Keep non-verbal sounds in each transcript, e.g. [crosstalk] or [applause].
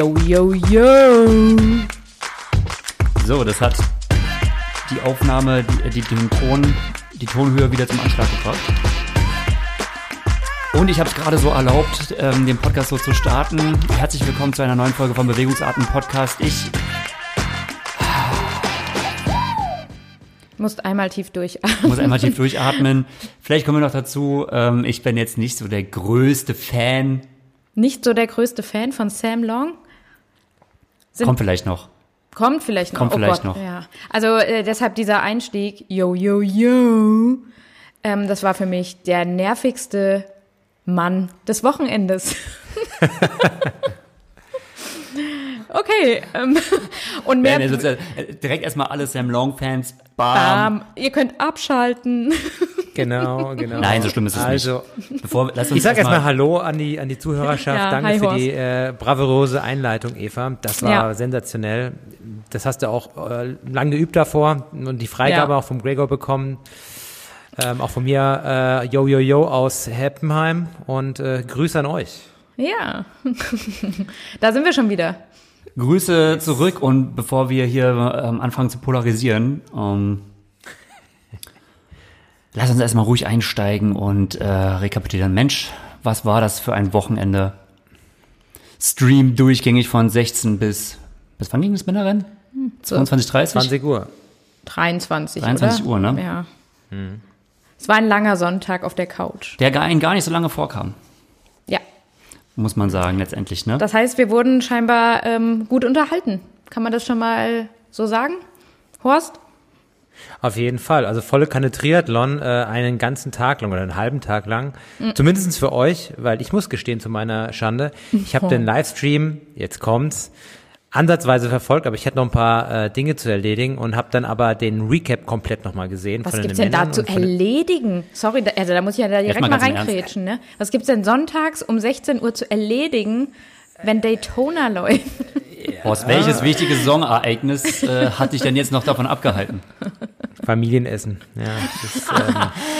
Yo, yo, yo. So, das hat die Aufnahme, die, die, den Ton, die Tonhöhe wieder zum Anschlag gebracht. Und ich habe es gerade so erlaubt, ähm, den Podcast so zu starten. Herzlich willkommen zu einer neuen Folge vom Bewegungsarten Podcast. Ich Musst einmal tief durchatmen. muss einmal tief durchatmen. Vielleicht kommen wir noch dazu. Ähm, ich bin jetzt nicht so der größte Fan. Nicht so der größte Fan von Sam Long. Sind- Kommt vielleicht noch. Kommt vielleicht noch. Kommt oh vielleicht Gott, noch. Ja. Also äh, deshalb dieser Einstieg, yo, yo, yo. Ähm, das war für mich der nervigste Mann des Wochenendes. [laughs] okay. Ähm, und mehr. Ja, sonst, äh, direkt erstmal alle Sam Long-Fans. Bam. Bam. Ihr könnt abschalten. Genau, [laughs] genau. Nein, so schlimm ist es also, nicht. Bevor, lass uns Ich sag erstmal- Hallo an die, an die Zuhörerschaft. [laughs] Ja, Danke hi, für Horst. die äh, bravouröse Einleitung, Eva. Das war Ja. sensationell. Das hast du auch äh, lang geübt davor und die Freigabe Ja. auch vom Gregor bekommen. Ähm, auch von mir, äh, Yo Yo Yo aus Heppenheim und äh, Grüße an euch. ja. [laughs] da sind wir schon wieder. Grüße zurück und bevor wir hier ähm, anfangen zu polarisieren, ähm, lass uns erstmal ruhig einsteigen und äh, rekapitulieren. Mensch, was war das für ein Wochenende? Stream durchgängig von 16 bis, bis wann ging das Männerrennen? 22, 30? 20 Uhr. 23, 23 oder? Uhr, ne? Ja. Es war ein langer Sonntag auf der Couch. Der gar, gar nicht so lange vorkam, Ja. muss man sagen, letztendlich, ne? Das heißt, wir wurden scheinbar ähm, gut unterhalten. Kann man das schon mal so sagen? Horst? Auf jeden Fall. Also volle Kanne Triathlon, äh, einen ganzen Tag lang oder einen halben Tag lang. Zumindest für euch, weil ich muss gestehen zu meiner Schande, ich habe [laughs] den Livestream, jetzt kommt's, ansatzweise verfolgt, aber ich hatte noch ein paar äh, Dinge zu erledigen und habe dann aber den Recap komplett nochmal gesehen Was gibt's denn da zu erledigen? Sorry, da, also da muss ich ja da direkt mal mal reinkrätschen, ne? Was gibt's denn sonntags um 16 Uhr zu erledigen, wenn Daytona läuft? [laughs] Horst, welches wichtige Saisonereignis äh, hat dich denn jetzt noch davon abgehalten? Familienessen. Ja, das ist, ähm,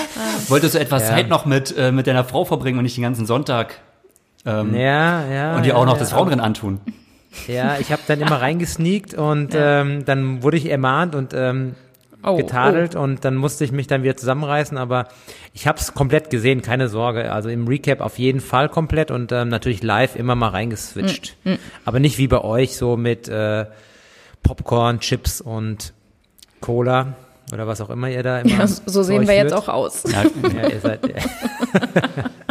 [laughs] Wolltest du etwas Ja. Zeit noch mit, äh, mit deiner Frau verbringen und nicht den ganzen Sonntag ähm, ja, ja. und dir ja, auch noch ja. das Frauenrennen antun? Ja, ich habe dann immer [laughs] reingesneakt und ähm, dann wurde ich ermahnt und ähm, Oh, getadelt und dann musste ich mich dann wieder zusammenreißen, aber ich habe es komplett gesehen, keine Sorge. Also im Recap auf jeden Fall komplett und ähm, natürlich live immer mal reingeswitcht. Mm, Aber nicht wie bei euch so mit äh, Popcorn, Chips und Cola oder was auch immer ihr da immer. Ja, so sehen wir jetzt auch aus. Ja, Ja, ihr seid. [laughs]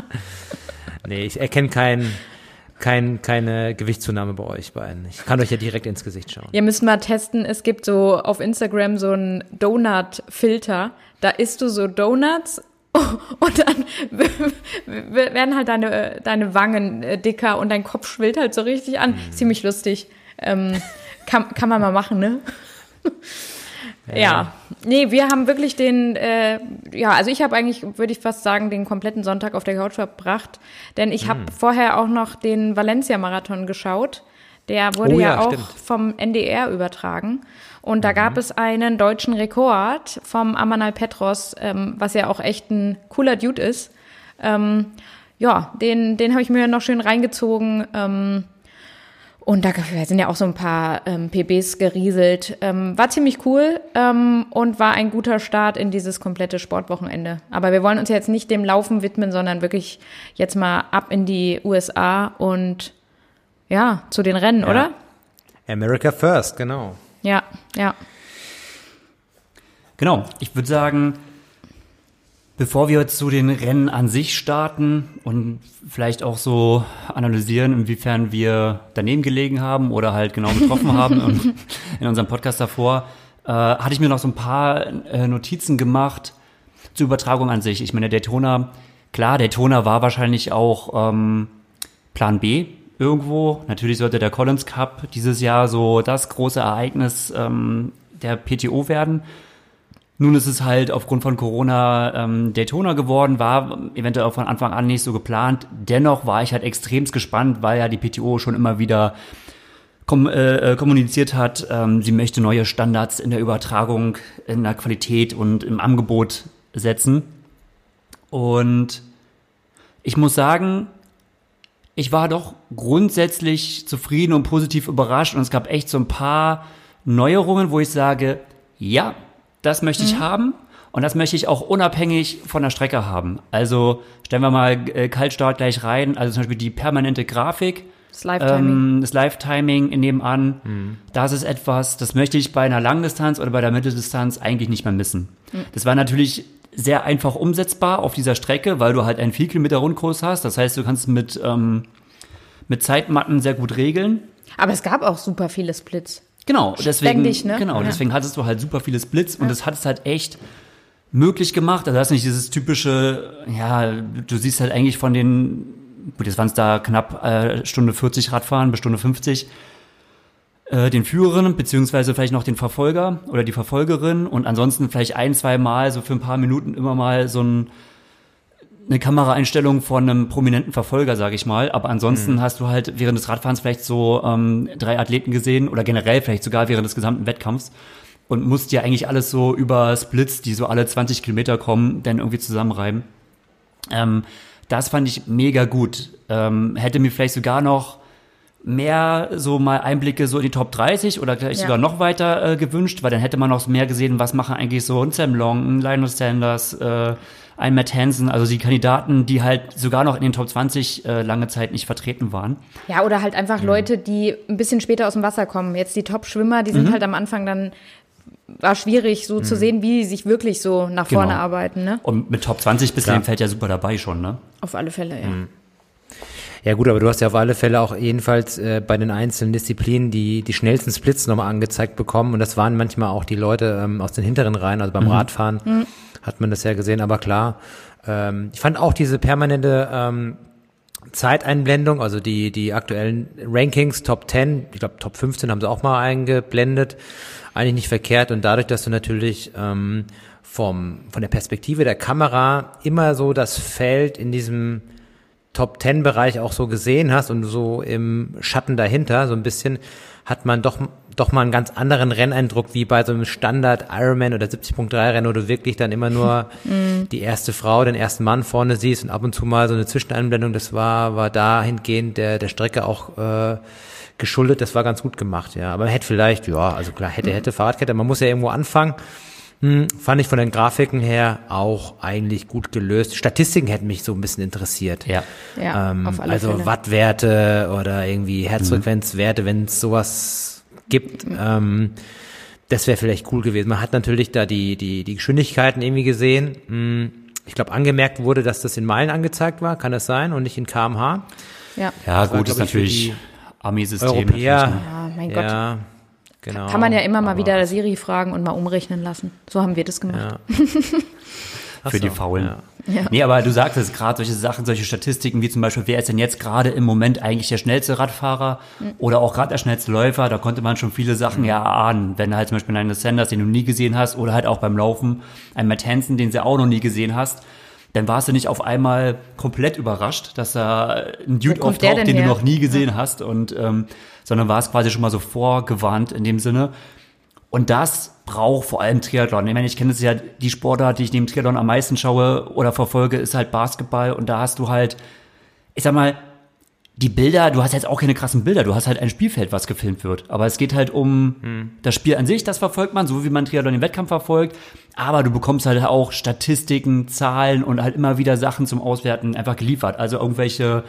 [laughs] nee, ich erkenne kein, kein, keine Gewichtszunahme bei euch beiden. Ich kann euch ja direkt ins Gesicht schauen. Ihr müsst mal testen, es gibt so auf Instagram so einen Donut-Filter. Da isst du so Donuts [laughs] und dann [laughs] werden halt deine, deine Wangen äh, dicker und dein Kopf schwillt halt so richtig an. Ziemlich lustig. Ähm, kann, kann man mal machen, ne? [laughs] Ja. Nee, wir haben wirklich den, äh, ja, also ich habe eigentlich, würde ich fast sagen, den kompletten Sonntag auf der Couch verbracht. Denn ich habe vorher auch noch den Valencia-Marathon geschaut. Der wurde Oh ja, ja, auch stimmt. vom NDR übertragen. Und da gab es einen deutschen Rekord vom Amanal Petros, ähm, was ja auch echt ein cooler Dude ist. Ähm, ja, den, den habe ich mir noch schön reingezogen. Ähm, und da sind ja auch so ein paar ähm, PBs gerieselt. Ähm, war ziemlich cool ähm, und war ein guter Start in dieses komplette Sportwochenende. Aber wir wollen uns ja jetzt nicht dem Laufen widmen, sondern wirklich jetzt mal ab in die USA und ja, zu den Rennen, oder? America First, genau. Ja, ja. Genau, ich würde sagen, bevor wir zu den Rennen an sich starten und vielleicht auch so analysieren, inwiefern wir daneben gelegen haben oder halt genau getroffen haben [laughs] in, unserem Podcast davor, äh, hatte ich mir noch so ein paar äh, Notizen gemacht zur Übertragung an sich. Ich meine, Daytona, klar, Daytona war wahrscheinlich auch ähm, Plan B irgendwo. Natürlich sollte der Collins Cup dieses Jahr so das große Ereignis ähm, der PTO werden. Nun ist es halt aufgrund von Corona ähm, Daytona geworden, war eventuell auch von Anfang an nicht so geplant. Dennoch war ich halt extremst gespannt, weil ja die PTO schon immer wieder kom äh, äh, kommuniziert hat, ähm, sie möchte neue Standards in der Übertragung, in der Qualität und im Angebot setzen. Und ich muss sagen, ich war doch grundsätzlich zufrieden und positiv überrascht und es gab echt so ein paar Neuerungen, wo ich sage, ja, das möchte ich haben und das möchte ich auch unabhängig von der Strecke haben. Also stellen wir mal äh, Kaltstart gleich rein, also zum Beispiel die permanente Grafik. Das Live-Timing. Ähm, das Live-Timing nebenan, das ist etwas, das möchte ich bei einer Langdistanz oder bei der Mitteldistanz eigentlich nicht mehr missen. Das war natürlich sehr einfach umsetzbar auf dieser Strecke, weil du halt einen 4 Kilometer Rundkurs hast. Das heißt, du kannst mit, ähm, mit Zeitmatten sehr gut regeln. Aber es gab auch super viele Splits. Genau, deswegen, Ständig, ne? genau, Ja. deswegen hattest du halt super viele Splits und das hat es halt echt möglich gemacht. Also das ist nicht dieses typische, ja, du siehst halt eigentlich von den, gut, jetzt waren es da knapp äh, Stunde 40 Radfahren bis Stunde 50, äh, den Führerinnen, beziehungsweise vielleicht noch den Verfolger oder die Verfolgerin und ansonsten vielleicht ein, zwei Mal, so für ein paar Minuten immer mal so ein eine Kameraeinstellung von einem prominenten Verfolger, sage ich mal. Aber ansonsten hast du halt während des Radfahrens vielleicht so ähm, drei Athleten gesehen oder generell vielleicht sogar während des gesamten Wettkampfs und musst dir eigentlich alles so über Splits, die so alle 20 Kilometer kommen, dann irgendwie zusammenreiben. Ähm, das fand ich mega gut. Ähm, hätte mir vielleicht sogar noch mehr so mal Einblicke so in die Top 30 oder vielleicht Ja. sogar noch weiter äh, gewünscht, weil dann hätte man noch mehr gesehen, was machen eigentlich so ein Sam Long, ein Lionel Sanders, äh, ein Matt Hansen, also die Kandidaten, die halt sogar noch in den Top 20 äh, lange Zeit nicht vertreten waren. Ja, oder halt einfach Leute, die ein bisschen später aus dem Wasser kommen. Jetzt die Top-Schwimmer, die sind Mhm. halt am Anfang dann, war schwierig so zu sehen, wie die sich wirklich so nach vorne Genau. arbeiten, ne? Und mit Top 20 bist du Klar. im Feld ja super dabei schon, ne? Auf alle Fälle, ja. Ja gut, aber du hast ja auf alle Fälle auch jedenfalls äh, bei den einzelnen Disziplinen die, die schnellsten Splits nochmal angezeigt bekommen und das waren manchmal auch die Leute ähm, aus den hinteren Reihen, also beim Radfahren hat man das ja gesehen, aber klar, ähm, ich fand auch diese permanente ähm, Zeiteinblendung, also die, die aktuellen Rankings, Top 10, ich glaube Top 15 haben sie auch mal eingeblendet, eigentlich nicht verkehrt. Und dadurch, dass du natürlich ähm, vom, von der Perspektive der Kamera immer so das Feld in diesem Top 10 Bereich auch so gesehen hast und so im Schatten dahinter, so ein bisschen, hat man doch, doch mal einen ganz anderen Renneindruck wie bei so einem Standard Ironman oder 70.3 Rennen, wo du wirklich dann immer nur [laughs] die erste Frau, den ersten Mann vorne siehst und ab und zu mal so eine Zwischeneinblendung, das war, war dahingehend der, der Strecke auch, äh, geschuldet, das war ganz gut gemacht, ja. Aber man hätte vielleicht, ja, also klar, hätte, hätte Fahrradkette, man muss ja irgendwo anfangen. Hm, fand ich von den Grafiken her auch eigentlich gut gelöst. Statistiken hätten mich so ein bisschen interessiert. Ja. Ja, Ähm, auf alle also Fälle. Wattwerte oder irgendwie Herzfrequenzwerte, wenn es sowas gibt. Ähm, das wäre vielleicht cool gewesen. Man hat natürlich da die, die, die Geschwindigkeiten irgendwie gesehen. Hm, Ich glaube, angemerkt wurde, dass das in Meilen angezeigt war. Kann das sein? Und nicht in kmh? Ja. Ja, Das war, gut, ist natürlich die Ami-System. Europäer. natürlich, ne? Ja, mein Gott. Ja, genau. Kann man ja immer mal Aber- wieder Siri fragen und mal umrechnen lassen. So haben wir das gemacht. Ja. [laughs] Ach für so, die Faulen. ja. Ja. Nee, aber du sagst es gerade, solche Sachen, solche Statistiken, wie zum Beispiel, wer ist denn jetzt gerade im Moment eigentlich der schnellste Radfahrer oder auch gerade der schnellste Läufer, da konnte man schon viele Sachen ja ahnen. Wenn du halt zum Beispiel einen Sanders, den du nie gesehen hast, oder halt auch beim Laufen einen Matt Hansen, den du auch noch nie gesehen hast, dann warst du nicht auf einmal komplett überrascht, dass da ein Dude auftaucht, den du her? noch nie gesehen hast, und ähm, sondern warst quasi schon mal so vorgewarnt in dem Sinne. Und das braucht vor allem Triathlon. Ich meine, ich kenne es ja, die Sportart, die ich neben Triathlon am meisten schaue oder verfolge, ist halt Basketball. Und da hast du halt, ich sag mal, die Bilder, du hast jetzt auch keine krassen Bilder, du hast halt ein Spielfeld, was gefilmt wird. Aber es geht halt um das Spiel an sich, das verfolgt man, so wie man Triathlon den Wettkampf verfolgt. Aber du bekommst halt auch Statistiken, Zahlen und halt immer wieder Sachen zum Auswerten einfach geliefert. Also irgendwelche,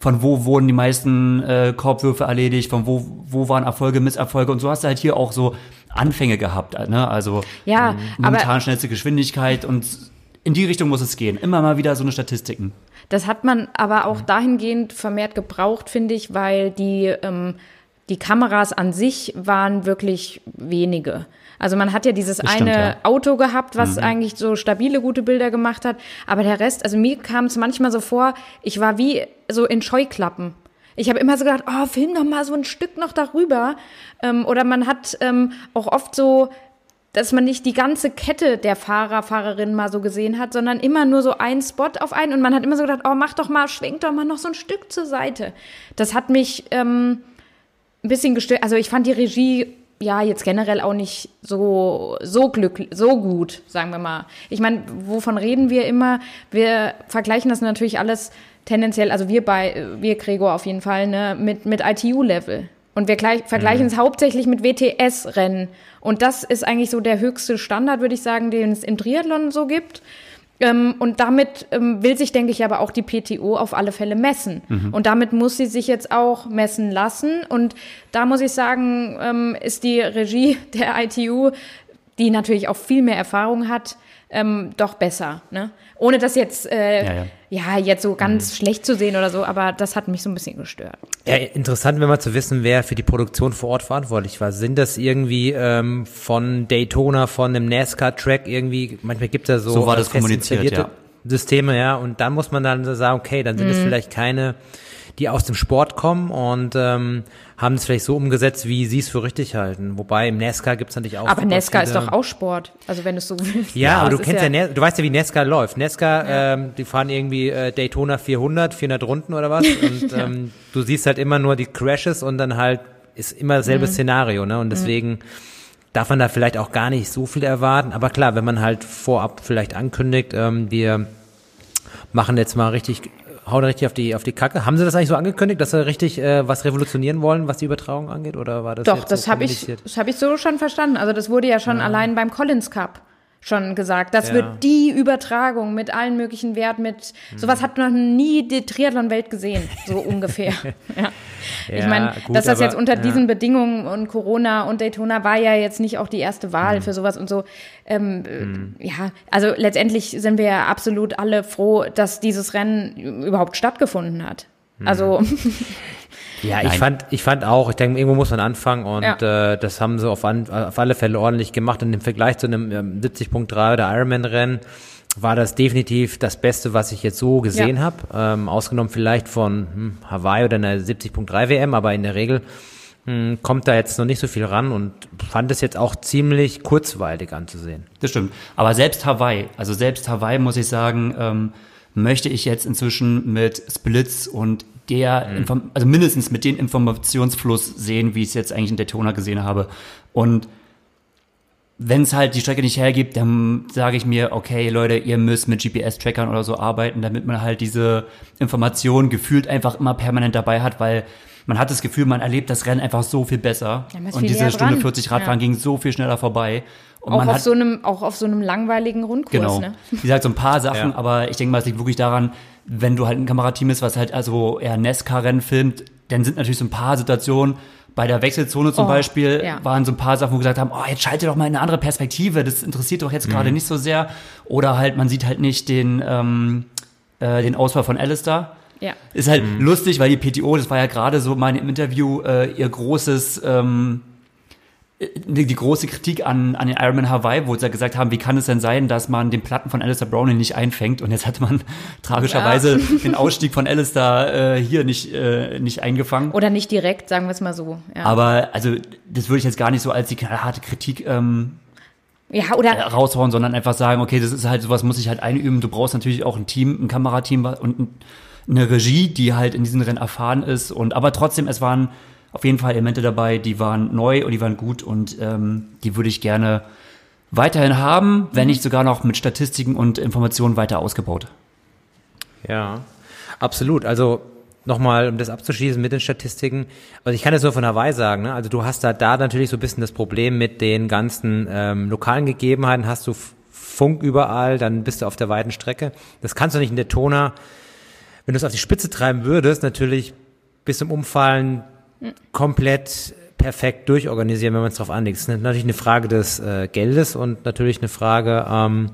von wo wurden die meisten äh, Korbwürfe erledigt, von wo, wo waren Erfolge, Misserfolge und so hast du halt hier auch so Anfänge gehabt, ne? Also Ja, momentan schnellste Geschwindigkeit und in die Richtung muss es gehen. Immer mal wieder so eine Statistiken. Das hat man aber auch dahingehend vermehrt gebraucht, finde ich, weil die, ähm, die Kameras an sich waren wirklich wenige. Also man hat ja dieses Das eine stimmt, ja. Auto gehabt, was eigentlich so stabile, gute Bilder gemacht hat. Aber der Rest, also mir kam es manchmal so vor, ich war wie so in Scheuklappen. Ich habe immer so gedacht, oh, film doch mal so ein Stück noch darüber. Ähm, oder man hat ähm, auch oft so dass man nicht die ganze Kette der Fahrer, Fahrerinnen mal so gesehen hat, sondern immer nur so ein Spot auf einen und man hat immer so gedacht, oh, mach doch mal, schwenk doch mal noch so ein Stück zur Seite. Das hat mich ähm, ein bisschen gestört. Also ich fand die Regie ja jetzt generell auch nicht so so glücklich, so gut, sagen wir mal. Ich meine, wovon reden wir immer? Wir vergleichen das natürlich alles tendenziell, also wir bei, wir Gregor auf jeden Fall, ne, mit, mit ITU-Level. Und wir gleich, vergleichen es hauptsächlich mit WTS-Rennen. Und das ist eigentlich so der höchste Standard, würde ich sagen, den es im Triathlon so gibt. Ähm, und damit ähm, will sich, denke ich, aber auch die PTO auf alle Fälle messen. Und damit muss sie sich jetzt auch messen lassen. Und da muss ich sagen, ähm, ist die Regie der ITU, die natürlich auch viel mehr Erfahrung hat, ähm, doch besser. Ne? Ohne das jetzt, äh, Ja, ja. ja, jetzt so ganz schlecht zu sehen oder so, aber das hat mich so ein bisschen gestört. Ja, interessant wäre mal zu wissen, wer für die Produktion vor Ort verantwortlich war. Sind das irgendwie ähm, von Daytona, von einem NASCAR-Track irgendwie, manchmal gibt es ja so, So war das kommuniziert, ja. Systeme, ja, und dann muss man dann so sagen, okay, dann sind Mhm. es vielleicht keine, die aus dem Sport kommen und ähm, haben es vielleicht so umgesetzt, wie sie es für richtig halten. Wobei im NASCAR gibt es natürlich auch Aber Nesca ist doch auch Sport. Also wenn du es so willst. Ja, aber das du ist kennst ja, Nes- du weißt ja, wie Nesca läuft. Nesca, ähm, die fahren irgendwie äh, Daytona 400, 400 Runden oder was [laughs] und ähm, du siehst halt immer nur die Crashes und dann halt ist immer dasselbe Szenario, ne? Und deswegen darf man da vielleicht auch gar nicht so viel erwarten. Aber klar, wenn man halt vorab vielleicht ankündigt, ähm, wir machen jetzt mal richtig, hauen richtig auf die auf die Kacke. Haben sie das eigentlich so angekündigt, dass sie richtig äh, was revolutionieren wollen, was die Übertragung angeht, oder war das Doch, das so habe ich, das hab ich so schon verstanden. Also das wurde ja schon allein beim Collins Cup schon gesagt. Das Ja. wird die Übertragung mit allen möglichen Werten, mit sowas hat noch nie die Triathlon-Welt gesehen, so [laughs] ungefähr. ja. [laughs] ich Ja, meine, gut, dass das aber- jetzt unter diesen Bedingungen und Corona und Daytona war ja jetzt nicht auch die erste Wahl für sowas und so. Ähm, äh, Ja, also letztendlich sind wir ja absolut alle froh, dass dieses Rennen überhaupt stattgefunden hat. Also [laughs] Ja, ich Nein. fand, ich fand auch, ich denke, irgendwo muss man anfangen und äh, das haben sie auf, an, auf alle Fälle ordentlich gemacht. Und im Vergleich zu einem ähm, 70.3 oder Ironman-Rennen war das definitiv das Beste, was ich jetzt so gesehen Ja. habe. Ähm, ausgenommen vielleicht von hm, Hawaii oder einer 70.3 WM, aber in der Regel hm, kommt da jetzt noch nicht so viel ran und fand es jetzt auch ziemlich kurzweilig anzusehen. Das stimmt. Aber selbst Hawaii, also selbst Hawaii, muss ich sagen, ähm, möchte ich jetzt inzwischen mit Splits und der, Inform also mindestens mit dem Informationsfluss sehen, wie ich es jetzt eigentlich in Daytona gesehen habe. Und wenn es halt die Strecke nicht hergibt, dann sage ich mir, okay, Leute, ihr müsst mit GPS-Trackern oder so arbeiten, damit man halt diese Information gefühlt einfach immer permanent dabei hat, weil man hat das Gefühl, man erlebt das Rennen einfach so viel besser. Ja, und viel diese Stunde dran. 40 Radfahren Ja. ging so viel schneller vorbei. Und auch man auf hat so einem, auch auf so einem langweiligen Rundkurs, Genau. ne? Wie gesagt, so ein paar Sachen, Ja. aber ich denke mal, es liegt wirklich daran, wenn du halt ein Kamerateam bist, was halt also eher NASCAR-Rennen filmt, dann sind natürlich so ein paar Situationen, bei der Wechselzone zum Oh, Beispiel, ja. waren so ein paar Sachen, wo wir gesagt haben, oh, jetzt schalte doch mal in eine andere Perspektive, das interessiert doch jetzt gerade nicht so sehr. Oder halt, man sieht halt nicht den, ähm, äh, den Ausfall von Alistair. Ja. Ist halt lustig, weil die PTO, das war ja gerade so meine im Interview, äh, ihr großes, ähm, äh, die, große Kritik an, an den Ironman Hawaii, wo sie ja gesagt haben, wie kann es denn sein, dass man den Platten von Alistair Browning nicht einfängt und jetzt hat man [laughs] tragischerweise [laughs] den Ausstieg von Alistair äh, hier nicht, äh, nicht eingefangen. Oder nicht direkt, sagen wir es mal so. Ja, Aber also das würde ich jetzt gar nicht so als die knallharte Kritik ähm, ja oder raushauen, sondern einfach sagen, okay, das ist halt sowas muss ich halt einüben. Du brauchst natürlich auch ein Team, ein Kamerateam und ein, eine Regie, die halt in diesen Rennen erfahren ist. Und aber trotzdem, es waren auf jeden Fall Elemente dabei, die waren neu und die waren gut und ähm, die würde ich gerne weiterhin haben, wenn nicht sogar noch mit Statistiken und Informationen weiter ausgebaut. Ja, absolut. Also nochmal, um das abzuschließen mit den Statistiken. Also ich kann das nur von Hawaii sagen. Ne? Also du hast da, da natürlich so ein bisschen das Problem mit den ganzen ähm, lokalen Gegebenheiten. Hast du Funk überall, dann bist du auf der weiten Strecke. Das kannst du nicht in der Tona. Wenn du es auf die Spitze treiben würdest, natürlich bis zum Umfallen komplett perfekt durchorganisieren, wenn man es drauf anlegt. Das ist natürlich eine Frage des äh, Geldes und natürlich eine Frage ähm,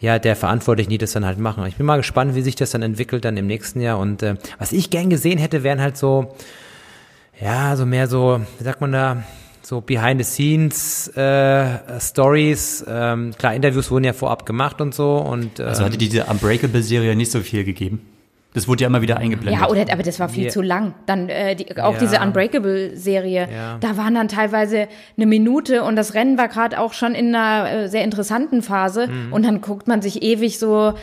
ja der Verantwortlichen, die das dann halt machen. Ich bin mal gespannt, wie sich das dann entwickelt dann im nächsten Jahr. Und äh, was ich gern gesehen hätte, wären halt so ja so mehr so, wie sagt man da? So behind the scenes äh, Stories, ähm, klar Interviews wurden ja vorab gemacht und so und Also ähm, hatte diese Unbreakable-Serie nicht so viel gegeben. Das wurde ja immer wieder eingeblendet. Ja, oder, aber das war viel Wir- zu lang. Dann äh, die, auch Ja. diese Unbreakable-Serie, Ja. da waren dann teilweise eine Minute und das Rennen war gerade auch schon in einer äh, sehr interessanten Phase Mhm. und dann guckt man sich ewig so,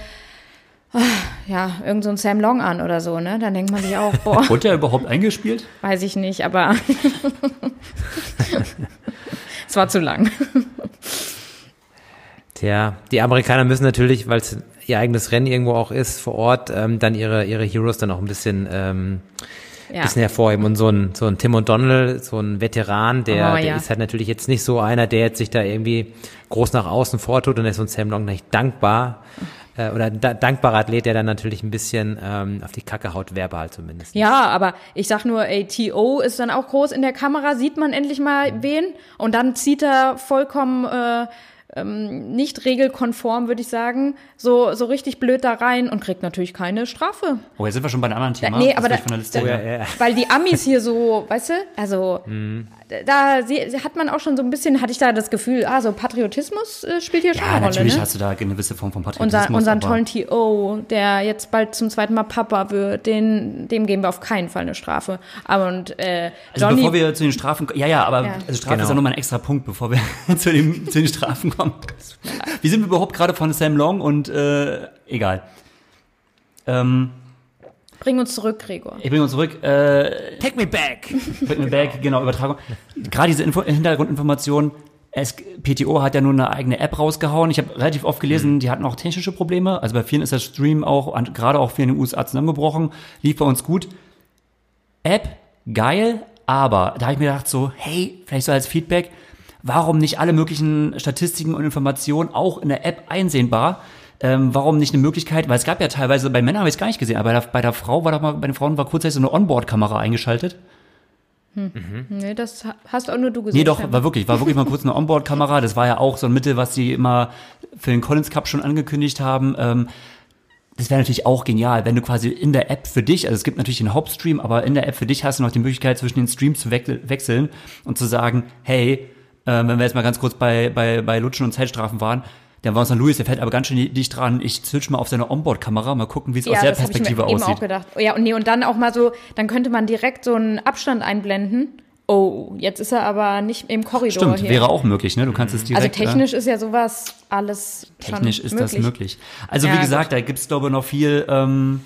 ah, ja, irgend so ein Sam Long an oder so, ne? Dann denkt man sich auch, boah, [laughs] Wurde er überhaupt eingespielt? weiß ich nicht, aber [laughs] es war zu lang. [laughs] Tja, die Amerikaner müssen natürlich, weil es ihr eigenes Rennen irgendwo auch ist, vor Ort, ähm, dann ihre, ihre Heroes dann auch ein bisschen, ähm, Ja. bisschen hervorheben. Und so ein, so ein Tim O'Donnell, so ein Veteran, der, Oh, der ja. ist halt natürlich jetzt nicht so einer, der jetzt sich da irgendwie groß nach außen vortut und ist so ein Sam Long nicht dankbar. Äh, oder da dankbarer Athlet, der dann natürlich ein bisschen ähm, auf die Kacke haut, verbal zumindest. Ja, aber ich sag nur, ey, T.O. ist dann auch groß in der Kamera, sieht man endlich mal wen und dann zieht er vollkommen äh, ähm, nicht regelkonform, würde ich sagen, so, so richtig blöd da rein und kriegt natürlich keine Strafe. Oh, jetzt sind wir schon bei einem anderen Thema. nee, Das aber da- ich von der Liste da- her. Ja, ja. Weil die Amis hier so, weißt du, also Mhm. Da hat man auch schon so ein bisschen, hatte ich da das Gefühl, ah, so Patriotismus äh, spielt hier schon Ja, eine Rolle, natürlich ne? hast du da eine gewisse Form von Patriotismus. Unser, unseren aber- tollen T.O., der jetzt bald zum zweiten Mal Papa wird, den, dem geben wir auf keinen Fall eine Strafe. Aber und äh, Also Johnny, bevor wir zu den Strafen, ja, ja, aber Ja. Also Strafe Genau. ist ja nochmal ein extra Punkt, bevor wir [laughs] zu, dem, zu den Strafen kommen. [laughs] Wie sind wir überhaupt gerade von Sam Long und äh, egal. Ähm, bring uns zurück, Gregor. ich bringe uns zurück. Äh, Take me back! Bring me back, genau, Übertragung. Gerade diese Info Hintergrundinformation, es, PTO hat ja nur eine eigene App rausgehauen. Ich habe relativ oft gelesen, die hatten auch technische Probleme. Also bei vielen ist der Stream auch, an- gerade auch vielen in den USA zusammengebrochen. Lief bei uns gut. App, geil, aber da habe ich mir gedacht so, hey, vielleicht so als Feedback, warum nicht alle möglichen Statistiken und Informationen auch in der App einsehbar? Ähm, warum nicht eine Möglichkeit, weil es gab ja teilweise, bei Männern habe ich es gar nicht gesehen, aber bei der, bei der Frau war doch mal, bei den Frauen war kurzzeitig so eine Onboard-Kamera eingeschaltet. Nee, das ha- hast auch nur du gesehen. Nee, doch, war wirklich, war wirklich mal kurz eine Onboard-Kamera. Das war ja auch so ein Mittel, was sie immer für den Collins Cup schon angekündigt haben. Ähm, das wäre natürlich auch genial, wenn du quasi in der App für dich, also es gibt natürlich den Hauptstream, aber in der App für dich hast du noch die Möglichkeit, zwischen den Streams zu wechsel- wechseln und zu sagen, hey, äh, wenn wir jetzt mal ganz kurz bei, bei, bei Lutschen und Zeitstrafen waren, dann war uns dann Luis, der fährt aber ganz schön dicht dran. Ich switch mal auf seine Onboard-Kamera, mal gucken, wie es aus der das hab ich mir Perspektive eben aussieht. auch gedacht. Ja, und nee, und dann auch mal so, dann könnte man direkt so einen Abstand einblenden. Oh, jetzt ist er aber nicht im Korridor Stimmt, hier. wäre auch möglich, ne? Du kannst es also direkt. äh, technisch ist ja sowas alles schon Technisch ist möglich. das möglich. Also Ja, wie gesagt, da gibt's glaube ich noch viel. Ähm,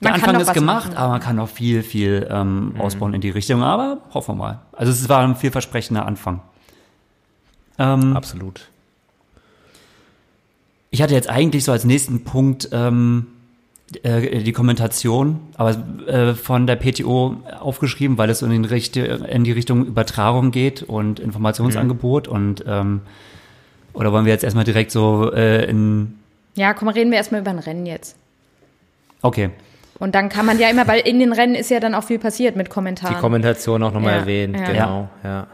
der Man Anfang ist was gemacht, machen. aber man kann noch viel, viel ähm, Mhm. ausbauen in die Richtung. Aber hoffen wir mal. Also es war ein vielversprechender Anfang. Ähm, Absolut. Ich hatte jetzt eigentlich so als nächsten Punkt ähm, äh, die Kommentation, aber äh, von der PTO aufgeschrieben, weil es in, den Richt in die Richtung Übertragung geht und Informationsangebot und ähm, oder wollen wir jetzt erstmal direkt so äh, in Ja, komm, reden wir erstmal über ein Rennen jetzt. Okay. Und dann kann man ja immer, weil in den Rennen ist ja dann auch viel passiert mit Die Kommentaren. Kommentation auch nochmal Ja, erwähnt, ja. genau, ja.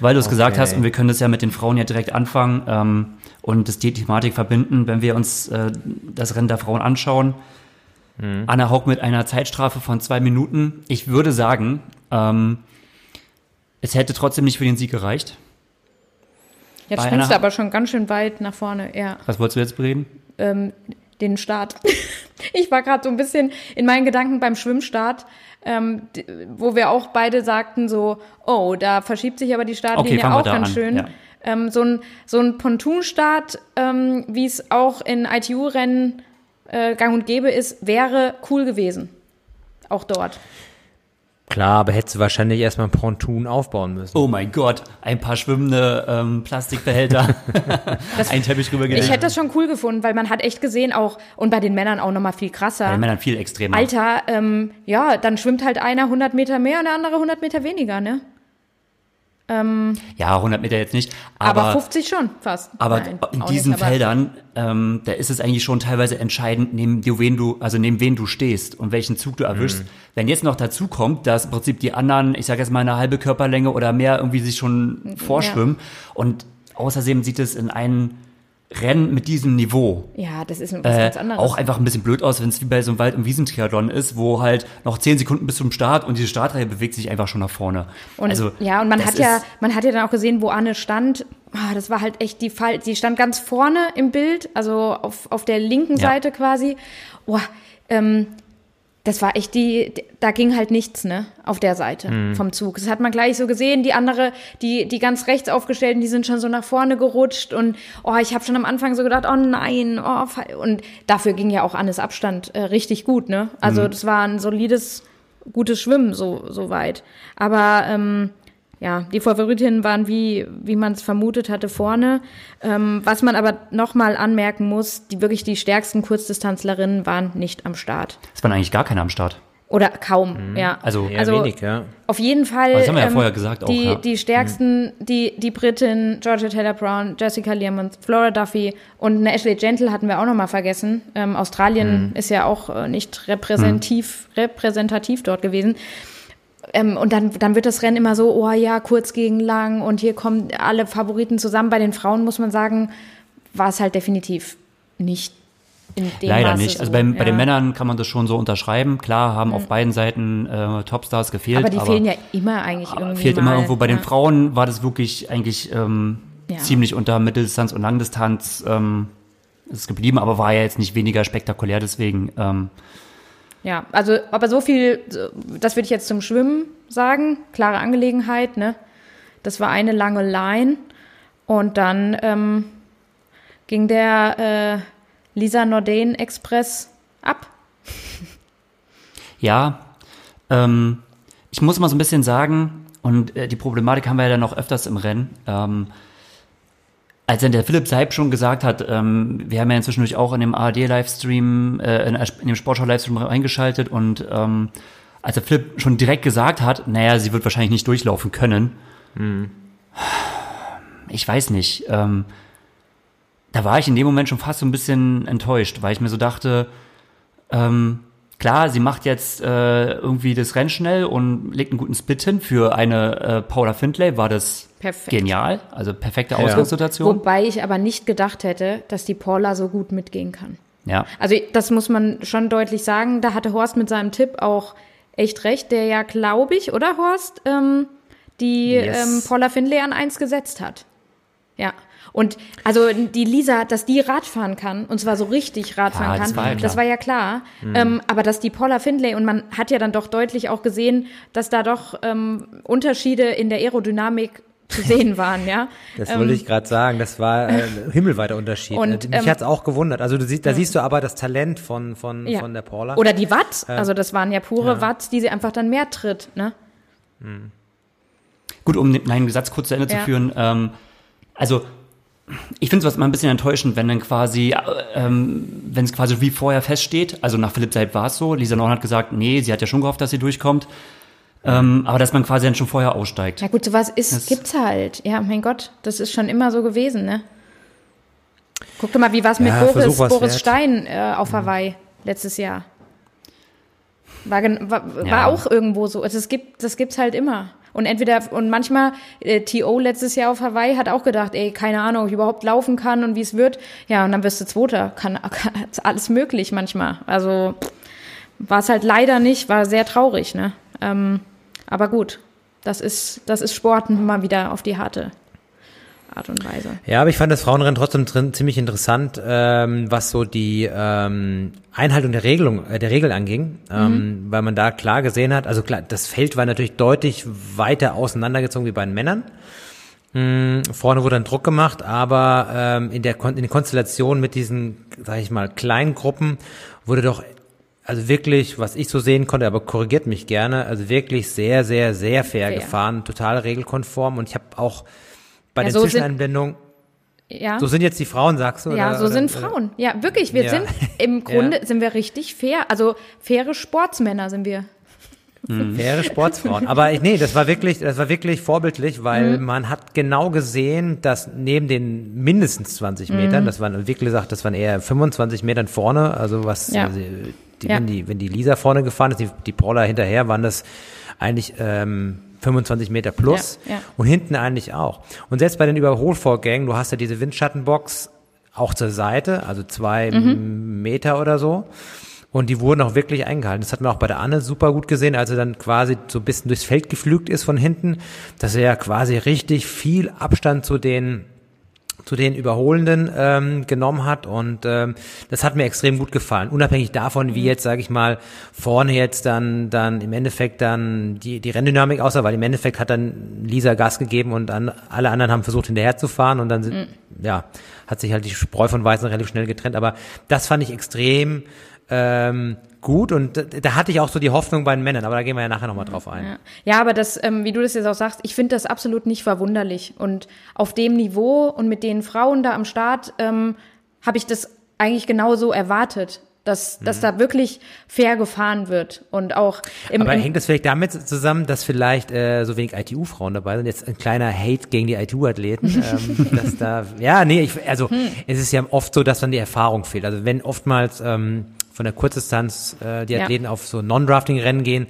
Weil du es gesagt Okay. hast, und wir können das ja mit den Frauen ja direkt anfangen ähm, und das die Thematik verbinden, wenn wir uns äh, das Rennen der Frauen anschauen. Anna Haug mit einer Zeitstrafe von zwei Minuten. Ich würde sagen, ähm, es hätte trotzdem nicht für den Sieg gereicht. Jetzt bei springst du aber schon ganz schön weit nach vorne, ja. Was wolltest du jetzt bereden? ähm, den Start. [laughs] ich war gerade so ein bisschen in meinen Gedanken beim Schwimmstart, ähm, wo wir auch beide sagten so, oh, da verschiebt sich aber die Startlinie Okay, auch ganz an, schön. ja. Ähm, so ein, so ein Pontoonstart, ähm, wie es auch in ITU-Rennen äh, gang und gäbe ist, wäre cool gewesen. Auch dort. Klar, aber hättest du wahrscheinlich erstmal ein Pontoon aufbauen müssen. Oh mein Gott, ein paar schwimmende ähm, Plastikbehälter, [laughs] ein Teppich rübergelegt. Ich hätte das schon cool gefunden, weil man hat echt gesehen auch, und bei den Männern auch nochmal viel krasser. Bei den Männern viel extremer. Alter, ähm, ja, dann schwimmt halt einer 100 Meter mehr und der andere 100 Meter weniger, ne? Ja, 100 Meter jetzt nicht. Aber, Aber, 50 schon, fast. Aber Nein, in diesen nicht, aber- Feldern, ähm, da ist es eigentlich schon teilweise entscheidend, neben du, wen du, also neben wen du stehst und welchen Zug du erwischst. Wenn jetzt noch dazu kommt, dass im Prinzip die anderen, ich sage jetzt mal eine halbe Körperlänge oder mehr irgendwie sich schon vorschwimmen und außerdem sieht es in einem Rennen mit diesem Niveau Ja, das ist was äh, ganz anderes. auch einfach ein bisschen blöd aus, wenn es wie bei so einem Wald- und Wiesentriathlon ist, wo halt noch zehn Sekunden bis zum Start und diese Startreihe bewegt sich einfach schon nach vorne. und, also, ja, und man hat ja, man hat ja dann auch gesehen, wo Anne stand. Ah, das war halt echt die Fall. Die stand ganz vorne im Bild, also auf, auf der linken Ja. Seite quasi. Boah, ähm, das war echt die, da ging halt nichts, ne, auf der Seite Mhm. vom Zug. Das hat man gleich so gesehen. Die andere, die, die ganz rechts aufgestellten, die sind schon so nach vorne gerutscht und oh, ich habe schon am Anfang so gedacht, oh nein, oh, und dafür ging ja auch Annes Abstand äh, richtig gut, ne? Also Mhm. das war ein solides, gutes Schwimmen so, so weit. Aber ähm, ja, die Favoritinnen waren wie, wie man es vermutet hatte vorne. Ähm, was man aber nochmal anmerken muss, die wirklich die stärksten Kurzdistanzlerinnen waren nicht am Start. Es waren eigentlich gar keine am Start. Oder kaum, ja. Also- Eher Also wenig, ja. auf jeden Fall. Aber das haben wir ja vorher gesagt auch, Die, ja. die stärksten, die, die Britin, Georgia Taylor Brown, Jessica Learmonth, Flora Duffy und eine Ashley Gentle hatten wir auch nochmal vergessen. Ähm, Australien Mhm. ist ja auch äh, nicht repräsentativ, repräsentativ dort gewesen. Ähm, und dann, dann wird das Rennen immer so, oh ja, kurz gegen lang und hier kommen alle Favoriten zusammen. Bei den Frauen muss man sagen, war es halt definitiv nicht Leider Maße nicht. So. Also bei, bei den Ja. Männern kann man das schon so unterschreiben. Klar haben auf beiden Seiten äh, Topstars gefehlt. Aber die fehlen ja immer eigentlich irgendwie. fehlt mal. immer irgendwo. Bei den Ja. Frauen war das wirklich eigentlich ähm, Ja. ziemlich unter Mitteldistanz und Langdistanz ähm, ist geblieben, aber war ja jetzt nicht weniger spektakulär. Deswegen ähm, Ja, also, aber so viel, das würde ich jetzt zum Schwimmen sagen. Klare Angelegenheit, ne? Das war eine lange Line. Und dann ähm, ging der äh, Lisa Norden Express ab. Ja, ähm, ich muss mal so ein bisschen sagen, und äh, die Problematik haben wir ja dann noch öfters im Rennen. Ähm, als dann der Philipp Seib schon gesagt hat, ähm, wir haben ja inzwischen auch in dem ARD-Livestream, äh, in, in dem Sportschau-Livestream reingeschaltet und ähm, als der Philipp schon direkt gesagt hat, naja, sie wird wahrscheinlich nicht durchlaufen können. Ich weiß nicht. Ähm, da war ich in dem Moment schon fast so ein bisschen enttäuscht, weil ich mir so dachte, ähm, klar, sie macht jetzt äh, irgendwie das Rennen schnell und legt einen guten Split hin. Für eine äh, Paula Findlay war das Perfekt. genial, also perfekte Ja. Ausgangssituation. Wobei ich aber nicht gedacht hätte, dass die Paula so gut mitgehen kann. Ja, Also das muss man schon deutlich sagen. Da hatte Horst mit seinem Tipp auch echt recht, der ja, glaube ich, oder Horst, ähm, die Yes. ähm, Paula Findlay an eins gesetzt hat. Ja. Und also die Lisa, dass die Radfahren kann, und zwar so richtig Radfahren Ja, das kann, war ja klar. das war ja klar. Ähm, aber dass die Paula Findlay, und man hat ja dann doch deutlich auch gesehen, dass da doch ähm, Unterschiede in der Aerodynamik zu sehen waren, ja. [laughs] Das wollte ich gerade sagen. Das war äh, ein [laughs] himmelweiter Unterschied. Und, Äh, Mich ähm, hat's auch gewundert. Also du siehst, da siehst du aber das Talent von von Ja. von der Paula. Oder die Watt, also das waren ja pure Watts, die sie einfach dann mehr tritt, ne? gut, um meinen Satz kurz zu Ende Ja. zu führen. Ähm, also ich finde es mal ein bisschen enttäuschend, wenn dann quasi, äh, ähm, wenn es quasi wie vorher feststeht, also nach Philipp Seib war es so, Lisa Norn hat gesagt, nee, sie hat ja schon gehofft, dass sie durchkommt, ähm, aber dass man quasi dann schon vorher aussteigt. Ja gut, sowas ist, Das- gibt's halt. Ja, mein Gott, das ist schon immer so gewesen, ne? Guck doch mal, wie war's mit Ja, Boris, Boris wert. Stein äh, auf Hawaii letztes Jahr? War, war, war Ja. auch irgendwo so. Also, es gibt, das gibt's halt immer. Und entweder, und manchmal, äh, T.O. letztes Jahr auf Hawaii hat auch gedacht, ey, keine Ahnung, ob ich überhaupt laufen kann und wie es wird. Ja, und dann wirst du Zweiter. Kann, [laughs] kann alles möglich manchmal. Also, war es halt leider nicht, war sehr traurig, ne? Ähm, aber gut, das ist, das ist Sport mal wieder auf die harte Art und Weise. Ja, aber ich fand das Frauenrennen trotzdem drin ziemlich interessant, ähm, was so die ähm, Einhaltung der Regelung, äh, der Regel anging, ähm, weil man da klar gesehen hat, also klar, das Feld war natürlich deutlich weiter auseinandergezogen wie bei den Männern. Mm, vorne wurde dann Druck gemacht, aber ähm, in der Kon in der Konstellation mit diesen, sage ich mal, kleinen Gruppen wurde doch also wirklich, was ich so sehen konnte, aber korrigiert mich gerne, also wirklich sehr, sehr, sehr fair, Fair. gefahren, total regelkonform und ich habe auch bei Ja, den so sind- Zwischeneinblendungen Ja. so sind jetzt die Frauen, sagst du? ja, oder, so oder, sind oder? Frauen. Ja, wirklich. Wir Ja. sind im [laughs] Grunde sind wir richtig fair. Also faire Sportsmänner sind wir. Faire Sportsfrauen. Aber ich- nee, das war wirklich, das war wirklich vorbildlich, weil Mhm. man hat genau gesehen, dass neben den mindestens 20 Mhm. Metern, das waren, wie gesagt, das waren eher 25 Metern vorne, also was, Ja. also die, Ja. wenn die, wenn die Lisa vorne gefahren ist, die, die Paula hinterher, waren das eigentlich, ähm, 25 Meter plus Ja, ja. und hinten eigentlich auch. Und selbst bei den Überholvorgängen, du hast ja diese Windschattenbox auch zur Seite, also zwei Mhm. Meter oder so. Und die wurden auch wirklich eingehalten. Das hat man auch bei der Anne super gut gesehen, als er dann quasi so ein bisschen durchs Feld geflügt ist von hinten, dass er ja quasi richtig viel Abstand zu den zu den Überholenden ähm, genommen hat und ähm, das hat mir extrem gut gefallen. Unabhängig davon, wie jetzt, sage ich mal, vorne jetzt dann dann im Endeffekt dann die die Renndynamik aussah, weil im Endeffekt hat dann Lisa Gas gegeben und dann alle anderen haben versucht hinterher zu fahren und dann sind, ja hat sich halt die Spreu von Weißen relativ schnell getrennt. Aber das fand ich extrem ähm, gut und da, da hatte ich auch so die Hoffnung bei den Männern, aber da gehen wir ja nachher nochmal drauf ein. Ja. ja, aber das, ähm, wie du das jetzt auch sagst, ich finde das absolut nicht verwunderlich. Und auf dem Niveau und mit den Frauen da am Start ähm, habe ich das eigentlich genauso erwartet dass, dass mhm. da wirklich fair gefahren wird und auch im, Aber hängt das vielleicht damit zusammen, dass vielleicht äh, so wenig ITU-Frauen dabei sind? Jetzt ein kleiner Hate gegen die ITU-Athleten, [laughs] ähm, dass da, ja, nee, ich, also hm. es ist ja oft so, dass dann die Erfahrung fehlt. Also wenn oftmals ähm, von der Kurzdistanz äh, die Athleten ja. auf so Non-Drafting-Rennen gehen,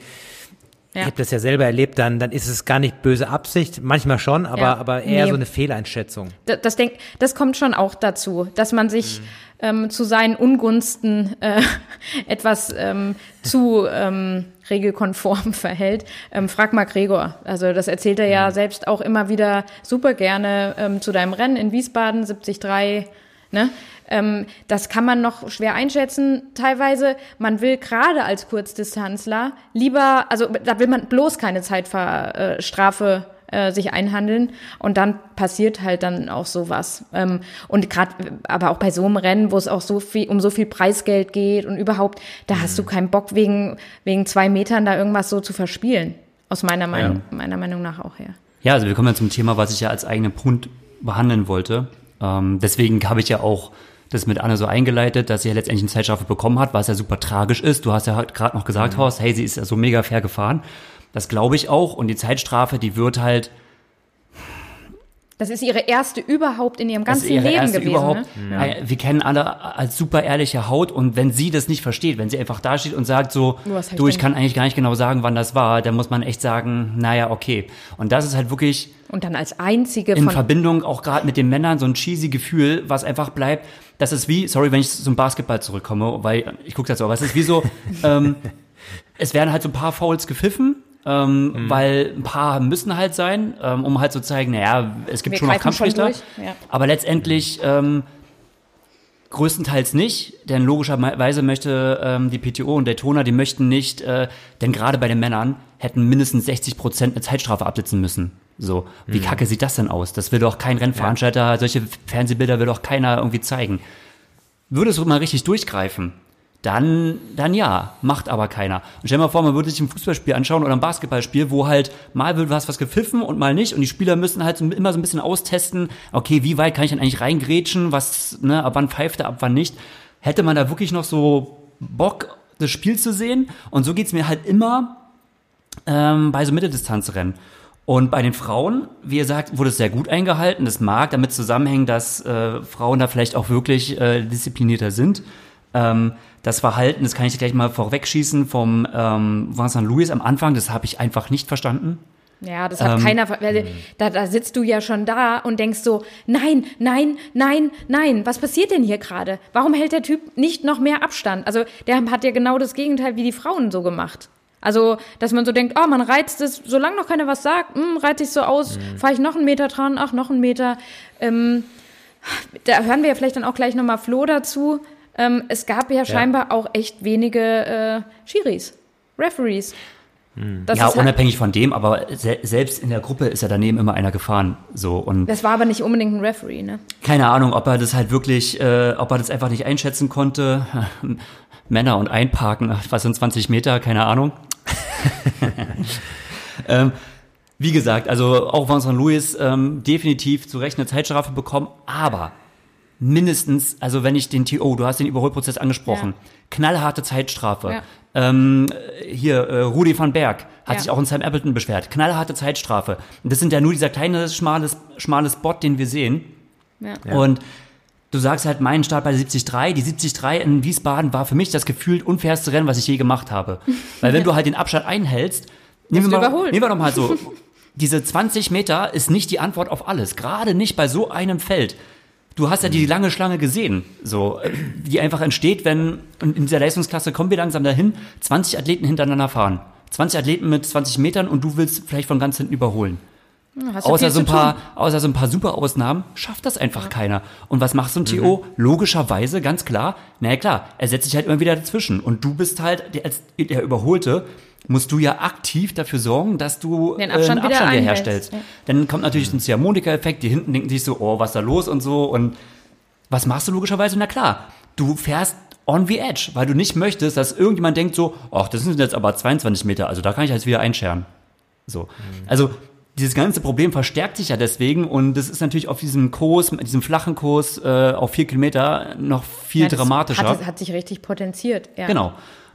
ja. Ich habe das ja selber erlebt, dann, dann ist es gar nicht böse Absicht, manchmal schon, aber, ja. aber eher nee. so eine Fehleinschätzung. Das, das, denk, das kommt schon auch dazu, dass man sich mhm. ähm, zu seinen Ungunsten äh, [laughs] etwas ähm, zu ähm, regelkonform [laughs] verhält. Ähm, frag mal Gregor. Also das erzählt er ja mhm. selbst auch immer wieder super gerne ähm, zu deinem Rennen in Wiesbaden, 73, ne? Ähm, das kann man noch schwer einschätzen teilweise. Man will gerade als Kurzdistanzler lieber, also da will man bloß keine Zeitstrafe äh, sich einhandeln und dann passiert halt dann auch sowas. Ähm, und gerade, aber auch bei so einem Rennen, wo es auch so viel um so viel Preisgeld geht und überhaupt, da mhm. hast du mhm. keinen Bock wegen wegen zwei Metern da irgendwas so zu verspielen. Aus meiner Meinung, ja. meiner Meinung nach auch her. Ja, also wir kommen ja zum Thema, was ich ja als eigenen Punkt behandeln wollte. Ähm, deswegen habe ich ja auch das mit Anne so eingeleitet, dass sie ja letztendlich eine Zeitstrafe bekommen hat, was ja super tragisch ist. Du hast ja gerade noch gesagt, mhm. Horst, hey, sie ist ja so mega fair gefahren. Das glaube ich auch. Und die Zeitstrafe, die wird halt. Das ist ihre erste überhaupt in ihrem ganzen Leben gewesen. Überhaupt, ne? Wir kennen alle als super ehrliche Haut und wenn sie das nicht versteht, wenn sie einfach da steht und sagt so, du, ich kann eigentlich gar nicht genau sagen, wann das war, dann muss man echt sagen, naja, okay. Und das ist halt wirklich. Und dann als einzige. In Verbindung auch gerade mit den Männern so ein cheesy Gefühl, was einfach bleibt das ist wie, sorry, wenn ich zum Basketball zurückkomme, weil ich gucke das so, aber es ist wie so, [laughs] ähm, es werden halt so ein paar Fouls gepfiffen, ähm, mhm. weil ein paar müssen halt sein, ähm, um halt zu so zeigen, naja, es gibt Wir schon noch Kampfrichter, ja. aber letztendlich ähm, größtenteils nicht, denn logischerweise möchte ähm, die PTO und Daytona, die möchten nicht, äh, denn gerade bei den Männern hätten mindestens 60 Prozent eine Zeitstrafe absitzen müssen. So, wie mhm. kacke sieht das denn aus? Das will doch kein Rennveranstalter, ja. solche Fernsehbilder will doch keiner irgendwie zeigen. Würde es mal richtig durchgreifen, dann, dann ja, macht aber keiner. Und stell dir mal vor, man würde sich ein Fußballspiel anschauen oder ein Basketballspiel, wo halt mal wird was, was gepfiffen und mal nicht und die Spieler müssen halt immer so ein bisschen austesten, okay, wie weit kann ich denn eigentlich reingrätschen, was, ne, ab wann pfeift er, ab wann nicht. Hätte man da wirklich noch so Bock, das Spiel zu sehen? Und so geht's mir halt immer ähm, bei so Mitteldistanzrennen. Und bei den Frauen, wie ihr sagt, wurde es sehr gut eingehalten. Das mag damit zusammenhängen, dass äh, Frauen da vielleicht auch wirklich äh, disziplinierter sind. Ähm, das Verhalten, das kann ich gleich mal vorwegschießen vom ähm, Vincent Louis am Anfang, das habe ich einfach nicht verstanden. Ja, das hat ähm, keiner, weil da, da sitzt du ja schon da und denkst so, nein, nein, nein, nein, was passiert denn hier gerade? Warum hält der Typ nicht noch mehr Abstand? Also der hat ja genau das Gegenteil wie die Frauen so gemacht. Also, dass man so denkt, oh, man reizt es, solange noch keiner was sagt, hm, reizt sich so aus, mhm. fahre ich noch einen Meter dran, ach, noch einen Meter. Ähm, da hören wir ja vielleicht dann auch gleich nochmal Flo dazu. Ähm, es gab ja scheinbar ja. auch echt wenige äh, Schiris, Referees. Mhm. ja, halt unabhängig von dem, aber se selbst in der Gruppe ist ja daneben immer einer gefahren. So, und das war aber nicht unbedingt ein Referee, ne? Keine Ahnung, ob er das halt wirklich, äh, ob er das einfach nicht einschätzen konnte. [laughs] Männer und einparken, was sind 20 Meter, keine Ahnung. [laughs] ähm, wie gesagt, also auch Vincent Louis ähm, definitiv zu Recht eine Zeitstrafe bekommen, aber mindestens, also wenn ich den TO, du hast den Überholprozess angesprochen, ja. knallharte Zeitstrafe. Ja. Ähm, hier, äh, Rudi van Berg hat ja. sich auch in Sam Appleton beschwert. Knallharte Zeitstrafe. Und das sind ja nur dieser kleine, schmale, schmale Spot, den wir sehen. Ja. Und du sagst halt meinen Start bei der 73. Die 73 in Wiesbaden war für mich das gefühlt unfairste Rennen, was ich je gemacht habe. [laughs] Weil wenn du halt den Abstand einhältst, nehmen wir, mal, nehmen wir doch mal so, [laughs] diese 20 Meter ist nicht die Antwort auf alles. Gerade nicht bei so einem Feld. Du hast ja die lange Schlange gesehen, so, die einfach entsteht, wenn, in dieser Leistungsklasse kommen wir langsam dahin, 20 Athleten hintereinander fahren. 20 Athleten mit 20 Metern und du willst vielleicht von ganz hinten überholen. Hast außer, so ein paar, außer so ein paar super Ausnahmen schafft das einfach ja. keiner. Und was macht so ein TO? Mhm. Logischerweise, ganz klar, na ja, klar, er setzt sich halt immer wieder dazwischen. Und du bist halt, der, als der Überholte, musst du ja aktiv dafür sorgen, dass du Den Abstand, äh, einen Abstand wieder herstellst. Ja. Dann kommt natürlich ein Ziehharmonika-Effekt, die hinten denken sich so, oh, was ist da los und so. Und was machst du logischerweise? Na klar, du fährst on the edge, weil du nicht möchtest, dass irgendjemand denkt so, ach, das sind jetzt aber 22 Meter, also da kann ich jetzt wieder einscheren. So. Also, dieses ganze Problem verstärkt sich ja deswegen und das ist natürlich auf diesem Kurs, mit diesem flachen Kurs äh, auf vier Kilometer noch viel Ja, das dramatischer. Hat, hat sich richtig potenziert. Ja. Genau.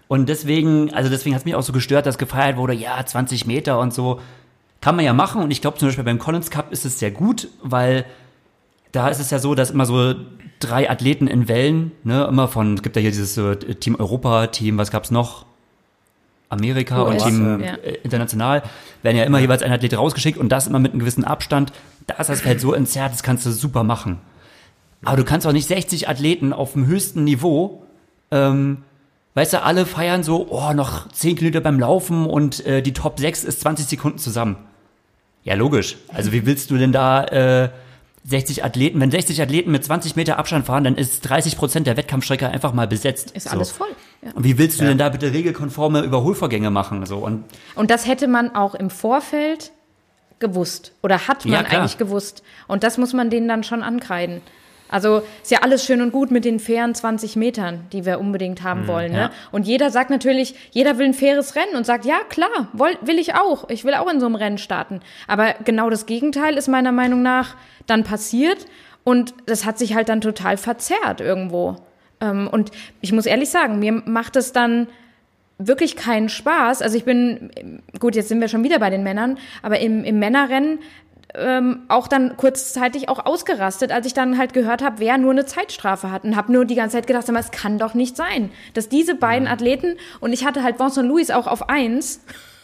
Und deswegen, also deswegen hat es mich auch so gestört, dass gefeiert wurde, ja, 20 Meter und so. Kann man ja machen. Und ich glaube zum Beispiel beim Collins Cup ist es sehr gut, weil da ist es ja so, dass immer so drei Athleten in Wellen, ne, immer von, es gibt ja hier dieses äh, Team Europa, Team, was gab's noch? Amerika und US, Team ja. äh, international werden ja immer jeweils ein Athlet rausgeschickt und das immer mit einem gewissen Abstand. Da ist das Feld so entzerrt, das kannst du super machen. Aber du kannst auch nicht 60 Athleten auf dem höchsten Niveau ähm, weißt du, alle feiern so, oh, noch 10 Kilometer beim Laufen und äh, die Top 6 ist 20 Sekunden zusammen. Ja, logisch. Also wie willst du denn da äh, 60 Athleten, wenn 60 Athleten mit 20 Meter Abstand fahren, dann ist 30 Prozent der Wettkampfstrecke einfach mal besetzt. Ist so. alles voll. Ja. Und wie willst du denn da bitte regelkonforme Überholvorgänge machen? So und Und das hätte man auch im Vorfeld gewusst. Oder hat man Ja, eigentlich gewusst. Und das muss man denen dann schon ankreiden. Also ist ja alles schön und gut mit den fairen 20 Metern, die wir unbedingt haben wollen. Ne? ja. Und jeder sagt natürlich, jeder will ein faires Rennen und sagt, ja klar, woll, will ich auch. Ich will auch in so einem Rennen starten. Aber genau das Gegenteil ist meiner Meinung nach dann passiert. Und das hat sich halt dann total verzerrt irgendwo. Ähm, und ich muss ehrlich sagen, mir macht es dann wirklich keinen Spaß. Also ich bin, gut, jetzt sind wir schon wieder bei den Männern, aber im, im Männerrennen ähm, auch dann kurzzeitig auch ausgerastet, als ich dann halt gehört habe, wer nur eine Zeitstrafe hat und habe nur die ganze Zeit gedacht, es kann doch nicht sein, dass diese beiden Athleten und ich hatte halt Vincent Louis auch auf eins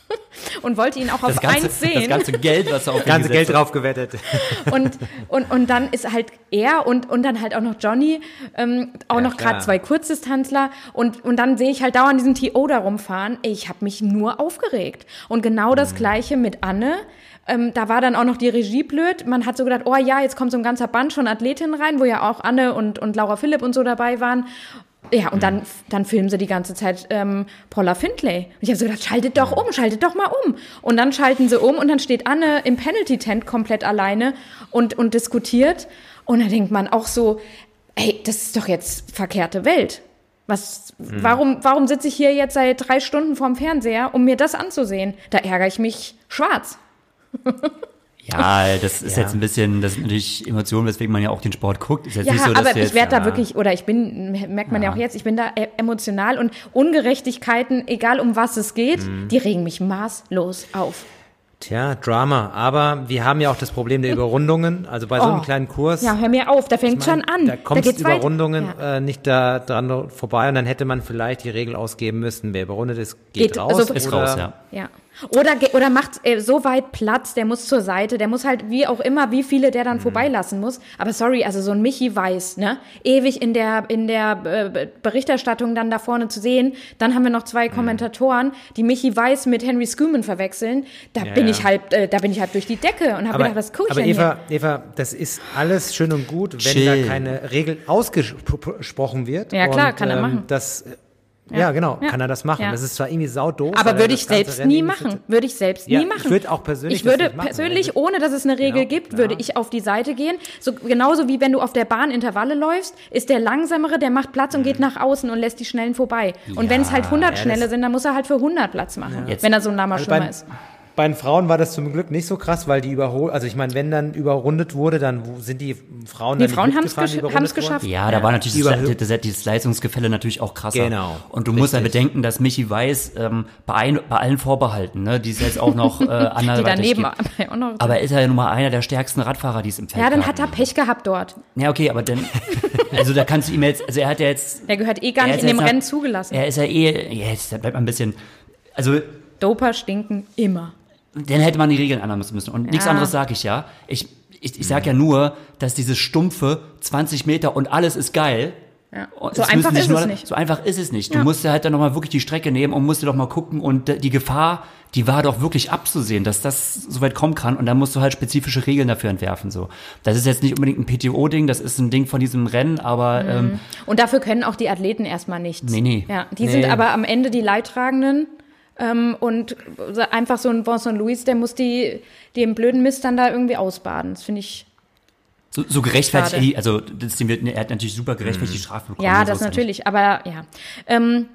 [laughs] und wollte ihn auch auf ganze, eins sehen. das ganze Geld, was er auf [laughs] Ganze Geld drauf gewettet. [laughs] und, und, und dann ist halt er und, und dann halt auch noch Johnny, ähm, auch Ja, noch gerade zwei Kurzdistanzler und, und dann sehe ich halt dauernd diesen TO da rumfahren. Ich habe mich nur aufgeregt. Und genau Mhm. das gleiche mit Anne. Ähm, da war dann auch noch die Regie blöd. Man hat so gedacht, oh ja, jetzt kommt so ein ganzer Band von Athletinnen rein, wo ja auch Anne und, und Laura Philipp und so dabei waren. Ja, und dann, dann filmen sie die ganze Zeit ähm, Paula Findlay. Und ich habe so gedacht, schaltet doch um, schaltet doch mal um. Und dann schalten sie um und dann steht Anne im Penalty-Tent komplett alleine und, und diskutiert. Und da denkt man auch so, ey, das ist doch jetzt verkehrte Welt. Was, warum, warum sitze ich hier jetzt seit drei Stunden vorm Fernseher, um mir das anzusehen? Da ärgere ich mich schwarz. Ja, das ist Ja. jetzt ein bisschen, das ist natürlich Emotionen, weswegen man ja auch den Sport guckt. Ist jetzt Ja, nicht so, dass aber wir ich jetzt, werde da ja, wirklich, oder ich bin, merkt man ja, auch jetzt, ich bin da e- emotional und Ungerechtigkeiten, egal um was es geht, Mhm. die regen mich maßlos auf. Tja, Drama. Aber wir haben ja auch das Problem der [laughs] Überrundungen. Also bei so einem Oh. kleinen Kurs. Ja, hör mir auf, da fängt schon an. Da kommt. Überrundungen Ja. äh, nicht da dran vorbei und dann hätte man vielleicht die Regel ausgeben müssen, wer überrundet ist, geht, Geht, raus. also- Ist oder raus, ja. Ja. Oder, oder macht äh, so weit Platz, der muss zur Seite, der muss halt wie auch immer, wie viele der dann Mhm. vorbeilassen muss. Aber sorry, also so ein Michi Weiß, ne? Ewig in der, in der äh, Berichterstattung dann da vorne zu sehen. Dann haben wir noch zwei Mhm. Kommentatoren, die Michi Weiß mit Henry Schumann verwechseln. Da Ja, bin ja. ich halt, äh, da bin ich halt durch die Decke und habe gedacht, was gucke ich aber Eva, Eva, das ist alles schön und gut, wenn Chill. da keine Regel ausgesprochen wird. Ja, klar, und, kann er machen. Das, ja, genau, Ja. kann er das machen. Ja. Das ist zwar irgendwie saudoof. Aber würde ich ganze selbst Rennen nie machen. Würde ich selbst Ja, nie ich machen. würde auch persönlich Ich würde persönlich, Also- ohne dass es eine Regel Genau, gibt, ja. würde ich auf die Seite gehen. So, genauso wie wenn du auf der Bahn Intervalle läufst, ist der Langsamere, der macht Platz und geht nach außen und lässt die Schnellen vorbei. Und wenn es halt 100 Mhm. ja, Schnelle sind, dann muss er halt für 100 Platz machen, wenn er so ein lahmer Also Schwimmer ist. Bei den Frauen war das zum Glück nicht so krass, weil die überhol, also ich meine, wenn dann überrundet wurde, dann sind die Frauen Die dann Frauen mitgefahren, die gesch- geschafft. Ja, da war natürlich das, das, dieses Leistungsgefälle natürlich auch krasser. Genau. Und du musst ja bedenken, dass Michi Weiß ähm, bei, ein, bei allen Vorbehalten, ne, die es jetzt auch noch äh, [laughs] Die anderweitig daneben gibt. auch noch. Aber er ist ja nun mal einer der stärksten Radfahrer, die es im Feld ja, dann hat er Pech gehabt dort. Ja, okay, aber dann, [laughs] also da kannst du ihm jetzt, also er hat ja jetzt, Der gehört eh gar er nicht ist in dem Rennen zugelassen. er ist ja eh, jetzt bleibt man ein bisschen, also Doper stinken immer. Dann hätte man die Regeln ändern müssen. Und nichts Ja. anderes sage ich ja. Ich, ich, ich sage ja nur, dass dieses stumpfe 20 Meter und alles ist geil. Ja. So einfach ist nur, es nicht. So einfach ist es nicht. Ja. Du musst ja halt dann nochmal wirklich die Strecke nehmen und musst dir doch mal gucken. Und die Gefahr, die war doch wirklich abzusehen, dass das so weit kommen kann. Und dann musst du halt spezifische Regeln dafür entwerfen. So, Das ist jetzt nicht unbedingt ein PTO-Ding, das ist ein Ding von diesem Rennen, aber ähm, Und dafür können auch die Athleten erstmal nichts. Nee, nee. Ja, die Nee. sind aber am Ende die Leidtragenden. Ähm, und einfach so ein Vincent Louis, der muss die, den blöden Mist dann da irgendwie ausbaden. Das finde ich So, so gerechtfertigt, Schade. Also das, wird- er hat natürlich super gerechtfertigt die Strafe bekommen. Ja, das er nicht. natürlich, aber ja. Ähm,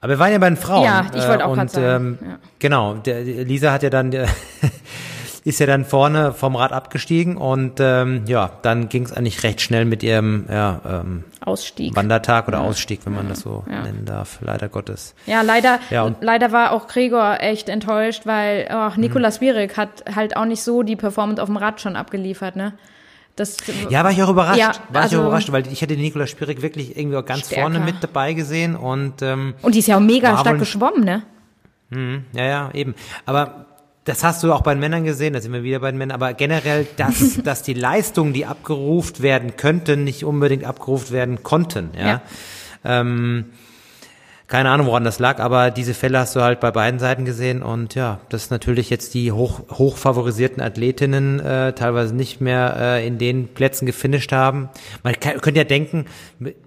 Aber wir waren ja bei den Frauen. Ja, ich wollte auch und, grad sagen, Ähm, ja. Genau, der, Lisa hat ja dann [laughs] ist ja dann vorne vom Rad abgestiegen und ähm, ja, dann ging es eigentlich recht schnell mit ihrem ja, ähm, Ausstieg. Wandertag oder Ausstieg, wenn man das so Ja. nennen darf, leider Gottes. Ja, leider, Ja, leider war auch Gregor echt enttäuscht, weil auch Mhm. Nikolas Bierig hat halt auch nicht so die Performance auf dem Rad schon abgeliefert, ne? Das, Ja, war ich auch überrascht. Ja, war ich also- auch überrascht, weil ich hätte Nikola Spirik wirklich irgendwie auch ganz Stärker. vorne mit dabei gesehen und ähm, und die ist ja auch mega stark geschwommen, ne? Ja, ja, eben. Aber das hast du auch bei den Männern gesehen, da sind wir wieder bei den Männern, aber generell, dass, [laughs] dass die Leistungen, die abgerufen werden könnten, nicht unbedingt abgerufen werden konnten, ja. Ja. Ähm, keine Ahnung, woran das lag, aber diese Fälle hast du halt bei beiden Seiten gesehen und ja, dass natürlich jetzt die hoch, hochfavorisierten Athletinnen äh, teilweise nicht mehr äh, in den Plätzen gefinisht haben. Man kann, könnte ja denken,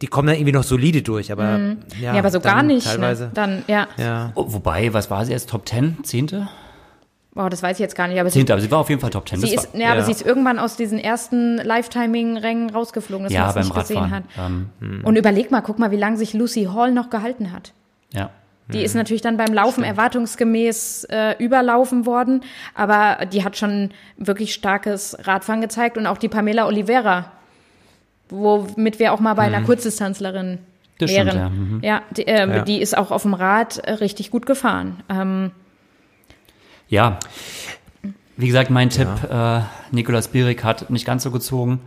die kommen dann irgendwie noch solide durch, aber ja, Mhm. Ja, aber so gar nicht. Teilweise. Ne? Dann, ja. Ja. Wobei, was war sie jetzt? Top 10? Zehnte? Boah, das weiß ich jetzt gar nicht, aber sie, Zehnte, aber sie war auf jeden Fall Top 10. sie ist, war, ja, aber ja. sie ist irgendwann aus diesen ersten Lifetiming-Rängen rausgeflogen, dass ja, man es beim nicht gesehen hat. Radfahren. Ähm, Und überleg mal, guck mal, wie lange sich Lucy Hall noch gehalten hat. ja. Die ist natürlich dann beim Laufen erwartungsgemäß äh, überlaufen worden, aber die hat schon wirklich starkes Radfahren gezeigt und auch die Pamela Oliveira, womit wir auch mal bei einer Kurzdistanzlerin Das wären. stimmt, ja. Mhm. ja, die, ähm, Ja. die ist auch auf dem Rad äh, richtig gut gefahren. Ähm, Ja. Wie gesagt, mein Tipp, äh, Nikolas Bierig hat nicht ganz so gezogen.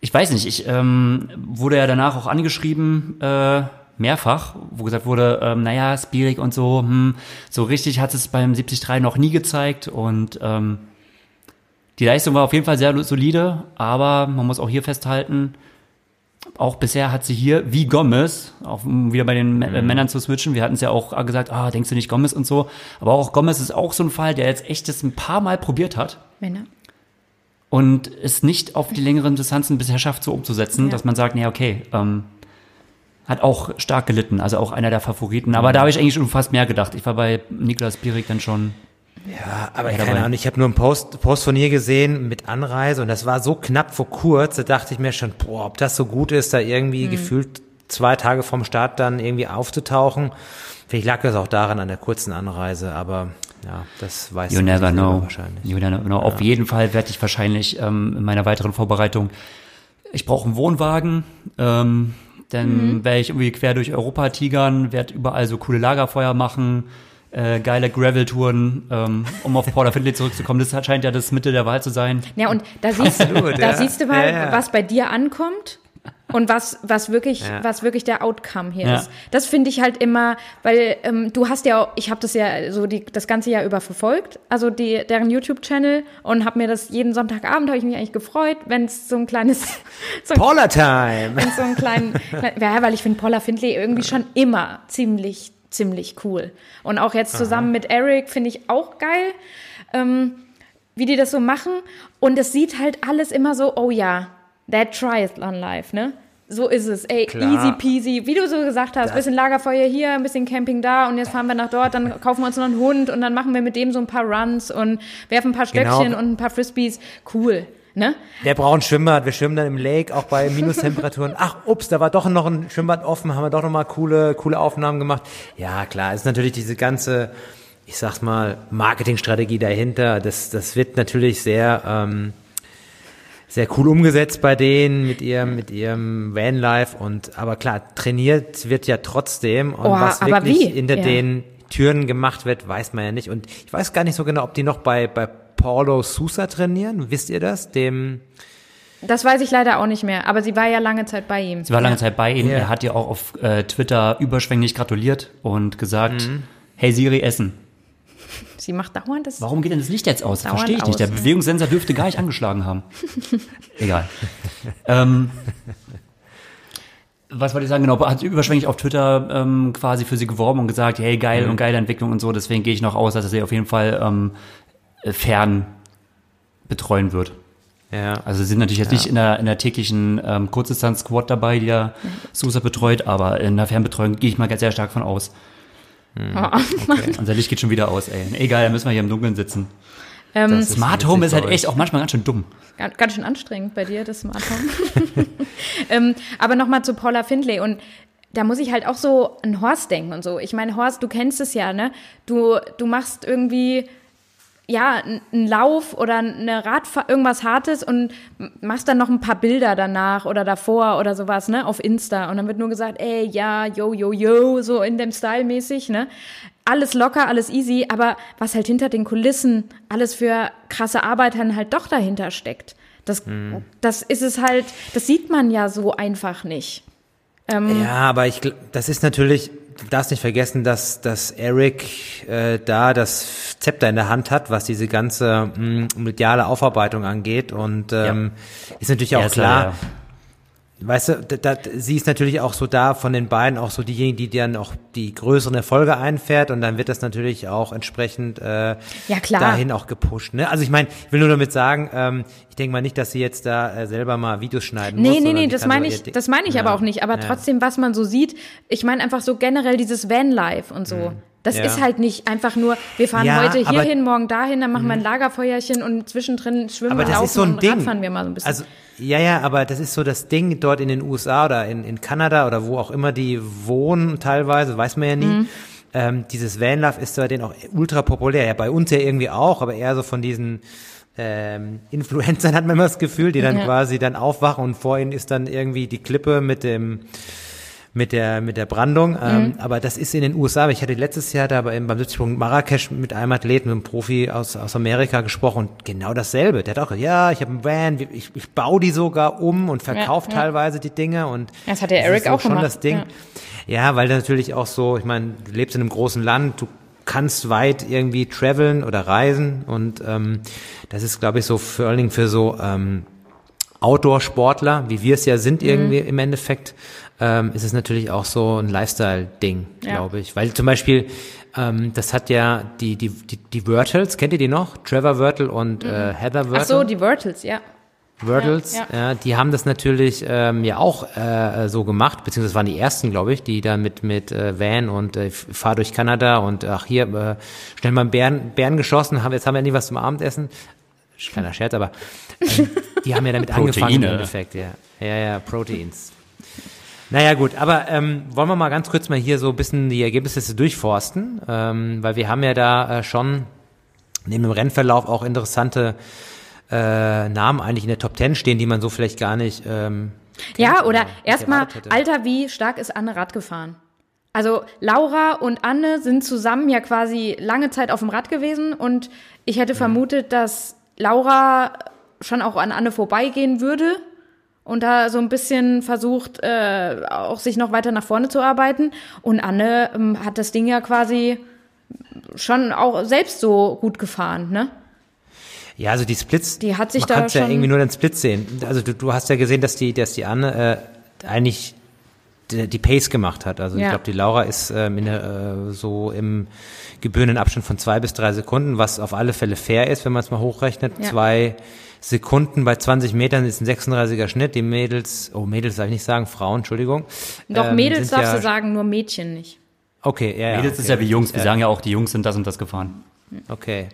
Ich weiß nicht, ich ähm, wurde ja danach auch angeschrieben, äh, mehrfach, wo gesagt wurde, ähm, naja, Spierig und so, hm, so richtig hat es beim 73 noch nie gezeigt und ähm, die Leistung war auf jeden Fall sehr solide, aber man muss auch hier festhalten, auch bisher hat sie hier, wie Gomez, auch um wieder bei den Mhm. Mä- Männern zu switchen, wir hatten es ja auch gesagt, ah, denkst du nicht Gomez und so, aber auch Gomez ist auch so ein Fall, der jetzt echt das ein paar Mal probiert hat Männer. und es nicht auf die längeren Distanzen bisher schafft, so umzusetzen, Ja. dass man sagt, nee, okay, ähm, hat auch stark gelitten, also auch einer der Favoriten. Aber da habe ich eigentlich schon fast mehr gedacht. Ich war bei Niklas Bierig dann schon. Ja, aber Ja, keine. Ahnung, ich habe nur einen Post, Post von ihr gesehen mit Anreise und das war so knapp vor kurz, da dachte ich mir schon, boah, ob das so gut ist, da irgendwie Mhm. gefühlt zwei Tage vom Start dann irgendwie aufzutauchen. Vielleicht lag das auch daran an der kurzen Anreise, aber ja, das weiß You never selber know. wahrscheinlich. You never know. Auf jeden Fall werde ich wahrscheinlich ähm, in meiner weiteren Vorbereitung, ich brauche einen Wohnwagen, ähm, dann werde ich irgendwie quer durch Europa tigern, werde überall so coole Lagerfeuer machen, äh, geile Gravel-Touren, ähm, um auf Paula Findlay zurückzukommen. Das scheint ja das Mitte der Wahl zu sein. Ja, und da siehst, Absolut, da ja. siehst du mal, Ja, ja. was bei dir ankommt und was, was wirklich, Ja. was wirklich der Outcome hier Ja. ist. Das finde ich halt immer, weil ähm, du hast ja, auch- ich habe das ja so die, das ganze Jahr über verfolgt, also die, deren YouTube-Channel und habe mir das jeden Sonntagabend habe ich mich eigentlich gefreut, wenn es so ein kleines, [laughs] so ein, Paula Time! wenn so einen kleinen, klein, [laughs] ja, weil ich finde Paula Findlay irgendwie schon immer ziemlich, ziemlich cool. Und auch jetzt zusammen mit Eric finde ich auch geil, ähm, wie die das so machen. Und es sieht halt alles immer so, oh ja, that Triathlon Life, ne? So ist es. Ey, Klar. easy peasy. Wie du so gesagt hast, bisschen Lagerfeuer hier, ein bisschen Camping da und jetzt fahren wir nach dort, dann [laughs] kaufen wir uns noch einen Hund und dann machen wir mit dem so ein paar Runs und werfen ein paar Genau. Stöckchen und ein paar Frisbees. Cool, ne? Der braucht ein Schwimmbad, wir schwimmen dann im Lake, auch bei Minustemperaturen. Ach, ups, da war doch noch ein Schwimmbad offen, haben wir doch noch mal coole, coole Aufnahmen gemacht. Ja, klar, ist natürlich diese ganze, ich sag's mal, Marketingstrategie dahinter. Das, das wird natürlich sehr, ähm, sehr cool umgesetzt bei denen mit ihrem, mit ihrem Vanlife und, aber klar, trainiert wird ja trotzdem und Oh, was wirklich wie? hinter Ja. den Türen gemacht wird, weiß man ja nicht. Und ich weiß gar nicht so genau, ob die noch bei, bei Paulo Sousa trainieren. Wisst ihr das? Dem, Das weiß ich leider auch nicht mehr, aber sie war ja lange Zeit bei ihm. Sie war lange Zeit bei ihm. Ja. Er hat ihr auch auf äh, Twitter überschwänglich gratuliert und gesagt, hey Siri, essen. Sie macht dauernd das. Warum geht denn das Licht jetzt aus? Verstehe ich nicht. Der aus, ne? Bewegungssensor dürfte gar nicht angeschlagen haben. [laughs] Egal. ähm, was wollte ich sagen? Genau, hat überschwänglich auf Twitter ähm, quasi für sie geworben und gesagt, hey, geil und geile Entwicklung und so. Deswegen gehe ich noch aus, dass er sie auf jeden Fall ähm, äh, fern betreuen wird. ja. Also sie sind natürlich jetzt nicht in der, in der täglichen ähm, Kurzdistanz-Squad dabei, die ja Sousa betreut, aber in der Fernbetreuung gehe ich mal ganz sehr stark von aus. Oh, [laughs] Unser Licht geht schon wieder aus, ey. Egal, da müssen wir hier im Dunkeln sitzen. Ähm, Smart Home ist halt echt auch manchmal ganz schön dumm. Ganz, ganz schön anstrengend bei dir, das Smart Home. [laughs] [laughs] ähm, aber nochmal zu Paula Findlay und da muss ich halt auch so an Horst denken und so. Ich meine, Horst, du kennst es ja, ne? Du, du machst irgendwie, ja, n- einen Lauf oder eine Radfahr irgendwas Hartes und machst dann noch ein paar Bilder danach oder davor oder sowas, ne, auf Insta. Und dann wird nur gesagt, ey, ja, yo, yo, yo, so in dem Style mäßig, ne? Alles locker, alles easy, aber was halt hinter den Kulissen alles für krasse Arbeit dann halt doch dahinter steckt. Das, das ist es halt, das sieht man ja so einfach nicht. Ja, aber ich, das ist natürlich, darfst nicht vergessen, dass, dass Eric äh, da das Zepter in der Hand hat, was diese ganze mh, mediale Aufarbeitung angeht. Und ähm, ist natürlich auch ist klar, leider- weißt du, da, da, sie ist natürlich auch so da von den beiden auch so diejenige, die dann auch die größeren Erfolge einfährt und dann wird das natürlich auch entsprechend äh, Ja, klar. dahin auch gepusht. Ne? Also ich meine, ich will nur damit sagen, ähm, ich denke mal nicht, dass sie jetzt da äh, selber mal Videos schneiden muss. Nee, nee, nee, das meine so ich, das meine ich Ja. aber auch nicht. Aber Ja. trotzdem, was man so sieht, ich meine einfach so generell dieses Vanlife und so. Das Ja. ist halt nicht einfach nur, wir fahren Ja, heute Mhm. hierhin, morgen dahin, dann machen wir ein Lagerfeuerchen und zwischendrin schwimmen Aber wir, das laufen ist so ein und Ding. Radfahren wir mal so ein bisschen. Also, ja, ja, aber das ist so das Ding dort in den USA oder in, in Kanada oder wo auch immer die wohnen teilweise, weiß man ja nie. Mhm. Ähm, dieses Vanlife ist bei denen auch ultra populär. Ja, bei uns ja irgendwie auch, aber eher so von diesen ähm, Influencern [laughs] hat man immer das Gefühl, die dann Ja. quasi dann aufwachen und vor ihnen ist dann irgendwie die Klippe mit dem mit der mit der Brandung. Ähm, Mhm. aber das ist in den USA. Ich hatte letztes Jahr da beim, beim 70 Marrakesch mit einem Athleten, einem Profi aus, aus Amerika gesprochen und genau dasselbe. Der hat auch gesagt, ja, ich habe einen Van, ich, ich baue die sogar um und verkaufe Ja, ja. teilweise die Dinge und Das hat der Eric so auch schon gemacht, das Ding. Ja. weil natürlich auch so, ich meine, du lebst in einem großen Land, du kannst weit irgendwie traveln oder reisen und ähm, das ist, glaube ich, so vor allen Dingen für so ähm, Outdoor-Sportler, wie wir es ja Mhm. sind irgendwie im Endeffekt, ähm, ist es natürlich auch so ein Lifestyle-Ding, Ja. glaube ich. Weil zum Beispiel, ähm, das hat ja die, die, die, die Wörtels, kennt ihr die noch? Trevor Wörtel und äh, Heather. Mhm. Ach so, die Virtuals, ja. Wordles, Ja, ja, die haben das natürlich ähm, ja auch äh, so gemacht, beziehungsweise waren die ersten, glaube ich, die da mit mit äh, Van und äh, fahr durch Kanada und ach hier äh, schnell mal einen Bären, Bären geschossen, haben jetzt haben wir endlich was zum Abendessen. Kleiner Scherz, aber ähm, [laughs] die haben ja damit angefangen im Proteine. Endeffekt, ja. Ja, ja, Proteins. Naja gut, aber ähm, wollen wir mal ganz kurz mal hier so ein bisschen die Ergebnisse durchforsten, ähm, weil wir haben ja da äh, schon neben dem Rennverlauf auch interessante äh, Namen eigentlich in der Top 10 stehen, die man so vielleicht gar nicht. Ähm, Ja, oder nicht erstmal. Alter, wie stark ist Anne Rad gefahren? Also Laura und Anne sind zusammen ja quasi lange Zeit auf dem Rad gewesen und ich hätte vermutet, dass Laura schon auch an Anne vorbeigehen würde und da so ein bisschen versucht, äh, auch sich noch weiter nach vorne zu arbeiten. Und Anne ähm, hat das Ding ja quasi schon auch selbst so gut gefahren, ne? Ja, also die Splits. Die hat sich man da kann's ja irgendwie nur den Splits sehen. Also du, du hast ja gesehen, dass die, dass die Anne äh, eigentlich die, die Pace gemacht hat. Also ich Ja. glaube, die Laura ist ähm, in äh, so im gebührenden Abstand von zwei bis drei Sekunden, was auf alle Fälle fair ist, wenn man es mal hochrechnet. Ja. Zwei Sekunden bei 20 Metern ist ein 36er Schnitt. Die Mädels, oh Mädels darf ich nicht sagen, Frauen, Entschuldigung. Doch ähm, Mädels darfst ja, du sagen, nur Mädchen nicht. Okay, ja, ja. Mädels okay. ist ja wie Jungs. Wir sagen ja auch, die Jungs sind das und das gefahren. Okay.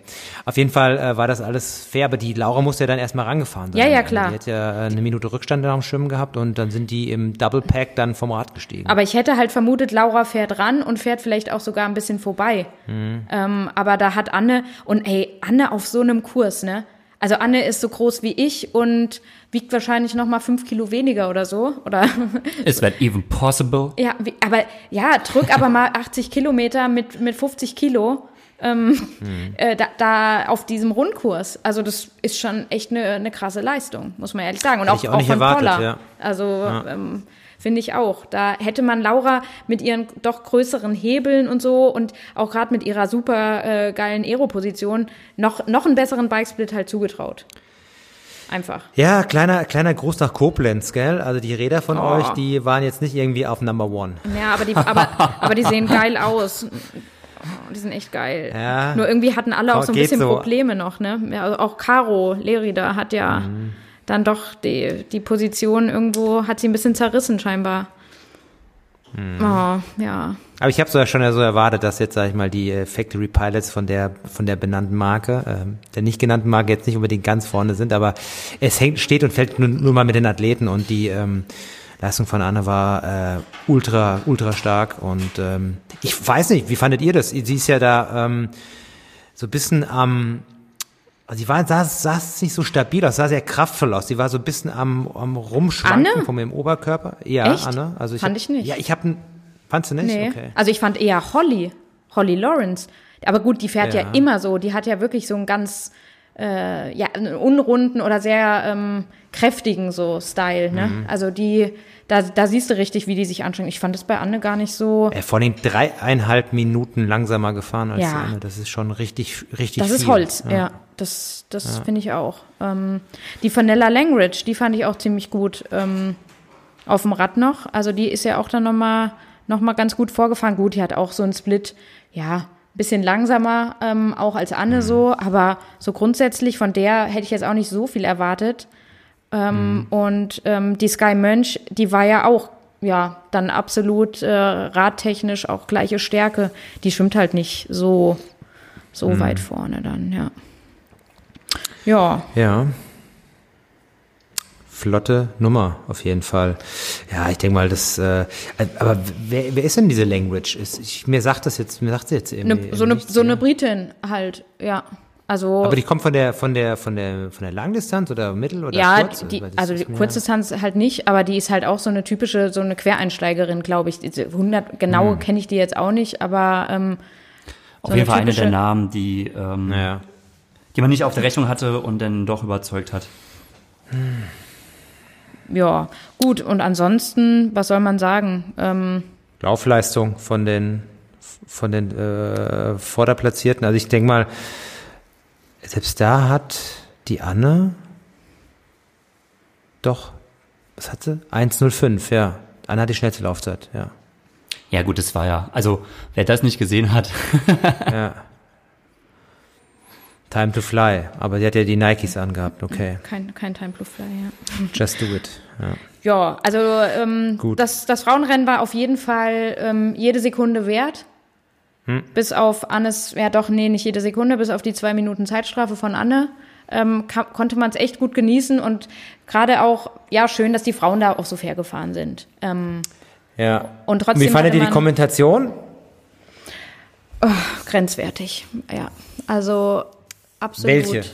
Auf jeden Fall äh, war das alles fair, aber die Laura musste ja dann erstmal rangefahren sein. Ja, ja, klar. Die hat ja äh, eine Minute Rückstand am Schwimmen gehabt und dann sind die im Double Pack dann vom Rad gestiegen. Aber ich hätte halt vermutet, Laura fährt ran und fährt vielleicht auch sogar ein bisschen vorbei. Ähm, aber da hat Anne, und ey, Anne auf so einem Kurs, ne? Also Anne ist so groß wie ich und wiegt wahrscheinlich noch mal fünf Kilo weniger oder so. Oder [laughs] Is that even possible? ja, wie, aber ja, drück aber mal [laughs] 80 Kilometer mit, mit 50 Kilo. Ähm, [laughs] äh, da, da auf diesem Rundkurs. Also das ist schon echt eine, eine krasse Leistung, muss man ehrlich sagen. Und Hätte auch, auch auch nicht von erwartet, ja. Also ähm, finde ich auch. Da hätte man Laura mit ihren doch größeren Hebeln und so und auch gerade mit ihrer super äh, geilen Aero-Position noch, noch einen besseren Bikesplit halt zugetraut. Einfach. ja, kleiner, kleiner Gruß nach Koblenz, gell? Also die Räder von Oh. euch, die waren jetzt nicht irgendwie auf Number One. Ja, aber die, aber, [laughs] aber die sehen geil aus. Oh, die sind echt geil. Ja. Nur irgendwie hatten alle auch so ein Geht bisschen so. Probleme noch, ne? Ja, also auch Caro Lerida hat ja Mhm. Dann doch die, die Position irgendwo, hat sie ein bisschen zerrissen scheinbar. Oh, ja. Aber ich habe so ja schon so erwartet, dass jetzt, sag ich mal, die äh, Factory Pilots von der von der benannten Marke, ähm, der nicht genannten Marke jetzt nicht unbedingt ganz vorne sind, aber es hängt, steht und fällt nur, nur mal mit den Athleten und die ähm, Leistung von Anne war äh, ultra, ultra stark und ähm, ich weiß nicht, wie fandet ihr das? Sie ist ja da ähm, so ein bisschen am, also sie war, sah, sah nicht so stabil aus, sah sehr kraftvoll aus. Sie war so ein bisschen am, am Rumschwanken Anne? von ihrem Oberkörper. Ja, Echt? Anne. Also ich Fand hab, ich nicht. Ja, ich habe Fandst du nicht? Nee. Okay. Also ich fand eher Holly, Holly Lawrence. Aber gut, die fährt ja, Ja. immer so. Die hat ja wirklich so einen ganz äh, ja, einen unrunden oder sehr ähm, kräftigen so Style. Ne? Mhm. Also die, da, da siehst du richtig, wie die sich anstrengen. Ich fand es bei Anne gar nicht so. Äh, vor den dreieinhalb Minuten langsamer gefahren als Ja. Anne. Das ist schon richtig, richtig Das viel. ist Holz, ja. Das, das finde ich auch. Ähm, die Vanilla Langridge, die fand ich auch ziemlich gut ähm, auf dem Rad noch. Also die ist ja auch dann nochmal noch mal ganz gut vorgefahren. Gut, die hat auch so einen Split, ja, bisschen langsamer ähm, auch als Anne so, aber so grundsätzlich von der hätte ich jetzt auch nicht so viel erwartet. Ähm, Und ähm, die Sky Mönch, die war ja auch, ja, dann absolut äh, radtechnisch auch gleiche Stärke. Die schwimmt halt nicht so, so weit vorne dann, ja. Ja, Ja. Flotte Nummer, auf jeden Fall. Ja, ich denke mal, das, äh, aber wer, wer ist denn diese Language? Ist, ich, mir sagt das jetzt, mir sagt sie jetzt irgendwie. ne, so, eine, so eine. Britin halt, ja. Also, Aber die kommt von der, von der, von der, von der Langdistanz oder Mittel oder ja, Kurz? die, also die Kurzdistanz halt nicht, aber die ist halt auch so eine typische, so eine Quereinsteigerin, glaube ich. Diese 100, genau Hm. kenne ich die jetzt auch nicht, aber ähm, Auf So jeden Fall eine der Namen, die, ähm, Ja. Die man nicht auf der Rechnung hatte und dann doch überzeugt hat. ja, gut. Und ansonsten, was soll man sagen? Ähm, Laufleistung von den, von den äh, Vorderplatzierten. Also ich denke mal, selbst da hat die Anne doch, was hat sie? 1,05, ja. Anne hat die schnellste Laufzeit, ja. Ja gut, das war ja, also wer das nicht gesehen hat, [laughs] ja. Time to fly, aber sie hat ja die Nikes angehabt, okay. kein, kein Time Blue Fly, ja. Just do it. Ja. Ja, also ähm, Gut. das, das Frauenrennen war auf jeden Fall ähm, jede Sekunde wert. Hm. Bis auf Annes, ja doch, nee, nicht jede Sekunde, bis auf die zwei Minuten Zeitstrafe von Anne. Ähm, konnte man es echt gut genießen und gerade auch, ja, schön, dass die Frauen da auch so fair gefahren sind. Ähm, ja. und trotzdem. Wie fandet ihr die Kommentation? grenzwertig, ja. Also absolut. Welche?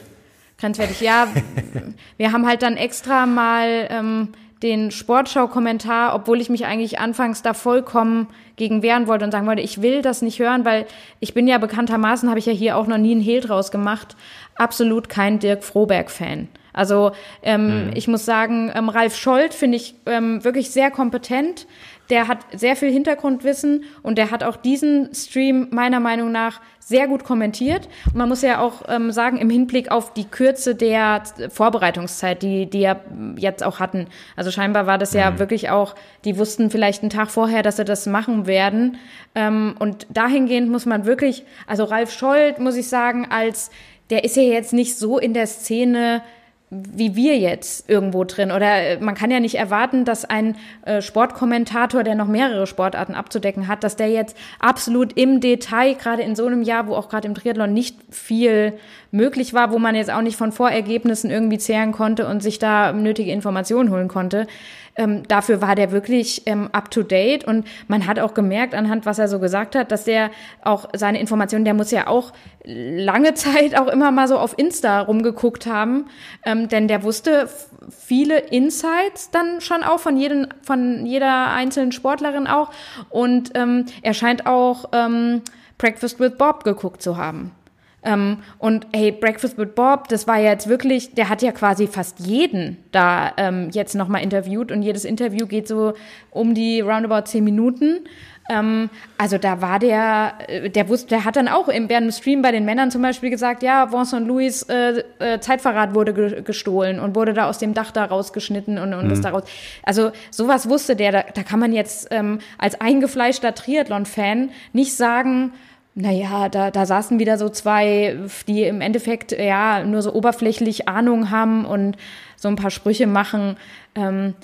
Grenzwertig, ja. [laughs] wir haben halt dann extra mal ähm, den Sportschau-Kommentar, obwohl ich mich eigentlich anfangs da vollkommen gegen wehren wollte und sagen wollte, ich will das nicht hören, weil ich bin ja bekanntermaßen, habe ich ja hier auch noch nie einen Hehl draus gemacht, absolut kein Dirk Froberg-Fan. Also ähm, ich muss sagen, ähm, Ralf Scholz finde ich ähm, wirklich sehr kompetent. Der hat sehr viel Hintergrundwissen und der hat auch diesen Stream meiner Meinung nach sehr gut kommentiert. Und man muss ja auch ähm, sagen, im Hinblick auf die Kürze der Vorbereitungszeit, die die ja jetzt auch hatten. Also scheinbar war das ja wirklich auch, die wussten vielleicht einen Tag vorher, dass sie das machen werden. Ähm, und dahingehend muss man wirklich, also Ralf Scholz, muss ich sagen, als der ist ja jetzt nicht so in der Szene, wie wir jetzt irgendwo drin. Oder äh, man kann ja nicht erwarten, dass ein äh, Sportkommentator, der noch mehrere Sportarten abzudecken hat, dass der jetzt absolut im Detail, gerade in so einem Jahr, wo auch gerade im Triathlon nicht viel möglich war, wo man jetzt auch nicht von Vorergebnissen irgendwie zehren konnte und sich da nötige Informationen holen konnte. Ähm, dafür war der wirklich ähm, up to date. Und man hat auch gemerkt anhand, was er so gesagt hat, dass der auch seine Informationen, der muss ja auch lange [laughs] Zeit auch immer mal so auf Insta rumgeguckt haben, ähm, denn der wusste viele Insights dann schon auch von jedem, von jeder einzelnen Sportlerin auch. Und ähm, er scheint auch ähm, Breakfast with Bob geguckt zu haben. Ähm, und hey, Breakfast with Bob, das war ja jetzt wirklich, der hat ja quasi fast jeden da ähm, jetzt nochmal interviewt und jedes Interview geht so um die roundabout zehn Minuten. Ähm, also da war der, äh, der wusste, der hat dann auch im, während dem Stream bei den Männern zum Beispiel gesagt, ja, Vincent Louis äh, äh, Zeitverrat wurde ge gestohlen und wurde da aus dem Dach da rausgeschnitten und, und das daraus. Also sowas wusste der, da, da kann man jetzt ähm, als eingefleischter Triathlon-Fan nicht sagen, naja, da, da saßen wieder so zwei, die im Endeffekt ja nur so oberflächlich Ahnung haben und so ein paar Sprüche machen. Ähm,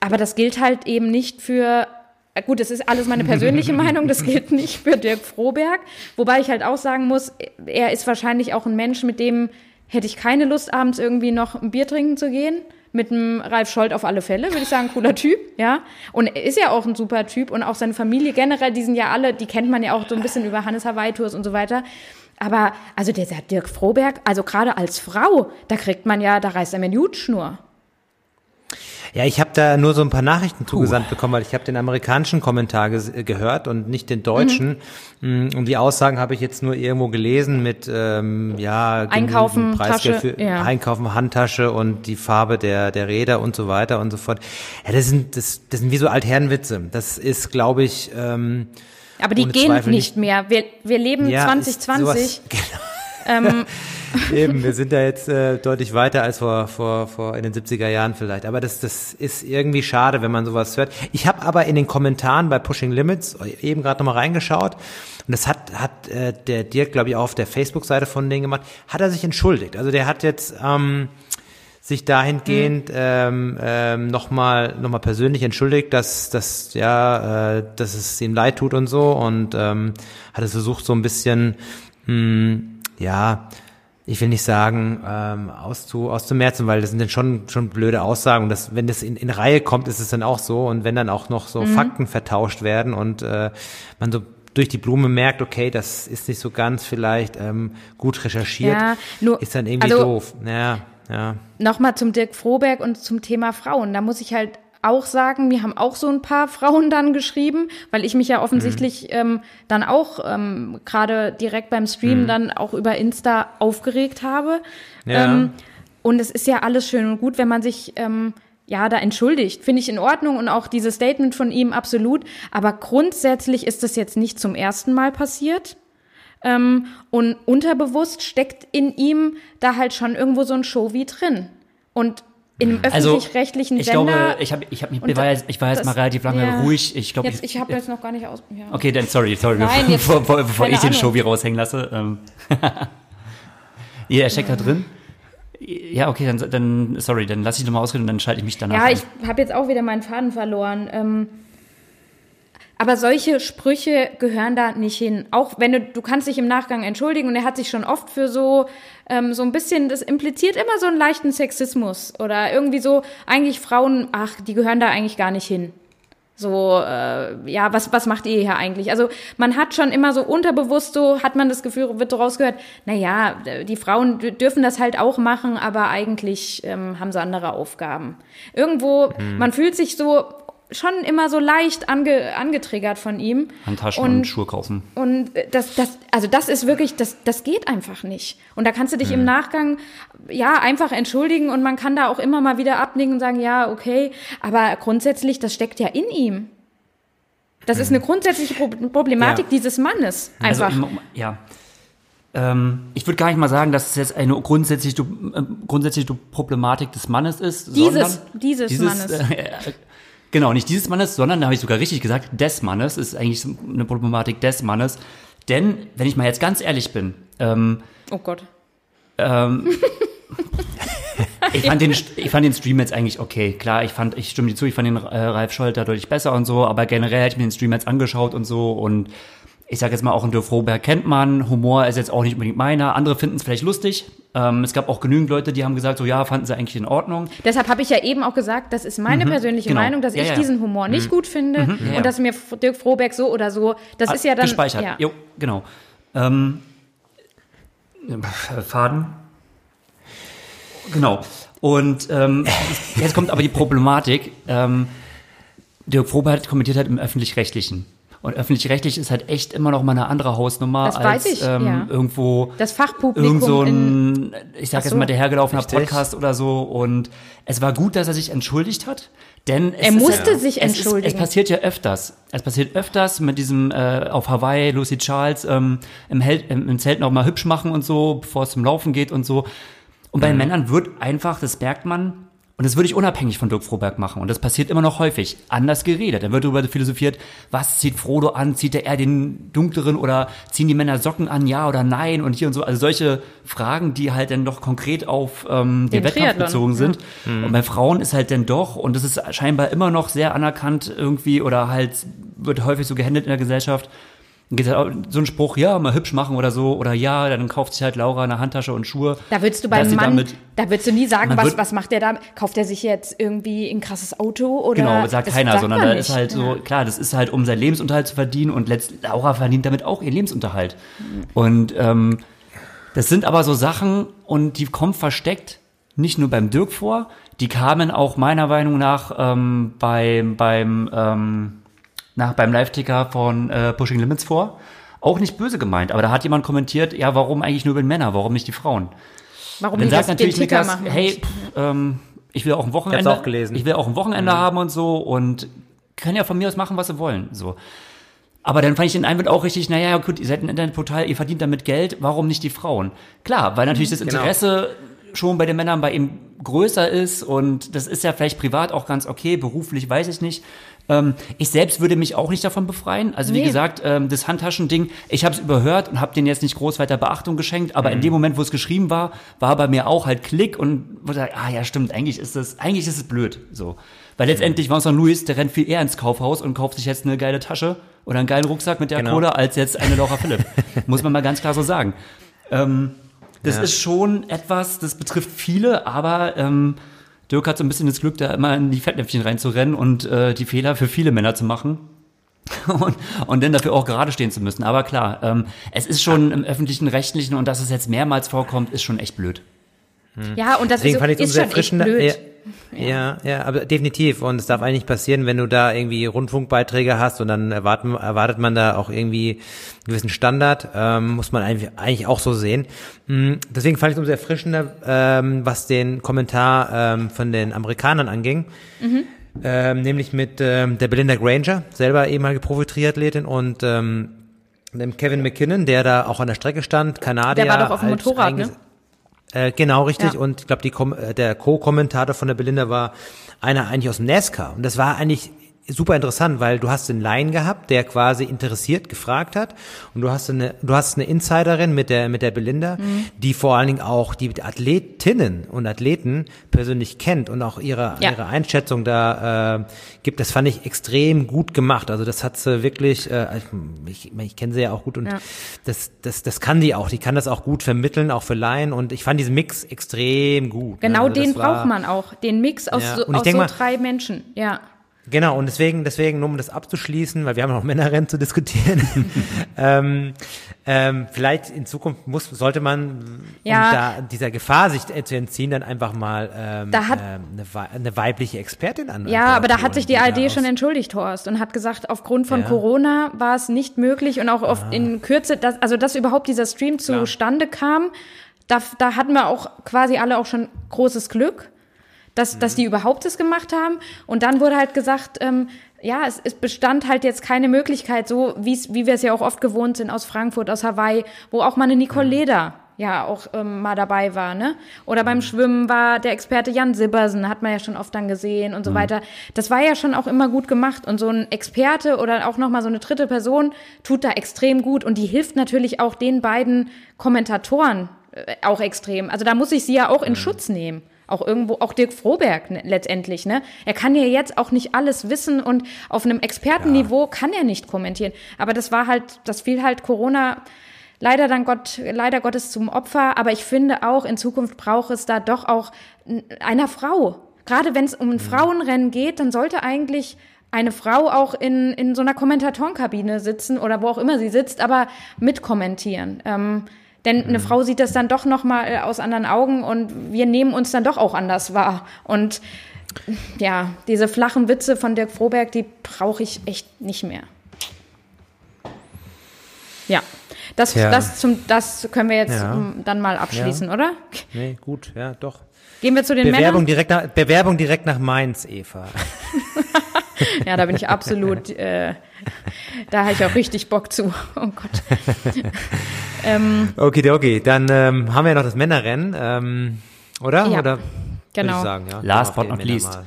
aber das gilt halt eben nicht für äh, gut, das ist alles meine persönliche [laughs] Meinung, das gilt nicht für Dirk Froberg. Wobei ich halt auch sagen muss, er ist wahrscheinlich auch ein Mensch, mit dem hätte ich keine Lust, abends irgendwie noch ein Bier trinken zu gehen. Mit dem Ralf Scholz auf alle Fälle, würde ich sagen, cooler Typ, ja. Und er ist ja auch ein super Typ und auch seine Familie generell, die sind ja alle, die kennt man ja auch so ein bisschen über Hannes Hawaii Tours und so weiter. Aber, also der, der Dirk Froberg, also gerade als Frau, da kriegt man ja, da reißt er mir eine Hutschnur. Ja, ich habe da nur so ein paar Nachrichten zugesandt bekommen, weil ich habe den amerikanischen Kommentar ge gehört und nicht den deutschen. Mhm. Und die Aussagen habe ich jetzt nur irgendwo gelesen mit ähm, ja Einkaufen, Preisgeld Tasche, für ja. Einkaufen, Handtasche und die Farbe der der Räder und so weiter und so fort. Ja, das sind das, das sind wie so Altherrenwitze. Das ist, glaube ich. Ähm, Aber die gehen Zweifel nicht mehr. Wir, wir leben ja, ist 2020. sowas- [laughs] Genau. Ähm, [laughs] [laughs] Eben, wir sind da jetzt äh, deutlich weiter als vor, vor, vor in den 70er Jahren vielleicht. Aber das, das ist irgendwie schade, wenn man sowas hört. Ich habe aber in den Kommentaren bei Pushing Limits eben gerade nochmal reingeschaut. Und das hat, hat äh, der Dirk, glaube ich, auch auf der Facebook-Seite von denen gemacht, hat er sich entschuldigt. Also der hat jetzt ähm, sich dahingehend ähm, ähm, nochmal noch mal persönlich entschuldigt, dass, dass, ja, äh, dass es ihm leid tut und so. Und ähm, hat es versucht, so ein bisschen, mh, ja, ich will nicht sagen, ähm, auszu, auszumerzen, weil das sind dann schon, schon blöde Aussagen. Und das, wenn das in, in Reihe kommt, ist es dann auch so. Und wenn dann auch noch so Fakten vertauscht werden und äh, man so durch die Blume merkt, okay, das ist nicht so ganz vielleicht ähm, gut recherchiert, Ja, nur- ist dann irgendwie also- doof. Ja, ja. Nochmal zum Dirk Froberg und zum Thema Frauen. Da muss ich halt auch sagen, mir haben auch so ein paar [laughs] Frauen dann geschrieben, weil ich mich ja offensichtlich Mhm. ähm, dann auch ähm, gerade direkt beim Stream Mhm. dann auch über Insta aufgeregt habe. Ja. Ähm, und es ist ja alles schön und gut, wenn man sich ähm, ja da entschuldigt. Finde ich in Ordnung und auch dieses Statement von ihm absolut. Aber grundsätzlich ist das jetzt nicht zum ersten Mal passiert. Ähm, und unterbewusst steckt in ihm da halt schon irgendwo so ein Show wie drin. Und in einem Also, öffentlich-rechtlichen ich Sender. glaube, ich, hab, ich, hab ich war jetzt, ich war jetzt das- mal relativ lange ja. ruhig. Ich glaube, jetzt, ich habe jetzt noch gar nicht aus. Ja. Okay, dann sorry, sorry, Nein, bevor, jetzt- bevor, bevor ich den. Show raushängen lasse. Ähm. [laughs] ja, er steckt da drin. Ja, okay, dann, dann sorry, dann lasse ich nochmal ausreden und dann schalte ich mich danach Ja, ein. ich habe jetzt auch wieder meinen Faden verloren. Ähm, aber solche Sprüche gehören da nicht hin. Auch wenn du, du kannst dich im Nachgang entschuldigen und er hat sich schon oft für so, ähm, so ein bisschen, das impliziert immer so einen leichten Sexismus oder irgendwie so, eigentlich Frauen, ach, die gehören da eigentlich gar nicht hin. So, äh, ja, was, was macht ihr hier eigentlich? Also man hat schon immer so unterbewusst so, hat man das Gefühl, wird rausgehört, naja, die Frauen dürfen das halt auch machen, aber eigentlich ähm, haben sie andere Aufgaben. Irgendwo, man fühlt sich so schon immer so leicht ange, angetriggert von ihm. Handtaschen und, Schuhe kaufen. Und das, das, also das ist wirklich, das, das geht einfach nicht. Und da kannst du dich im Nachgang, ja, einfach entschuldigen und man kann da auch immer mal wieder abnicken und sagen, ja, okay, aber grundsätzlich, das steckt ja in ihm. Das ist eine grundsätzliche Pro Problematik Ja. dieses Mannes. Also, Einfach. im- ja. Ähm, ich würde gar nicht mal sagen, dass es jetzt eine grundsätzliche, äh, grundsätzliche Problematik des Mannes ist. Dieses- sondern dieses Mannes. [laughs] Äh, genau, nicht dieses Mannes, sondern, da habe ich sogar richtig gesagt, des Mannes ist eigentlich eine Problematik des Mannes. Denn, wenn ich mal jetzt ganz ehrlich bin, ähm, oh Gott. [laughs] ich, fand den, ich fand den Stream jetzt eigentlich okay. Klar, ich fand, ich stimme dir zu, ich fand den äh, Ralf Scholter deutlich besser und so, aber generell hätte ich mir den Stream jetzt angeschaut und so und ich sage jetzt mal, auch einen Dirk Froberg kennt man, Humor ist jetzt auch nicht unbedingt meiner, andere finden es vielleicht lustig. Ähm, es gab auch genügend Leute, die haben gesagt, so ja, fanden sie eigentlich in Ordnung. Deshalb habe ich ja eben auch gesagt, das ist meine persönliche genau. Meinung, dass Ja, ich ja. diesen Humor nicht gut finde Ja, ja. und dass mir Dirk Froberg so oder so, das ist ja dann gespeichert. Ja. Jo, genau. Ähm, äh, Faden. Genau. Und ähm, jetzt kommt aber die Problematik. Ähm, Dirk Froberg kommentiert halt im Öffentlich-Rechtlichen. Und öffentlich-rechtlich ist halt echt immer noch mal eine andere Hausnummer Das als weiß ich, ähm, ja. irgendwo Das Fachpublikum irgend so in, ein, ich sag Ach jetzt so. mal, der hergelaufene. Podcast oder so. Und es war gut, dass er sich entschuldigt hat, denn es Er ist musste ja, sich es Ist, entschuldigen. es passiert ja öfters. Es passiert öfters mit diesem äh, auf Hawaii Lucy Charles ähm, im, Hel im, im Zelt noch mal hübsch machen und so, bevor es zum Laufen geht und so. Und Mhm. bei den Männern wird einfach, das merkt man, und das würde ich unabhängig von Dirk Froberg machen. Und das passiert immer noch häufig. Anders geredet. Dann wird darüber philosophiert, was zieht Frodo an? Zieht er eher den dunkleren oder ziehen die Männer Socken an? Ja oder nein? Und hier und so. Also solche Fragen, die halt dann doch konkret auf ähm, den, Den Wettkampf Triathlon, bezogen sind. Und bei Frauen ist halt dann doch, und das ist scheinbar immer noch sehr anerkannt irgendwie oder halt wird häufig so gehandelt in der Gesellschaft. Dann geht halt auch so ein Spruch, ja, mal hübsch machen oder so, oder ja, dann kauft sich halt Laura eine Handtasche und Schuhe. Da würdest du beim Mann, damit- da würdest du nie sagen, was, wird- was macht der da? Kauft er sich jetzt irgendwie ein krasses Auto oder? Genau, sagt das keiner, sagt sondern da ist halt so, klar, das ist halt, um seinen Lebensunterhalt zu verdienen und letzt, Laura verdient damit auch ihren Lebensunterhalt. Und ähm, das sind aber so Sachen und die kommen versteckt nicht nur beim Dirk vor, die kamen auch meiner Meinung nach ähm, beim, beim, ähm, nach, beim Live-Ticker von äh, Pushing Limits vor. Auch nicht böse gemeint, aber da hat jemand kommentiert, ja, warum eigentlich nur über den Männer, warum nicht die Frauen? Warum Dann sagt den natürlich Ticker Niklas, machen? hey, pff, ähm, ich will auch ein Wochenende. auch gelesen. Ich will auch ein Wochenende haben und so und können ja von mir aus machen, was sie wollen. So. Aber dann fand ich den Einwand auch richtig, naja, gut, ihr seid ein Internetportal, ihr verdient damit Geld, warum nicht die Frauen? Klar, weil natürlich das Genau. Interesse schon bei den Männern bei ihm größer ist und das ist ja vielleicht privat auch ganz okay, beruflich weiß ich nicht. Ähm, ich selbst würde mich auch nicht davon befreien. Also wie Nee. gesagt, ähm, das Handtaschending, ich habe es überhört und habe den jetzt nicht groß weiter Beachtung geschenkt, aber in dem Moment, wo es geschrieben war, war bei mir auch halt Klick und wurde gesagt, ah ja, stimmt, eigentlich ist das, eigentlich ist es blöd, so. Weil letztendlich Vincent Louis, der rennt viel eher ins Kaufhaus und kauft sich jetzt eine geile Tasche oder einen geilen Rucksack mit der Genau. Kohle als jetzt eine Laura Philipp. [laughs] Muss man mal ganz klar so sagen. Ähm, das Ja. ist schon etwas, das betrifft viele, aber ähm, Dirk hat so ein bisschen das Glück, da immer in die Fettnäpfchen reinzurennen und äh, die Fehler für viele Männer zu machen. [laughs] Und, und dann dafür auch gerade stehen zu müssen. Aber klar, ähm, es ist schon im öffentlichen Rechtlichen und dass es jetzt mehrmals vorkommt, ist schon echt blöd. Ja, und das Deswegen ist, fand ich es ist umso schon echt erfrischender. blöd. Ja, ja, ja, aber definitiv. Und es darf eigentlich passieren, wenn du da irgendwie Rundfunkbeiträge hast und dann erwarten, erwartet man da auch irgendwie einen gewissen Standard. Ähm, muss man eigentlich, eigentlich auch so sehen. Mm, Deswegen fand ich es umso erfrischender, ähm, was den Kommentar ähm, von den Amerikanern anging. Ähm, nämlich mit ähm, der Belinda Granger, selber ehemalige Profi-Triathletin und ähm, dem Kevin McKinnon, der da auch an der Strecke stand, Kanadier. Der war doch auf dem Motorrad, ne? Äh, genau, richtig. Ja. Und ich glaube, die Kom äh, der Co-Kommentator von der Belinda war einer eigentlich aus dem NASCAR. Und das war eigentlich super interessant, weil du hast einen Laien gehabt, der quasi interessiert gefragt hat. Und du hast eine, du hast eine Insiderin mit der, mit der Belinda, Mhm. die vor allen Dingen auch die Athletinnen und Athleten persönlich kennt und auch ihre, Ja. ihre Einschätzung da äh, gibt. Das fand ich extrem gut gemacht. Also das hat sie wirklich, äh, ich, ich kenne sie ja auch gut und Ja. das, das, das kann die auch. Die kann das auch gut vermitteln, auch für Laien. Und ich fand diesen Mix extrem gut. ne? Genau Also das den war- braucht man auch. Den Mix aus, Ja, so, aus so drei Menschen. Ja. Genau, und deswegen, deswegen, nur um das abzuschließen, weil wir haben noch Männerrennen zu diskutieren, [laughs] ähm, ähm, vielleicht in Zukunft muss, sollte man, Ja. um da dieser Gefahr sich zu entziehen, dann einfach mal ähm, Da hat- ähm, eine, eine weibliche Expertin an. Ja, aber da hat sich die ARD schon entschuldigt, Horst, und hat gesagt, aufgrund von Ja. Ah. Corona war es nicht möglich und auch oft in Kürze, dass, also dass überhaupt dieser Stream zustande kam, da, da hatten wir auch quasi alle auch schon großes Glück, dass, dass Mhm. die überhaupt das gemacht haben. Und dann wurde halt gesagt, ähm, ja, es, es bestand halt jetzt keine Möglichkeit, so wie's, wie wir es ja auch oft gewohnt sind aus Frankfurt, aus Hawaii, wo auch mal eine Nicole Mhm. Leder ja auch ähm, mal dabei war, ne? Oder beim Schwimmen war der Experte Jan Sibbersen, hat man ja schon oft dann gesehen und so weiter. Das war ja schon auch immer gut gemacht und so ein Experte oder auch noch mal so eine dritte Person tut da extrem gut und die hilft natürlich auch den beiden Kommentatoren äh, auch extrem. Also da muss ich sie ja auch in Schutz nehmen. Auch irgendwo, auch Dirk Froberg ne, letztendlich, ne? Er kann ja jetzt auch nicht alles wissen und auf einem Expertenniveau kann er nicht kommentieren. Aber das war halt, das fiel halt Corona leider dann Gott, leider Gottes zum Opfer. Aber ich finde auch, in Zukunft braucht es da doch auch einer Frau. Gerade wenn es um ein Frauenrennen geht, dann sollte eigentlich eine Frau auch in, in so einer Kommentatorenkabine sitzen oder wo auch immer sie sitzt, aber mitkommentieren. Ähm, denn eine Frau sieht das dann doch noch mal aus anderen Augen und wir nehmen uns dann doch auch anders wahr. Und ja, diese flachen Witze von Dirk Froberg, die brauche ich echt nicht mehr. Ja, das, Tja. das, zum, das können wir jetzt Ja. ähm, dann mal abschließen, oder? Nee, gut, ja, doch. Gehen wir zu den Bewerbung Männern? direkt, nach, Bewerbung direkt nach Mainz, Eva. [laughs] Ja, da bin ich absolut, äh, [laughs] da habe ich auch richtig Bock zu. Oh Gott. [laughs] ähm, Okay, okay, dann ähm, haben wir noch das Männerrennen, ähm, oder? Ja, oder genau. Sagen, ja. Last but not Männer least.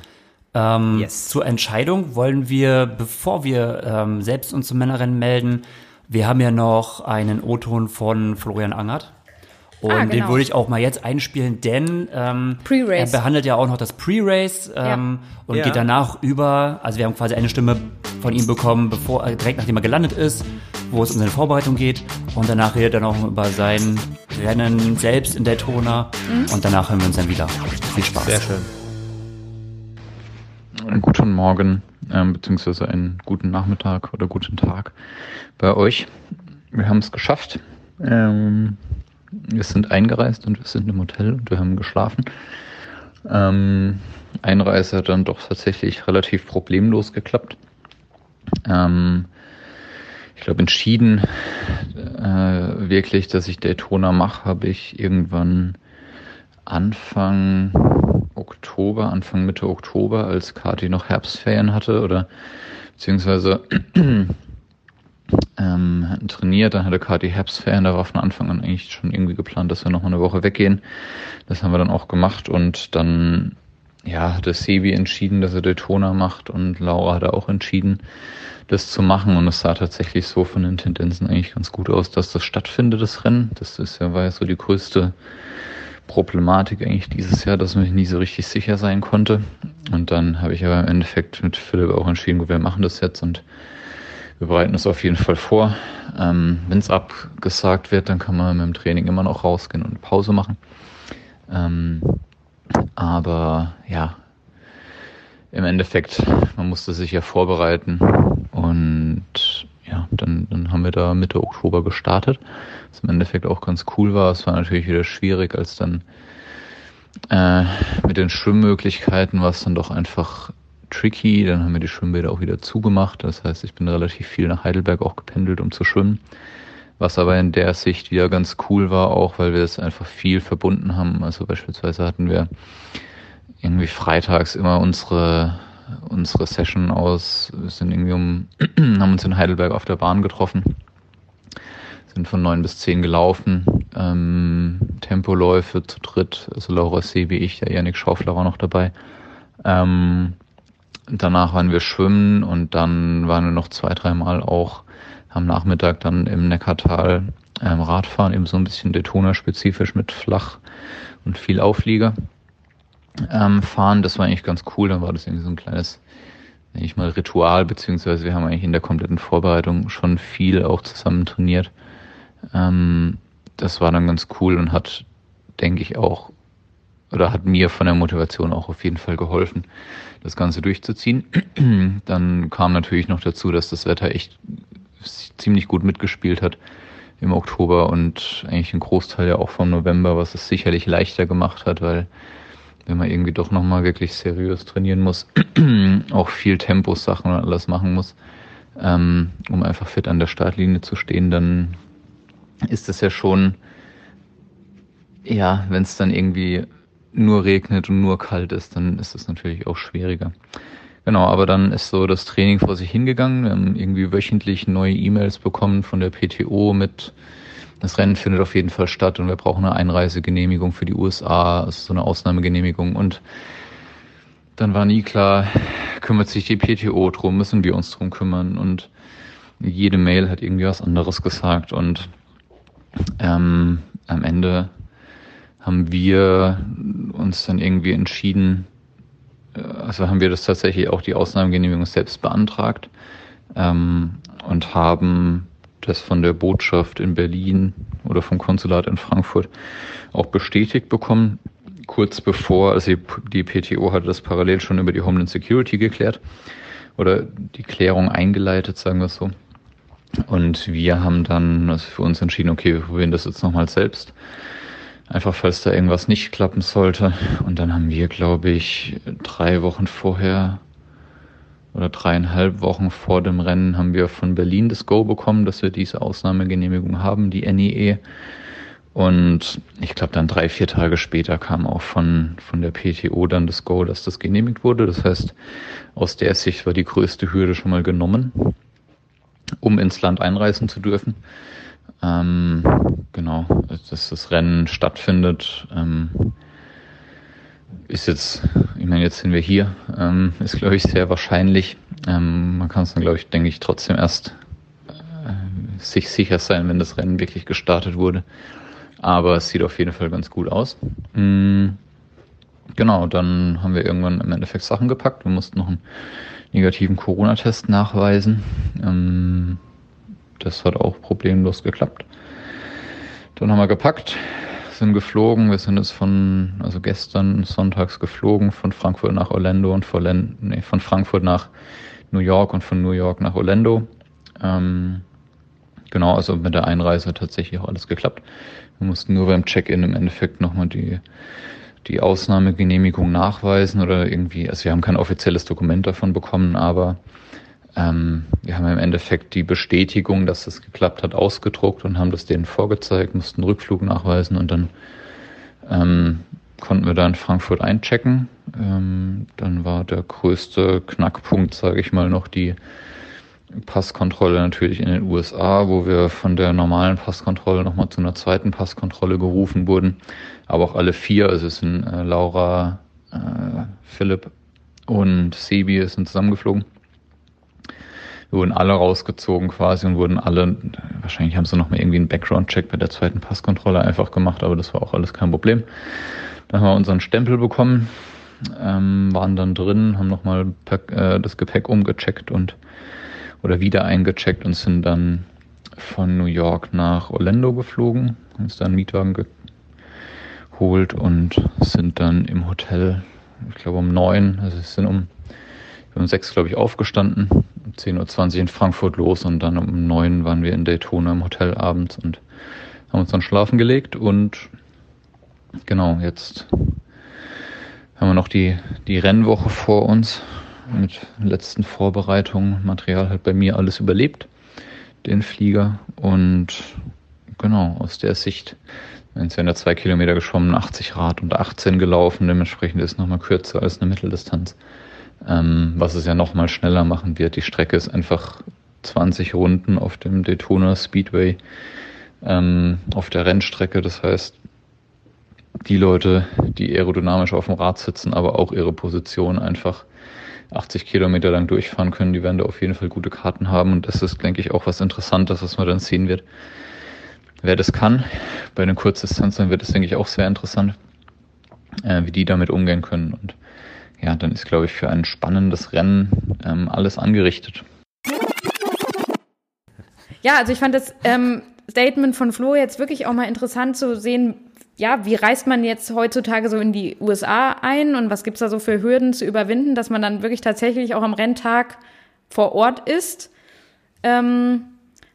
Ähm, Yes. Zur Entscheidung wollen wir, bevor wir ähm, selbst uns zum Männerrennen melden, wir haben ja noch einen O-Ton von Florian Angert. Und Ah, den genau. würde ich auch mal jetzt einspielen, denn ähm, er behandelt ja auch noch das Pre-Race ähm, und Ja. geht danach über, also wir haben quasi eine Stimme von ihm bekommen, bevor äh, direkt nachdem er gelandet ist, wo es um seine Vorbereitung geht. Und danach redet er noch über sein Rennen selbst in Daytona. Mhm. Und danach hören wir uns dann wieder. Viel Spaß. Sehr schön. Guten Morgen, ähm, beziehungsweise einen guten Nachmittag oder guten Tag bei euch. Wir haben es geschafft. Ähm, wir sind eingereist und wir sind im Hotel und wir haben geschlafen. Ähm, Einreise hat dann doch tatsächlich relativ problemlos geklappt. Ähm, ich glaube, entschieden äh, wirklich, dass ich Daytona mache, habe ich irgendwann Anfang Oktober, Anfang Mitte Oktober, als Kati noch Herbstferien hatte oder beziehungsweise ähm, hatten trainiert, dann hatte Kati Herbstferien, da war von Anfang an eigentlich schon irgendwie geplant, dass wir noch mal eine Woche weggehen. Das haben wir dann auch gemacht und dann ja, hat Sebi entschieden, dass er Daytona macht und Laura hat auch entschieden, das zu machen und es sah tatsächlich so von den Tendenzen eigentlich ganz gut aus, dass das stattfindet, das Rennen. Das ist ja, war ja so die größte Problematik eigentlich dieses Jahr, dass man nicht so richtig sicher sein konnte. Und dann habe ich aber im Endeffekt mit Philipp auch entschieden, gut, wir machen das jetzt und wir bereiten es auf jeden Fall vor. Ähm, Wenn es abgesagt wird, dann kann man mit dem Training immer noch rausgehen und Pause machen. Ähm, aber ja, im Endeffekt, man musste sich ja vorbereiten und ja, dann, dann haben wir da Mitte Oktober gestartet. Was im Endeffekt auch ganz cool war. Es war natürlich wieder schwierig, als dann äh, mit den Schwimmmöglichkeiten war es dann doch einfach tricky. Dann haben wir die Schwimmbäder auch wieder zugemacht. Das heißt, ich bin relativ viel nach Heidelberg auch gependelt, um zu schwimmen. Was aber in der Sicht wieder ganz cool war, auch weil wir es einfach viel verbunden haben. Also beispielsweise hatten wir irgendwie freitags immer unsere unsere Session aus, wir sind irgendwie um, [clears throat] haben uns in Heidelberg auf der Bahn getroffen, sind von neun bis zehn gelaufen, ähm, Tempoläufe zu dritt, also Laura See wie ich, der Janik Schaufler war noch dabei. Ähm, danach waren wir schwimmen und dann waren wir noch zwei, dreimal auch am Nachmittag dann im Neckartal ähm, Radfahren, eben so ein bisschen Daytona-spezifisch mit Flach und viel Auflieger ähm, fahren. Das war eigentlich ganz cool. Dann war das irgendwie so ein kleines, nenne ich mal, Ritual, beziehungsweise wir haben eigentlich in der kompletten Vorbereitung schon viel auch zusammen trainiert. Ähm, das war dann ganz cool und hat, denke ich, auch oder hat mir von der Motivation auch auf jeden Fall geholfen, das Ganze durchzuziehen. [clears throat] Dann kam natürlich noch dazu, dass das Wetter echt ziemlich gut mitgespielt hat im Oktober und eigentlich ein Großteil ja auch vom November, was es sicherlich leichter gemacht hat, weil wenn man irgendwie doch nochmal wirklich seriös trainieren muss, [clears throat] auch viel Tempos-Sachen und alles machen muss, ähm, um einfach fit an der Startlinie zu stehen, dann ist das ja schon, ja, wenn es dann irgendwie nur regnet und nur kalt ist, dann ist das natürlich auch schwieriger. Genau, aber dann ist so das Training vor sich hingegangen. Wir haben irgendwie wöchentlich neue E-Mails bekommen von der PTO mit das Rennen findet auf jeden Fall statt und wir brauchen eine Einreisegenehmigung für die USA, also so eine Ausnahmegenehmigung. Und dann war nie klar, kümmert sich die PTO drum, müssen wir uns drum kümmern. Und jede Mail hat irgendwie was anderes gesagt. Und ähm, am Ende haben wir uns dann irgendwie entschieden, äh, also haben wir das tatsächlich auch die Ausnahmegenehmigung selbst beantragt ähm, und haben das von der Botschaft in Berlin oder vom Konsulat in Frankfurt auch bestätigt bekommen. Kurz bevor, also die PTO hatte das parallel schon über die Homeland Security geklärt oder die Klärung eingeleitet, sagen wir es so. Und wir haben dann also für uns entschieden, okay, wir probieren das jetzt nochmal selbst. Einfach falls da irgendwas nicht klappen sollte. Und dann haben wir, glaube ich, drei Wochen vorher oder dreieinhalb Wochen vor dem Rennen haben wir von Berlin das Go bekommen, dass wir diese Ausnahmegenehmigung haben, die NIE. Und ich glaube, dann drei, vier Tage später kam auch von, von der PTO dann das Go, dass das genehmigt wurde. Das heißt, aus der Sicht war die größte Hürde schon mal genommen, um ins Land einreisen zu dürfen. Ähm, genau, dass das Rennen stattfindet. Ähm, ist jetzt, ich meine, jetzt sind wir hier, ähm, ist glaube ich sehr wahrscheinlich. Ähm, man kann es dann, glaube ich, denke ich, trotzdem erst äh, sich sicher sein, wenn das Rennen wirklich gestartet wurde. Aber es sieht auf jeden Fall ganz gut aus. Mm. genau, dann haben wir irgendwann im Endeffekt Sachen gepackt. Wir mussten noch einen negativen Corona-Test nachweisen. Das hat auch problemlos geklappt. Dann haben wir gepackt, sind geflogen. Wir sind jetzt von, also gestern sonntags geflogen, von Frankfurt nach Orlando und von, nee, von Frankfurt nach New York und von New York nach Orlando. Ähm, genau, also mit der Einreise tatsächlich auch alles geklappt. Wir mussten nur beim Check-in im Endeffekt nochmal die, die Ausnahmegenehmigung nachweisen oder irgendwie, also wir haben kein offizielles Dokument davon bekommen, aber ähm, wir haben im Endeffekt die Bestätigung, dass es geklappt hat, ausgedruckt und haben das denen vorgezeigt, mussten Rückflug nachweisen und dann ähm, konnten wir da in Frankfurt einchecken. Ähm, dann war der größte Knackpunkt, sage ich mal, noch die Passkontrolle natürlich in den USA, wo wir von der normalen Passkontrolle nochmal zu einer zweiten Passkontrolle gerufen wurden. Aber auch alle vier, also es sind äh, Laura, äh, Philipp und Sebi sind zusammengeflogen. Wurden alle rausgezogen quasi und wurden alle, wahrscheinlich haben sie noch mal irgendwie einen Background-Check bei der zweiten Passkontrolle einfach gemacht, aber das war auch alles kein Problem. Dann haben wir unseren Stempel bekommen, ähm, waren dann drin, haben nochmal äh, das Gepäck umgecheckt und oder wieder eingecheckt und sind dann von New York nach Orlando geflogen, haben uns da einen Mietwagen geholt und sind dann im Hotel, ich glaube um neun, also sind um, um sechs, glaube ich, aufgestanden, um 10.20 Uhr in Frankfurt los und dann um neun waren wir in Daytona im Hotel abends und haben uns dann schlafen gelegt und genau, jetzt haben wir noch die, die Rennwoche vor uns mit letzten Vorbereitungen. Material hat bei mir alles überlebt, den Flieger. Und genau, aus der Sicht, wenn es ja zwei Kilometer geschwommen, 80 Rad und 18 gelaufen, dementsprechend ist es nochmal kürzer als eine Mitteldistanz. Ähm, was es ja nochmal schneller machen wird. Die Strecke ist einfach 20 Runden auf dem Daytona Speedway ähm, auf der Rennstrecke. Das heißt, die Leute, die aerodynamisch auf dem Rad sitzen, aber auch ihre Position einfach 80 Kilometer lang durchfahren können, die werden da auf jeden Fall gute Karten haben und das ist, denke ich, auch was Interessantes, was man dann sehen wird. Wer das kann, bei den Kurzdistanzen wird es, denke ich, auch sehr interessant, äh, wie die damit umgehen können und ja, dann ist, glaube ich, für ein spannendes Rennen ähm, alles angerichtet. Ja, also ich fand das ähm, Statement von Flo jetzt wirklich auch mal interessant zu sehen, ja, wie reist man jetzt heutzutage so in die USA ein und was gibt's da so für Hürden zu überwinden, dass man dann wirklich tatsächlich auch am Renntag vor Ort ist? Ähm,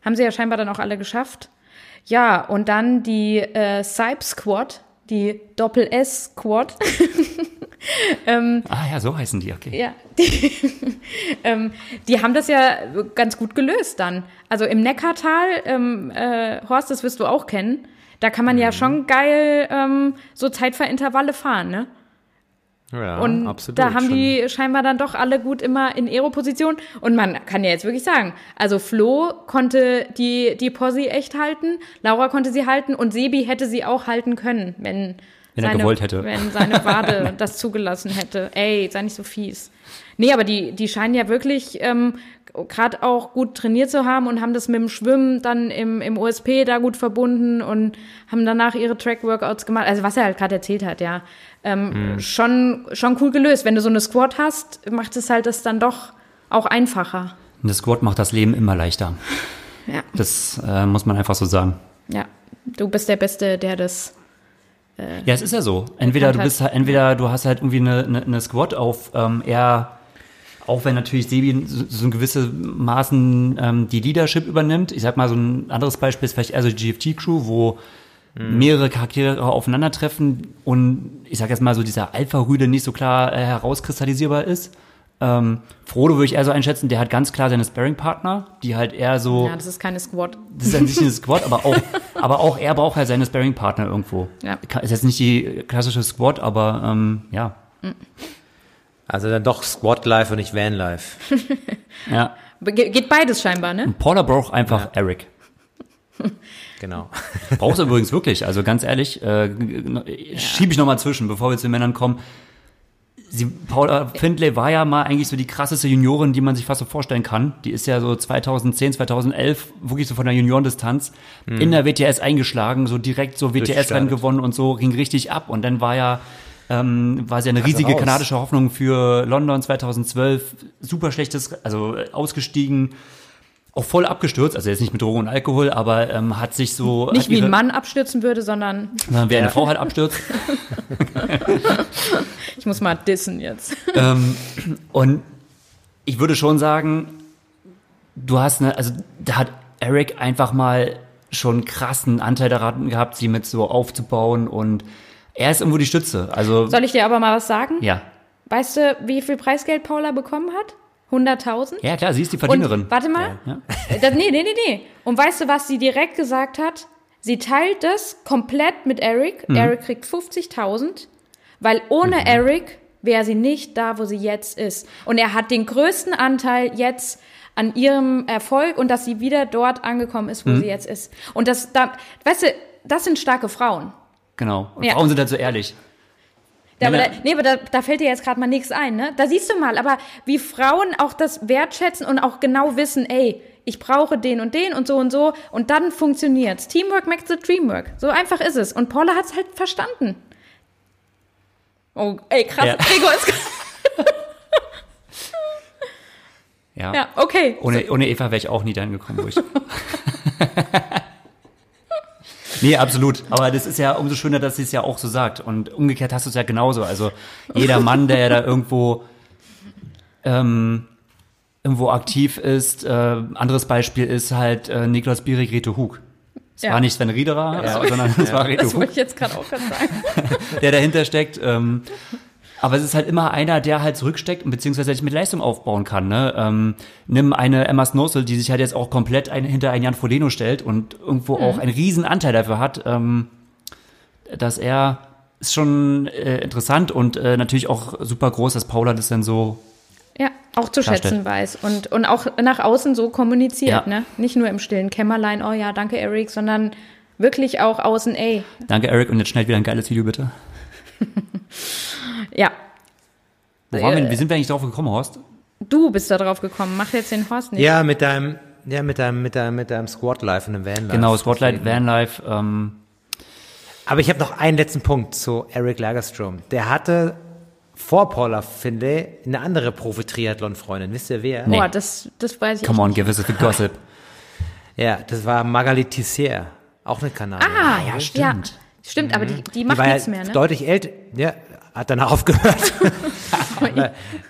haben sie ja scheinbar dann auch alle geschafft. Ja, und dann die äh, Sype Squad, die Doppel-S Squad. [laughs] [laughs] ähm, ah ja, so heißen die, okay. Ja, die, [laughs] ähm, die haben das ja ganz gut gelöst dann. Also im Neckartal, ähm, äh, Horst, das wirst du auch kennen, da kann man mhm. ja schon geil ähm, so Zeitverintervalle fahren, ne? Ja, und absolut. da haben die scheinbar dann doch alle gut immer in Aero-Position. Und man kann ja jetzt wirklich sagen, also Flo konnte die, die Posse echt halten, Laura konnte sie halten und Sebi hätte sie auch halten können, wenn, wenn seine, er gewollt hätte. Wenn seine [laughs] Wade das zugelassen hätte. Ey, sei nicht so fies. Nee, aber die, die scheinen ja wirklich ähm, gerade auch gut trainiert zu haben und haben das mit dem Schwimmen dann im, im OSP da gut verbunden und haben danach ihre Track-Workouts gemacht. Also was er halt gerade erzählt hat, ja. Ähm, mhm. schon, schon cool gelöst. Wenn du so eine Squad hast, macht es halt das dann doch auch einfacher. Eine Squad macht das Leben immer leichter. Ja. Das äh, muss man einfach so sagen. Ja, du bist der Beste, der das äh, ja, es ist ja so. Entweder du bist halt, entweder du hast halt irgendwie eine, eine, eine Squad auf ähm, eher auch wenn natürlich Sebi so, so in gewisse Maßen ähm, die Leadership übernimmt. Ich sag mal, so ein anderes Beispiel ist vielleicht eher so die GFT-Crew, wo mhm. mehrere Charaktere aufeinandertreffen und ich sag jetzt mal so dieser Alpha-Rüde nicht so klar äh, herauskristallisierbar ist. Ähm, Frodo würde ich eher so einschätzen, der hat ganz klar seine Sparring-Partner, die halt eher so. Ja, das ist keine Squad. Das ist an sich eine Squad, aber auch, [laughs] aber auch er braucht halt seine Sparring-Partner irgendwo. Ja. Ist jetzt nicht die klassische Squad, aber ähm, ja. Mhm. Also dann doch Squad Life und nicht Van Life. [laughs] ja. Geht beides scheinbar, ne? Und Paula braucht einfach ja. Eric. [laughs] Genau. Brauchst du übrigens wirklich, also ganz ehrlich, äh, ja. schiebe ich nochmal zwischen, bevor wir zu den Männern kommen. Sie, Paula Findlay war ja mal eigentlich so die krasseste Juniorin, die man sich fast so vorstellen kann. Die ist ja so 2010, 2011 wirklich so von der Juniorendistanz mhm. in der WTS eingeschlagen, so direkt so WTS-Rennen gewonnen und so, ging richtig ab. Und dann war ja Ähm, war sie eine riesige raus. kanadische Hoffnung für London 2012. Super schlechtes, also äh, ausgestiegen, auch voll abgestürzt. Also jetzt nicht mit Drogen und Alkohol, aber ähm, hat sich so Nicht wie ein Mann abstürzen würde, sondern sondern wie eine Frau halt abstürzt. [laughs] ich muss mal dissen jetzt. ähm, und ich würde schon sagen, du hast eine, also da hat Eric einfach mal schon krassen Anteil daran gehabt, sie mit so aufzubauen und er ist irgendwo die Stütze. Also Soll ich dir aber mal was sagen? ja, Weißt du, wie viel Preisgeld Paula bekommen hat? 100.000? ja klar, sie ist die Verdienerin. Und, warte mal. Ja. Äh, Das, nee, nee, nee, nee. Und weißt du, was sie direkt gesagt hat? Sie teilt das komplett mit Eric. Mhm. Eric kriegt 50.000, weil ohne Eric wäre sie nicht da, wo sie jetzt ist. Und er hat den größten Anteil jetzt an ihrem Erfolg und dass sie wieder dort angekommen ist, wo Mhm. sie jetzt ist. Und das, da, weißt du, das sind starke Frauen. Genau. Und Ja. Frauen sind halt so ehrlich. Da, aber da, nee, aber da, da fällt dir jetzt gerade mal nichts ein, ne? Da siehst du mal, aber wie Frauen auch das wertschätzen und auch genau wissen, ey, ich brauche den und den und so und so und dann funktioniert's. Teamwork makes the dream work. So einfach ist es. Und Paula hat's halt verstanden. Oh, ey, krass. Ja. Gregor ist. Ja. ja, okay. Ohne, ohne Eva wäre ich auch nie dahin gekommen, wo ich. [laughs] nee, absolut. Aber das ist ja umso schöner, dass sie es ja auch so sagt. Und umgekehrt hast du es ja genauso. Also jeder Mann, der ja da irgendwo ähm, irgendwo aktiv ist, äh, anderes Beispiel ist halt äh, Niklas Bierig, Reto Hug. Es Ja. war nicht Sven Riederer, äh, sondern es war Reto Das Hug wollte ich jetzt gerade auch gerade sagen. [laughs] der dahinter steckt. Ähm, aber es ist halt immer einer, der halt zurücksteckt und beziehungsweise sich mit Leistung aufbauen kann. Ne? Ähm, nimm eine Emma Snossel, die sich halt jetzt auch komplett ein, hinter einen Jan Frodeno stellt und irgendwo auch einen riesen Anteil dafür hat, ähm, dass er ist schon äh, interessant und äh, natürlich auch super groß, dass Paula das dann so Ja, auch zu Klarstellt. schätzen weiß und, und auch nach außen so kommuniziert, Ja. ne? Nicht nur im stillen Kämmerlein, oh ja, danke Eric, sondern wirklich auch außen, ey, Danke, Eric, und jetzt schnell wieder ein geiles Video, bitte. [laughs] ja, Wo waren Äh, wir, wie sind wir eigentlich drauf gekommen, Horst? Du bist da drauf gekommen. Mach jetzt den Horst nicht. Ja, mit deinem, ja, mit deinem, mit deinem, mit deinem Squad Life und dem Van Life. Genau, Spotlight, Vanlife, ähm, Aber ich habe noch einen letzten Punkt zu Eric Lagerstrom. Der hatte vor Paula Finlay eine andere Profi-Triathlon-Freundin. Wisst ihr wer? Boah, das, das weiß ich come on, nicht. give us a good gossip. [laughs] Ja, das war Magali Tissier. Auch eine Kanadierin. Ah, ja, ja, stimmt. stimmt. Stimmt, aber die, die Die macht war nichts ja mehr, ne? deutlich älter. Ja, hat danach [laughs] aufgehört.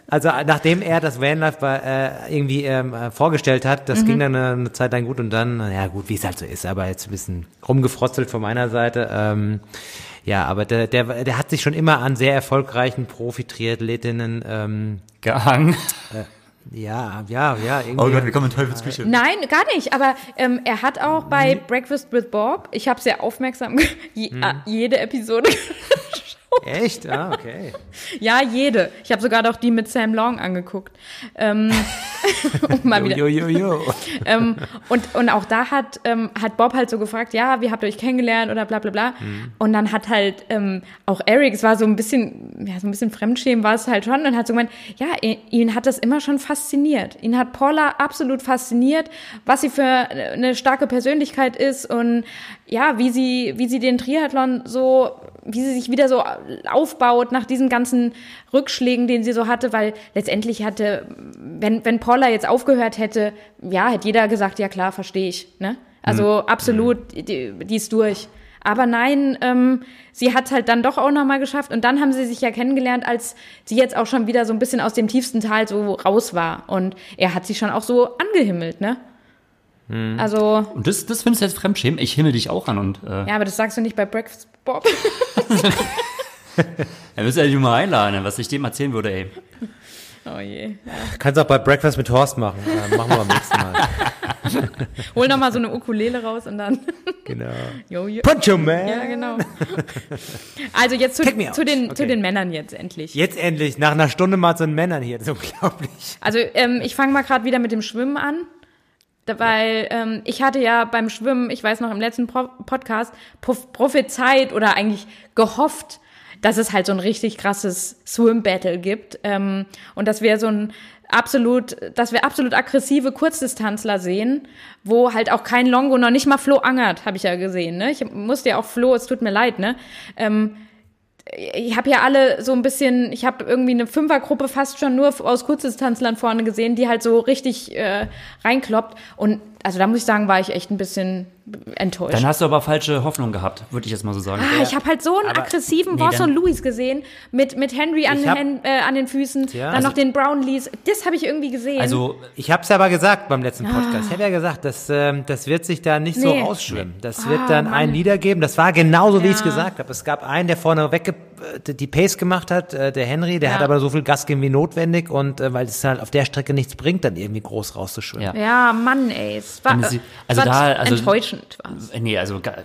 also nachdem er das Vanlife bei, äh, irgendwie ähm, äh, vorgestellt hat, das ging dann eine, eine Zeit lang gut und dann, ja gut, wie es halt so ist, aber jetzt ein bisschen rumgefrotzelt von meiner Seite. Ähm, ja, aber der, der, der hat sich schon immer an sehr erfolgreichen Profi-Triathletinnen, ähm, Gehangen. ja, ja, ja, irgendwie. Oh Gott, wir kommen in Teufelsküche. Nein, gar nicht. Aber ähm, er hat auch bei Breakfast with Bob, ich habe sehr aufmerksam je, ah, jede Episode. [laughs] Echt? Ah, okay. [laughs] ja, jede. Ich habe sogar doch die mit Sam Long angeguckt. Ähm, [laughs] mal wieder. Jo, jo, jo. [laughs] ähm, und, und auch da hat, ähm, hat Bob halt so gefragt, ja, wie habt ihr euch kennengelernt oder bla bla bla. Und dann hat halt ähm, auch Eric, es war so ein bisschen, ja, so ein bisschen Fremdschämen war es halt schon und hat so gemeint, ja, ihn, ihn hat das immer schon fasziniert. Ihn hat Paula absolut fasziniert, was sie für eine starke Persönlichkeit ist und ja, wie sie, wie sie den Triathlon so, wie sie sich wieder so aufbaut nach diesen ganzen Rückschlägen, den sie so hatte, weil letztendlich hatte, wenn, wenn Paula jetzt aufgehört hätte, ja, hätte jeder gesagt, ja klar, verstehe ich, ne? Also absolut, die, die ist durch. Aber nein, ähm, sie hat halt dann doch auch nochmal geschafft und dann haben sie sich ja kennengelernt, als sie jetzt auch schon wieder so ein bisschen aus dem tiefsten Tal so raus war. Und er hat sie schon auch so angehimmelt, ne? Also, Und das, das findest du jetzt Fremdschämen? Ich himmel dich auch an und äh, ja, aber das sagst du nicht bei Breakfast Bob. er [laughs] müsste ja nicht mal einladen, was ich dem erzählen würde, ey. Oh je. Kannst auch bei Breakfast mit Horst machen. Äh, machen wir beim nächsten Mal. [laughs] Hol nochmal so eine Ukulele raus und dann. [laughs] Genau. Jo, jo. Poncho Man! Ja, genau. Also jetzt zu, zu, den, Okay. zu den Männern jetzt endlich. Jetzt endlich, nach einer Stunde mal zu den Männern hier. Das ist unglaublich. Also ähm, ich fange mal gerade wieder mit dem Schwimmen an. Weil ähm, ich hatte ja beim Schwimmen, ich weiß noch im letzten Pro Podcast, prophezeit oder eigentlich gehofft, dass es halt so ein richtig krasses Swim-Battle gibt. Ähm, und dass wir so ein absolut, dass wir absolut aggressive Kurzdistanzler sehen, wo halt auch kein Longo, noch nicht mal Flo angert, habe ich ja gesehen. Ne? Ich musste ja auch Flo, es tut mir leid, ne? Ähm, ich habe ja alle so ein bisschen, ich habe irgendwie eine Fünfergruppe fast schon nur aus Kurzdistanzlern vorne gesehen, die halt so richtig äh, reinkloppt. Und also da muss ich sagen, war ich echt ein bisschen enttäuscht. Dann hast du aber falsche Hoffnung gehabt, würde ich jetzt mal so sagen. Ah, ich habe halt so einen Aber- aggressiven nee, Boston dann- Louis gesehen, mit, mit Henry an, den hab- Hän- äh, an den Füßen, Ja. dann Also- noch den Brownlees. Das habe ich irgendwie gesehen. Also, Ich habe es aber gesagt beim letzten Podcast. Ich habe ja gesagt, das, ähm, das wird sich da nicht so Nee. ausschwimmen. Das Ah, wird dann Mann. ein Lieder geben. Das war genauso, wie ich es Ja. gesagt habe. Es gab einen, der vorne wegge äh, die Pace gemacht hat, äh, der Henry. Der Ja. hat aber so viel Gas gegeben wie notwendig und äh, weil es halt auf der Strecke nichts bringt, dann irgendwie groß rauszuschwimmen. Ja. ja, Mann, ey. Es war, äh, also war da- also- enttäuschend. War's. Äh, Nee, also gar,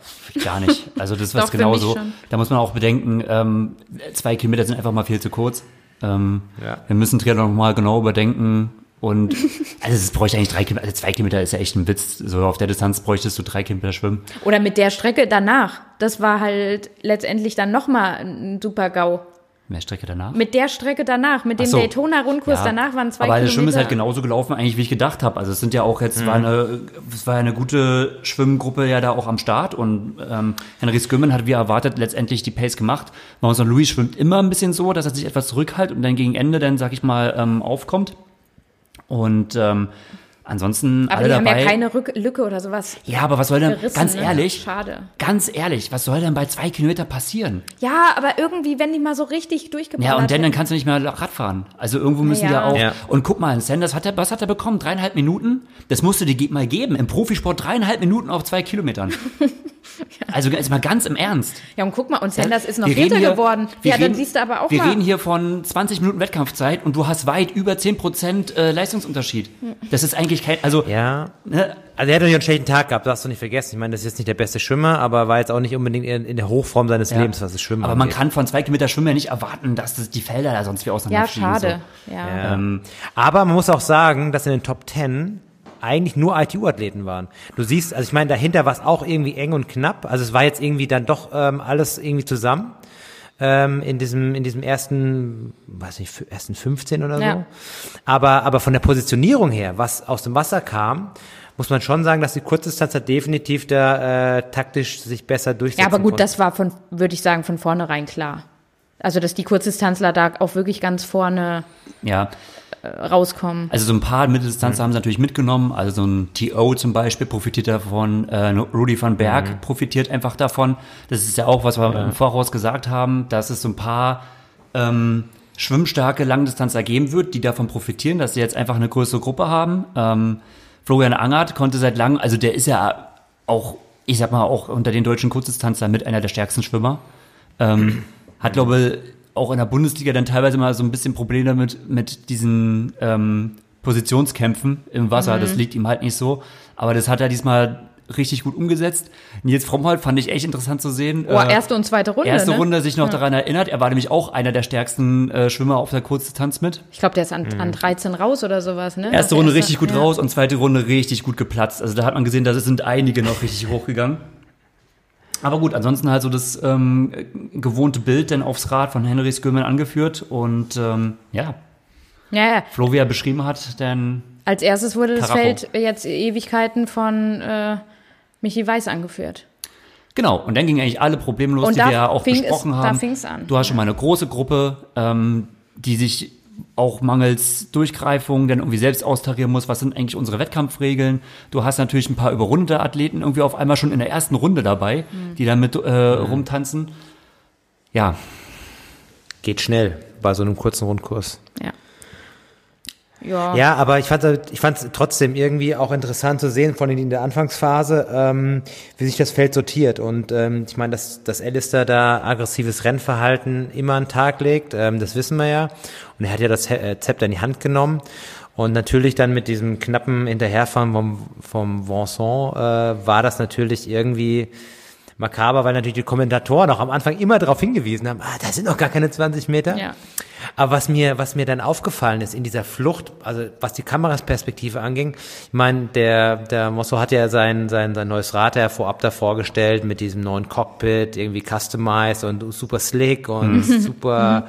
gar nicht. Also das [laughs] war genauso. Da muss man auch bedenken, ähm, zwei Kilometer sind einfach mal viel zu kurz. Ähm, Ja. Wir müssen Triathlon noch mal genau überdenken. Und [laughs] also es bräuchte eigentlich drei Kilometer, also zwei Kilometer ist ja echt ein Witz. So auf der Distanz bräuchtest du drei Kilometer schwimmen. Oder mit der Strecke danach. Das war halt letztendlich dann nochmal ein super GAU. Mehr Strecke danach. Mit der Strecke danach, mit dem so. Daytona-Rundkurs Ja. danach waren zwei Aber Kilometer. das Schwimmen ist halt genauso gelaufen, eigentlich, wie ich gedacht habe. Also es sind ja auch jetzt, war eine, es war eine gute Schwimmgruppe ja da auch am Start und ähm, Henry Skümmen hat wie erwartet letztendlich die Pace gemacht. Mauser Louis schwimmt immer ein bisschen so, dass er sich etwas zurückhält und dann gegen Ende dann, sag ich mal, ähm, aufkommt. Und ähm, ansonsten Aber alle die haben dabei. ja keine Rück Lücke oder sowas ja, aber was soll denn, gerissen. ganz ne? ehrlich, Schade. ganz ehrlich, was soll denn bei zwei Kilometer passieren? Ja, aber irgendwie, wenn die mal so richtig durchgeballert Ja, und dann, dann kannst du nicht mehr Rad fahren. Also irgendwo müssen Ja. ja auch. Ja. Und guck mal, Sanders hat er, was hat er bekommen? Dreieinhalb Minuten? Das musst du dir mal geben. Im Profisport dreieinhalb Minuten auf zwei Kilometern. [laughs] Also jetzt mal ganz im Ernst. Ja, und guck mal, und Sanders ist noch Vierter geworden. wir Ja, dann reden- siehst du aber auch Wir mal. reden hier von 20 Minuten Wettkampfzeit und du hast weit über 10 Prozent äh, Leistungsunterschied. Das ist eigentlich kein, also, Ja. ne, Also er hat natürlich einen schlechten Tag gehabt, darfst du nicht vergessen. Ich meine, das ist jetzt nicht der beste Schwimmer, aber war jetzt auch nicht unbedingt in, in der Hochform seines Ja. Lebens, was das Schwimmen aber man angeht. kann von zwei Kilometer Schwimmen ja nicht erwarten, dass das die Felder da sonst wie ja, auseinanderfliegen. schade. So. Ja. Ja. Ähm, Aber man muss auch sagen, dass in den Top 10 eigentlich nur ITU-Athleten waren. Du siehst, also ich meine, dahinter war es auch irgendwie eng und knapp. Also es war jetzt irgendwie dann doch ähm, alles irgendwie zusammen ähm, in diesem in diesem ersten, weiß nicht, ersten 15 oder so. Ja. Aber aber von der Positionierung her, was aus dem Wasser kam, muss man schon sagen, dass die Kurzdistanz hat definitiv da äh, taktisch sich besser durchsetzen ja, aber gut, konnte. das war von, würde ich sagen, von vornherein klar. Also, dass die Kurzdistanzler da auch wirklich ganz vorne ja, rauskommen. Also so ein paar Mitteldistanzer haben sie natürlich mitgenommen. Also so ein TO zum Beispiel profitiert davon. Äh, Rudy van Berg profitiert einfach davon. Das ist ja auch, was wir im Voraus gesagt haben, dass es so ein paar ähm, schwimmstarke Langdistanzer geben wird, die davon profitieren, dass sie jetzt einfach eine größere Gruppe haben. Ähm, Florian Angert konnte seit langem, also der ist ja auch, ich sag mal, auch unter den deutschen Kurzdistanzlern mit einer der stärksten Schwimmer. Ähm, hat, glaube auch in der Bundesliga dann teilweise mal so ein bisschen Probleme damit, mit diesen ähm, Positionskämpfen im Wasser. Das liegt ihm halt nicht so. Aber das hat er diesmal richtig gut umgesetzt. Nils Frommholt fand ich echt interessant zu sehen. Oh, Äh, erste und zweite Runde. erste ne? Runde sich noch daran erinnert. Er war nämlich auch einer der stärksten äh, Schwimmer auf der Kurzdistanz mit. Ich glaube, der ist an, an 13 raus oder sowas, ne? Erste Noch Runde erste- richtig gut ja. raus und zweite Runde richtig gut geplatzt. Also da hat man gesehen, da sind einige noch richtig [laughs] hochgegangen. Aber gut, ansonsten halt so das ähm, gewohnte Bild dann aufs Rad von Henry Skirman angeführt und ähm, ja, Ja, ja. Flo, wie er beschrieben hat, denn Als erstes wurde das. Feld jetzt Ewigkeiten von äh, Michi Weiß angeführt. Genau, und dann gingen eigentlich alle Probleme los, Und die wir ja auch fing es- besprochen da haben. fing's an. Du hast schon mal eine große Gruppe, ähm, die sich auch mangels Durchgreifung dann irgendwie selbst austarieren muss, was sind eigentlich unsere Wettkampfregeln. Du hast natürlich ein paar überrundete Athleten irgendwie auf einmal schon in der ersten Runde dabei, Mhm. die dann mit äh, rumtanzen. Ja, Geht schnell bei so einem kurzen Rundkurs. Ja. Ja. Ja, aber ich fand ich fand's trotzdem irgendwie auch interessant zu sehen, von in der Anfangsphase, ähm, wie sich das Feld sortiert. Und ähm, ich meine, dass, dass Alistair da aggressives Rennverhalten immer an den Tag legt, ähm, das wissen wir ja. Und er hat ja das äh, Zepter in die Hand genommen. Und natürlich dann mit diesem knappen Hinterherfahren vom, vom Vincent äh, war das natürlich irgendwie makaber, weil natürlich die Kommentatoren auch am Anfang immer darauf hingewiesen haben, ah, da sind noch gar keine 20 Meter. Ja. Aber was mir, was mir dann aufgefallen ist in dieser Flucht, also was die Kamerasperspektive anging, ich meine, der, der Mosso hat ja sein, sein, sein neues Rad ja vorab da vorgestellt mit diesem neuen Cockpit, irgendwie customized und super slick und [laughs] super,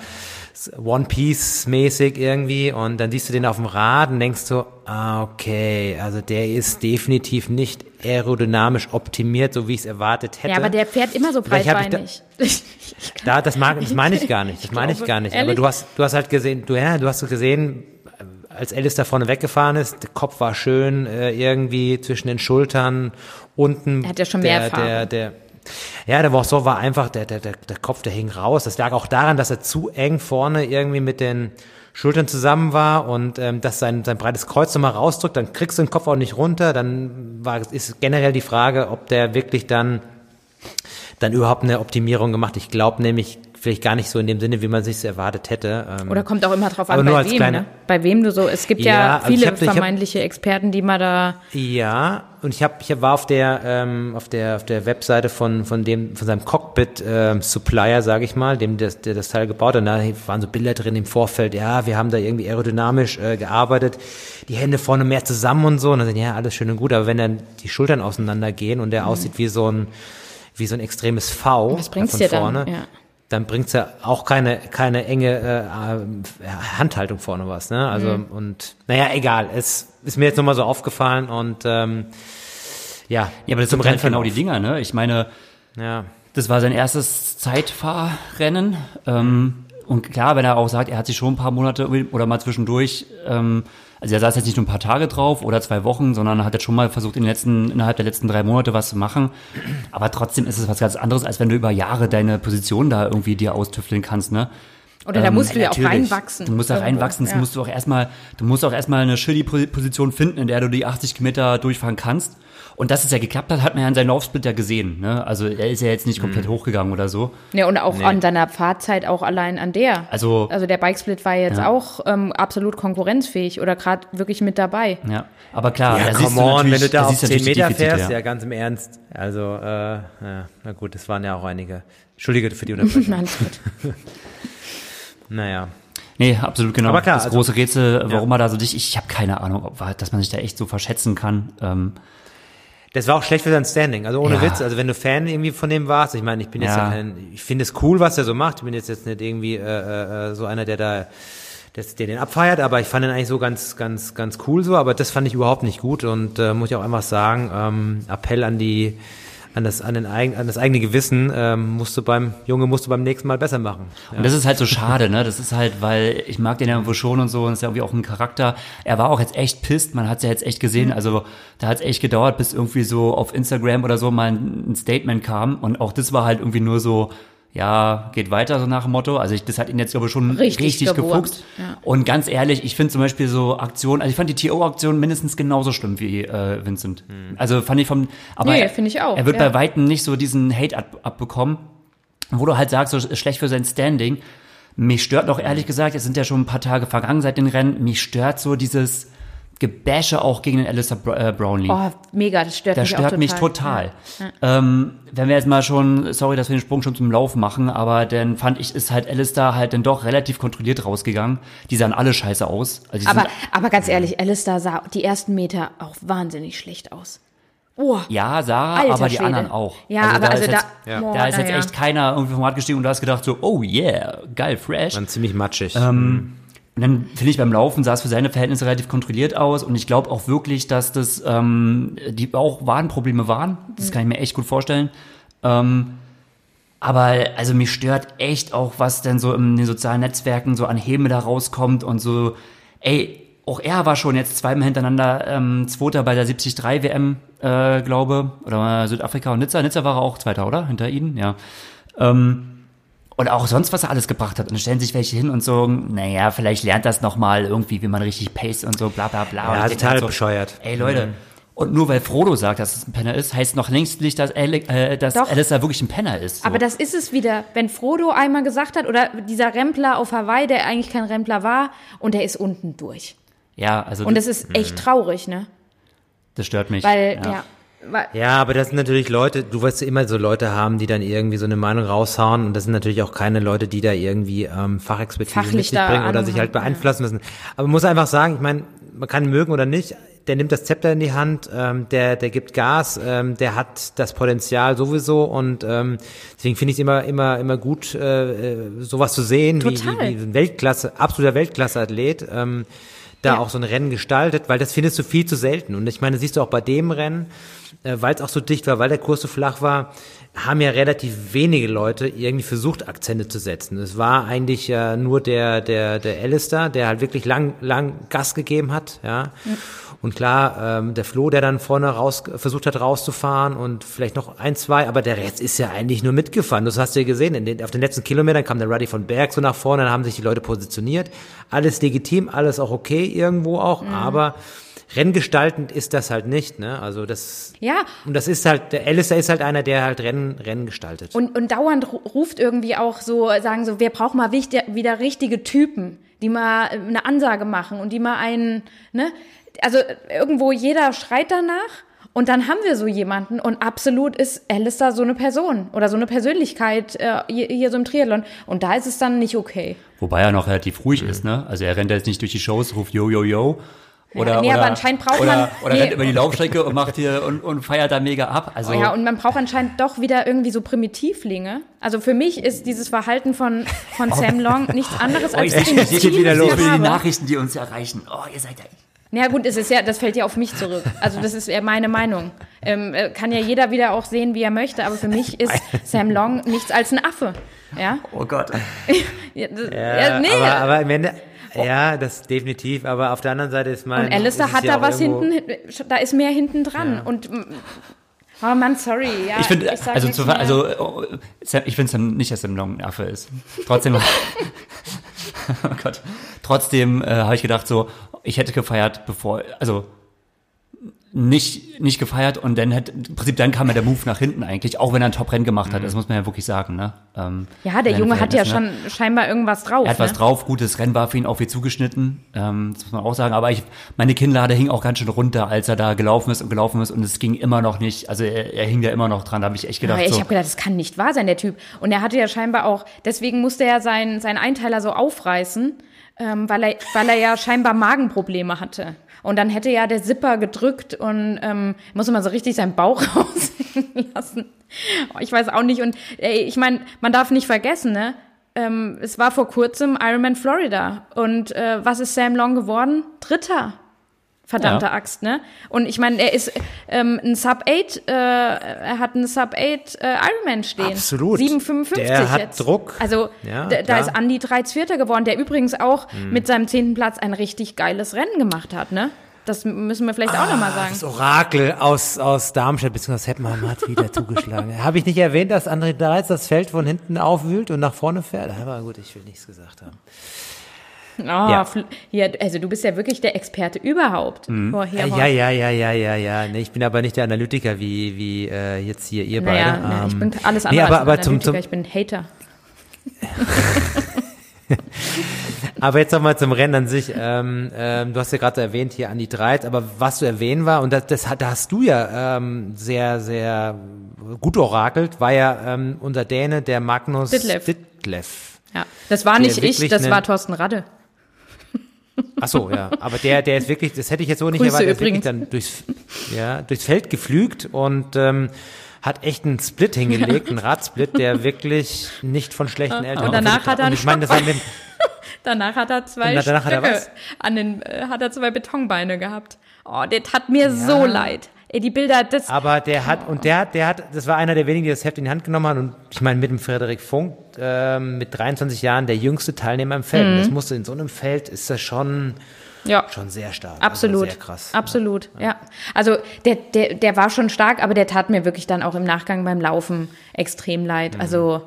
One Piece mäßig irgendwie und dann siehst du den auf dem Rad und denkst so, ah, okay, also der ist definitiv nicht aerodynamisch optimiert, so wie ich es erwartet hätte. Ja, aber der fährt immer so da- breitbeinig. [laughs] Kann- Da, das, mag, das meine ich gar nicht. Das meine ich gar nicht. Aber ehrlich? du hast, du hast halt gesehen, du, ja, du hast gesehen, als Alice da vorne weggefahren ist, der Kopf war schön, äh, irgendwie zwischen den Schultern, unten. Er hat ja schon mehr der, der, der, ja, der Warsaw war einfach, der, der, der, der Kopf, der hing raus. Das lag auch daran, dass er zu eng vorne irgendwie mit den Schultern zusammen war und ähm, dass sein, sein breites Kreuz nochmal rausdrückt, dann kriegst du den Kopf auch nicht runter. Dann war, ist generell die Frage, ob der wirklich dann dann überhaupt eine Optimierung gemacht. Ich glaube nämlich vielleicht gar nicht so in dem Sinne, wie man sich erwartet hätte. Ähm, Oder kommt auch immer drauf an, bei wem, kleine- ne? Bei wem du so, es gibt ja, Ja, also viele hab- ich hab- vermeintliche Experten, die mal da, Ja, und ich habe ich war auf der ähm, auf der auf der Webseite von von dem von seinem Cockpit ähm, Supplier, sage ich mal, dem das, der das Teil gebaut hat. Und da waren so Bilder drin im Vorfeld. Ja, wir haben da irgendwie aerodynamisch äh, gearbeitet, die Hände vorne mehr zusammen und so. Und dann sind ja alles schön und gut, aber wenn dann die Schultern auseinandergehen und der aussieht wie so ein wie so ein extremes V was bringt's von dir vorne, dann? Ja. Dann bringt's ja auch keine keine enge äh, äh, Handhaltung vorne was, ne? Also Mhm. und naja, egal. Es ist mir jetzt nochmal so aufgefallen und ähm, ja, Ja, aber das sind halt genau die Dinger, ne? Ich meine, Ja, das war sein erstes Zeitfahrrennen. Ähm, und klar, wenn er auch sagt, er hat sich schon ein paar Monate oder mal zwischendurch, ähm, also er saß jetzt nicht nur ein paar Tage drauf oder zwei Wochen, sondern hat jetzt schon mal versucht, in den letzten, innerhalb der letzten drei Monate was zu machen. Aber trotzdem ist es was ganz anderes, als wenn du über Jahre deine Position da irgendwie dir austüfteln kannst, ne? Oder da Ähm, musst du ja auch natürlich. reinwachsen. Du musst da reinwachsen, das Ja. musst du auch erstmal, du musst auch erstmal eine shitty Position finden, in der du die 80 Kilometer durchfahren kannst. Und dass es ja geklappt hat, hat man ja in seinem Laufsplit ja gesehen. Ne? Also er ist ja jetzt nicht Mhm. komplett hochgegangen oder so. Ja, und auch an deiner Fahrzeit auch allein an der. Also- also der Bikesplit war jetzt Ja. auch ähm, absolut konkurrenzfähig oder gerade wirklich mit dabei. Ja, aber klar, ja da siehst come du on, natürlich, wenn du da auf siehst 10 natürlich die Meter Defizite, fährst, ja. ja. ganz im Ernst. Also, äh, ja, na gut, das waren ja auch einige. Entschuldige für die Unterbrechung. [laughs] [laughs] Naja. Nee, absolut genau. Aber klar, das also- große Rätsel, warum er da so dicht, ich habe keine Ahnung, ob, dass man sich da echt so verschätzen kann. Ähm, Das war auch schlecht für sein Standing. Also ohne Ja. Witz. Also wenn du Fan irgendwie von dem warst, ich meine, ich bin jetzt Ja. kein, ich finde es cool, was er so macht. Ich bin jetzt jetzt nicht irgendwie äh, äh, so einer, der da das, der den abfeiert, aber ich fand ihn eigentlich so ganz, ganz, ganz cool so, aber das fand ich überhaupt nicht gut und äh, muss ich auch einfach sagen, ähm, Appell an die, an das, an, den eigen, an das eigene Gewissen, ähm, musst du beim, Junge, musst du beim nächsten Mal besser machen. Ja. Und das ist halt so schade, ne? Das ist halt, weil ich mag den ja irgendwo schon und so und ist ja irgendwie auch ein Charakter. Er war auch jetzt echt pisst, man hat es ja jetzt echt gesehen. Mhm. Also da hat es echt gedauert, bis irgendwie so auf Instagram oder so mal ein Statement kam. Und auch das war halt irgendwie nur so, ja, geht weiter, so nach dem Motto. Also ich, das hat ihn jetzt, glaube ich, schon Richtig richtig, gefuchst. ja. Und ganz ehrlich, ich finde zum Beispiel so Aktionen, also ich fand die TO-Aktion mindestens genauso schlimm wie äh, Vincent. Also fand ich vom, aber Nee, er- finde ich auch, Er wird ja. bei Weitem nicht so diesen Hate ab, abbekommen wo du halt sagst, so ist schlecht für sein Standing. Mich stört noch ehrlich gesagt, es sind ja schon ein paar Tage vergangen seit den Rennen, mich stört so dieses Gebäsche auch gegen den Alistair Br äh, Brownlee. Oh, mega, das stört das mich auch stört total. mich total. Ähm, wenn wir jetzt mal schon, sorry, dass wir den Sprung schon zum Lauf machen, aber dann fand ich, ist halt Alistair halt dann doch relativ kontrolliert rausgegangen. Die sahen alle scheiße aus. Also Aber, aber ganz ehrlich, Alistair sah die ersten Meter auch wahnsinnig schlecht aus. Oh, ja, Sarah, Alter aber die Schwede. anderen auch. Ja, aber also ist da- jetzt, Ja. da ist jetzt ja. echt keiner irgendwie vom Rad gestiegen und du hast gedacht so, oh yeah, geil, fresh. Dann ziemlich matschig. Ähm, Und dann finde ich beim Laufen sah es für seine Verhältnisse relativ kontrolliert aus und ich glaube auch wirklich, dass das ähm, die auch Wadenprobleme waren. Das kann ich mir echt gut vorstellen. Ähm, aber also mich stört echt auch, was denn so in den sozialen Netzwerken so an Häme da rauskommt und so, ey, auch er war schon jetzt zweimal hintereinander ähm, Zweiter bei der 73 WM, äh, glaube, oder Südafrika und Nizza. Nizza war er auch Zweiter, oder? Hinter ihnen, ja. Ähm, und auch sonst, was er alles gebracht hat. Und dann stellen sich welche hin und so, naja, vielleicht lernt das nochmal irgendwie, wie man richtig pace und so, bla bla bla. Und Ja, denk total halt so, bescheuert. Ey Leute, und nur weil Frodo sagt, dass es ein Penner ist, heißt noch längst nicht, dass, Ale äh, dass. Alistair wirklich ein Penner ist. So. aber das ist es wieder. Wenn Frodo einmal gesagt hat, oder dieser Rempler auf Hawaii, der eigentlich kein Rempler war, und der ist unten durch. ja, also Und das, das ist echt traurig, ne? das stört mich. Weil, ja. weil, Ja, aber das sind natürlich Leute, du wirst immer so Leute haben, die dann irgendwie so eine Meinung raushauen und das sind natürlich auch keine Leute, die da irgendwie ähm, Fachexpertise Fachlich mit sich bringen oder sich halt beeinflussen müssen. Aber man muss einfach sagen, ich meine, man kann mögen oder nicht, der nimmt das Zepter in die Hand, ähm, der, der gibt Gas, ähm, der hat das Potenzial sowieso und ähm, deswegen finde ich es immer, immer, immer gut, äh, äh sowas zu sehen, wie, wie, wie ein Weltklasse, absoluter Weltklasse-Athlet. Ähm, da ja. auch so ein Rennen gestaltet, weil das findest du viel zu selten. Und ich meine, siehst du auch bei dem Rennen, äh, weil es auch so dicht war, weil der Kurs so flach war, haben ja relativ wenige Leute irgendwie versucht, Akzente zu setzen. Es war eigentlich äh, nur der, der, der Alistair, der halt wirklich lang, lang Gas gegeben hat, ja. ja. Und klar, ähm, der Flo, der dann vorne raus, versucht hat rauszufahren und vielleicht noch ein, zwei, aber der Rest ist ja eigentlich nur mitgefahren. Das hast du ja gesehen. Den, auf den letzten Kilometern kam der Ruddy von Berg so nach vorne, dann haben sich die Leute positioniert. Alles legitim, alles auch okay irgendwo auch, mhm. aber renngestaltend ist das halt nicht, ne? Also das Ja. Und das ist halt der Alistair ist halt einer, der halt Rennen Rennen gestaltet. Und und dauernd ruft irgendwie auch so sagen so, wir brauchen mal wieder richtige Typen, die mal eine Ansage machen und die mal einen, ne? Also irgendwo jeder schreit danach und dann haben wir so jemanden und absolut ist Alistair so eine Person oder so eine Persönlichkeit äh, hier, hier so im Triathlon und da ist es dann nicht okay. Wobei er noch relativ ruhig mhm. ist, ne? Also er rennt jetzt nicht durch die Shows, ruft yo yo yo oder, ja, nee, oder, aber anscheinend braucht oder, man. Oder nee. rennt über die Laufstrecke und macht hier und, und feiert da mega ab. Also, oh ja, und man braucht anscheinend doch wieder irgendwie so Primitivlinge. Also für mich ist dieses Verhalten von, von [laughs] oh. Sam Long nichts anderes oh, als Primitiv. Geht wieder los. die Nachrichten, die uns erreichen. Oh, ihr seid ja ja gut, es ist ja, das fällt ja auf mich zurück. Also das ist eher meine Meinung. Ähm, äh, kann ja jeder wieder auch sehen, wie er möchte, aber für mich ist [laughs] Sam Long nichts als ein Affe. Ja? Oh Gott. [laughs] ja, das, ja, ja, nee. aber, aber im Ende, Oh. Ja, das definitiv. Aber auf der anderen Seite ist mein. Und Alistair hat ja da was hinten, da ist mehr hinten dran. Ja. Und Oh Mann, sorry. Ja, ich finde, also, zu, also oh, ich finde es nicht, dass Sam Long ein Affe ist. Trotzdem, [laughs] oh Gott. Trotzdem äh, habe ich gedacht, so, ich hätte gefeiert, bevor, also nicht, nicht gefeiert und dann hat, im Prinzip dann kam ja der Move nach hinten eigentlich, auch wenn er ein Top-Rennen gemacht hat, mhm. das muss man ja wirklich sagen, ne? Ähm, ja, der Junge hat ja schon scheinbar irgendwas drauf. Er hat ne? was drauf, gutes Rennen war für ihn auch viel zugeschnitten, ähm, das muss man auch sagen, aber ich, meine Kinnlade hing auch ganz schön runter, als er da gelaufen ist und gelaufen ist und es ging immer noch nicht, also er, er hing da immer noch dran, da habe ich echt gedacht. Aber ich so, habe gedacht, das kann nicht wahr sein, der Typ. Und er hatte ja scheinbar auch, deswegen musste er seinen, seinen Einteiler so aufreißen, ähm, weil, er, weil er ja scheinbar Magenprobleme hatte. Und dann hätte ja der Zipper gedrückt und ähm, muss immer so richtig seinen Bauch [laughs] raushängen lassen. Oh, ich weiß auch nicht. Und ey, ich meine, man darf nicht vergessen, ne? Ähm, es war vor kurzem Ironman Florida. Und äh, was ist Sam Long geworden? Dritter. Verdammte ja. Axt, ne? Und ich meine, er ist ähm, ein Sub 8, äh, er hat einen Sub 8 äh, Ironman stehen. Absolut. 7,55 der hat jetzt. Druck. Also ja, da, da ist Andy 3 Vierter geworden, der übrigens auch mhm. mit seinem zehnten Platz ein richtig geiles Rennen gemacht hat, ne? Das müssen wir vielleicht ah, auch nochmal sagen. Das Orakel aus, aus Darmstadt bzw. Heppenheim hat wieder [laughs] zugeschlagen. Habe ich nicht erwähnt, dass André Dreiz das Feld von hinten aufwühlt und nach vorne fährt? Aber gut, ich will nichts gesagt haben. Oh, ja. ja. also du bist ja wirklich der Experte überhaupt. Mhm. Oh, hier, ja, ja, ja, ja, ja, ja. Nee, ich bin aber nicht der Analytiker wie, wie äh, jetzt hier ihr naja, beide. Nee, ich bin alles andere nee, aber, als aber zum, zum, ich bin Hater. [laughs] aber jetzt nochmal zum Rennen an sich. Ähm, ähm, du hast ja gerade erwähnt hier Andi Dreit, aber was zu erwähnen war, und das, das da hast du ja ähm, sehr, sehr gut orakelt, war ja ähm, unser Däne, der Magnus Ditlev. Ditlev. Ja, das war nicht ich, das war Thorsten Radde. Ach so, ja. Aber der, der ist wirklich, das hätte ich jetzt so nicht Grüße erwartet, der ist wirklich dann durchs, ja, durchs Feld geflügt und ähm, hat echt einen Split hingelegt, einen Radsplit, der wirklich nicht von schlechten Eltern Und danach hat er einen ich meine, das war [laughs] mit, Danach hat er zwei danach hat er was? an den, äh, hat er zwei Betonbeine gehabt. Oh, der tat mir ja. so leid. Ey, die Bilder, das. Aber der hat, und der hat, der hat, das war einer der wenigen, die das Heft in die Hand genommen haben. Und ich meine, mit dem Frederik Funk, äh, mit 23 Jahren, der jüngste Teilnehmer im Feld. Mhm. Das musste in so einem Feld, ist das schon, ja. schon sehr stark. Also Absolut. Also sehr krass. Absolut, ja. ja. Also der, der, der war schon stark, aber der tat mir wirklich dann auch im Nachgang beim Laufen extrem leid. Mhm. Also,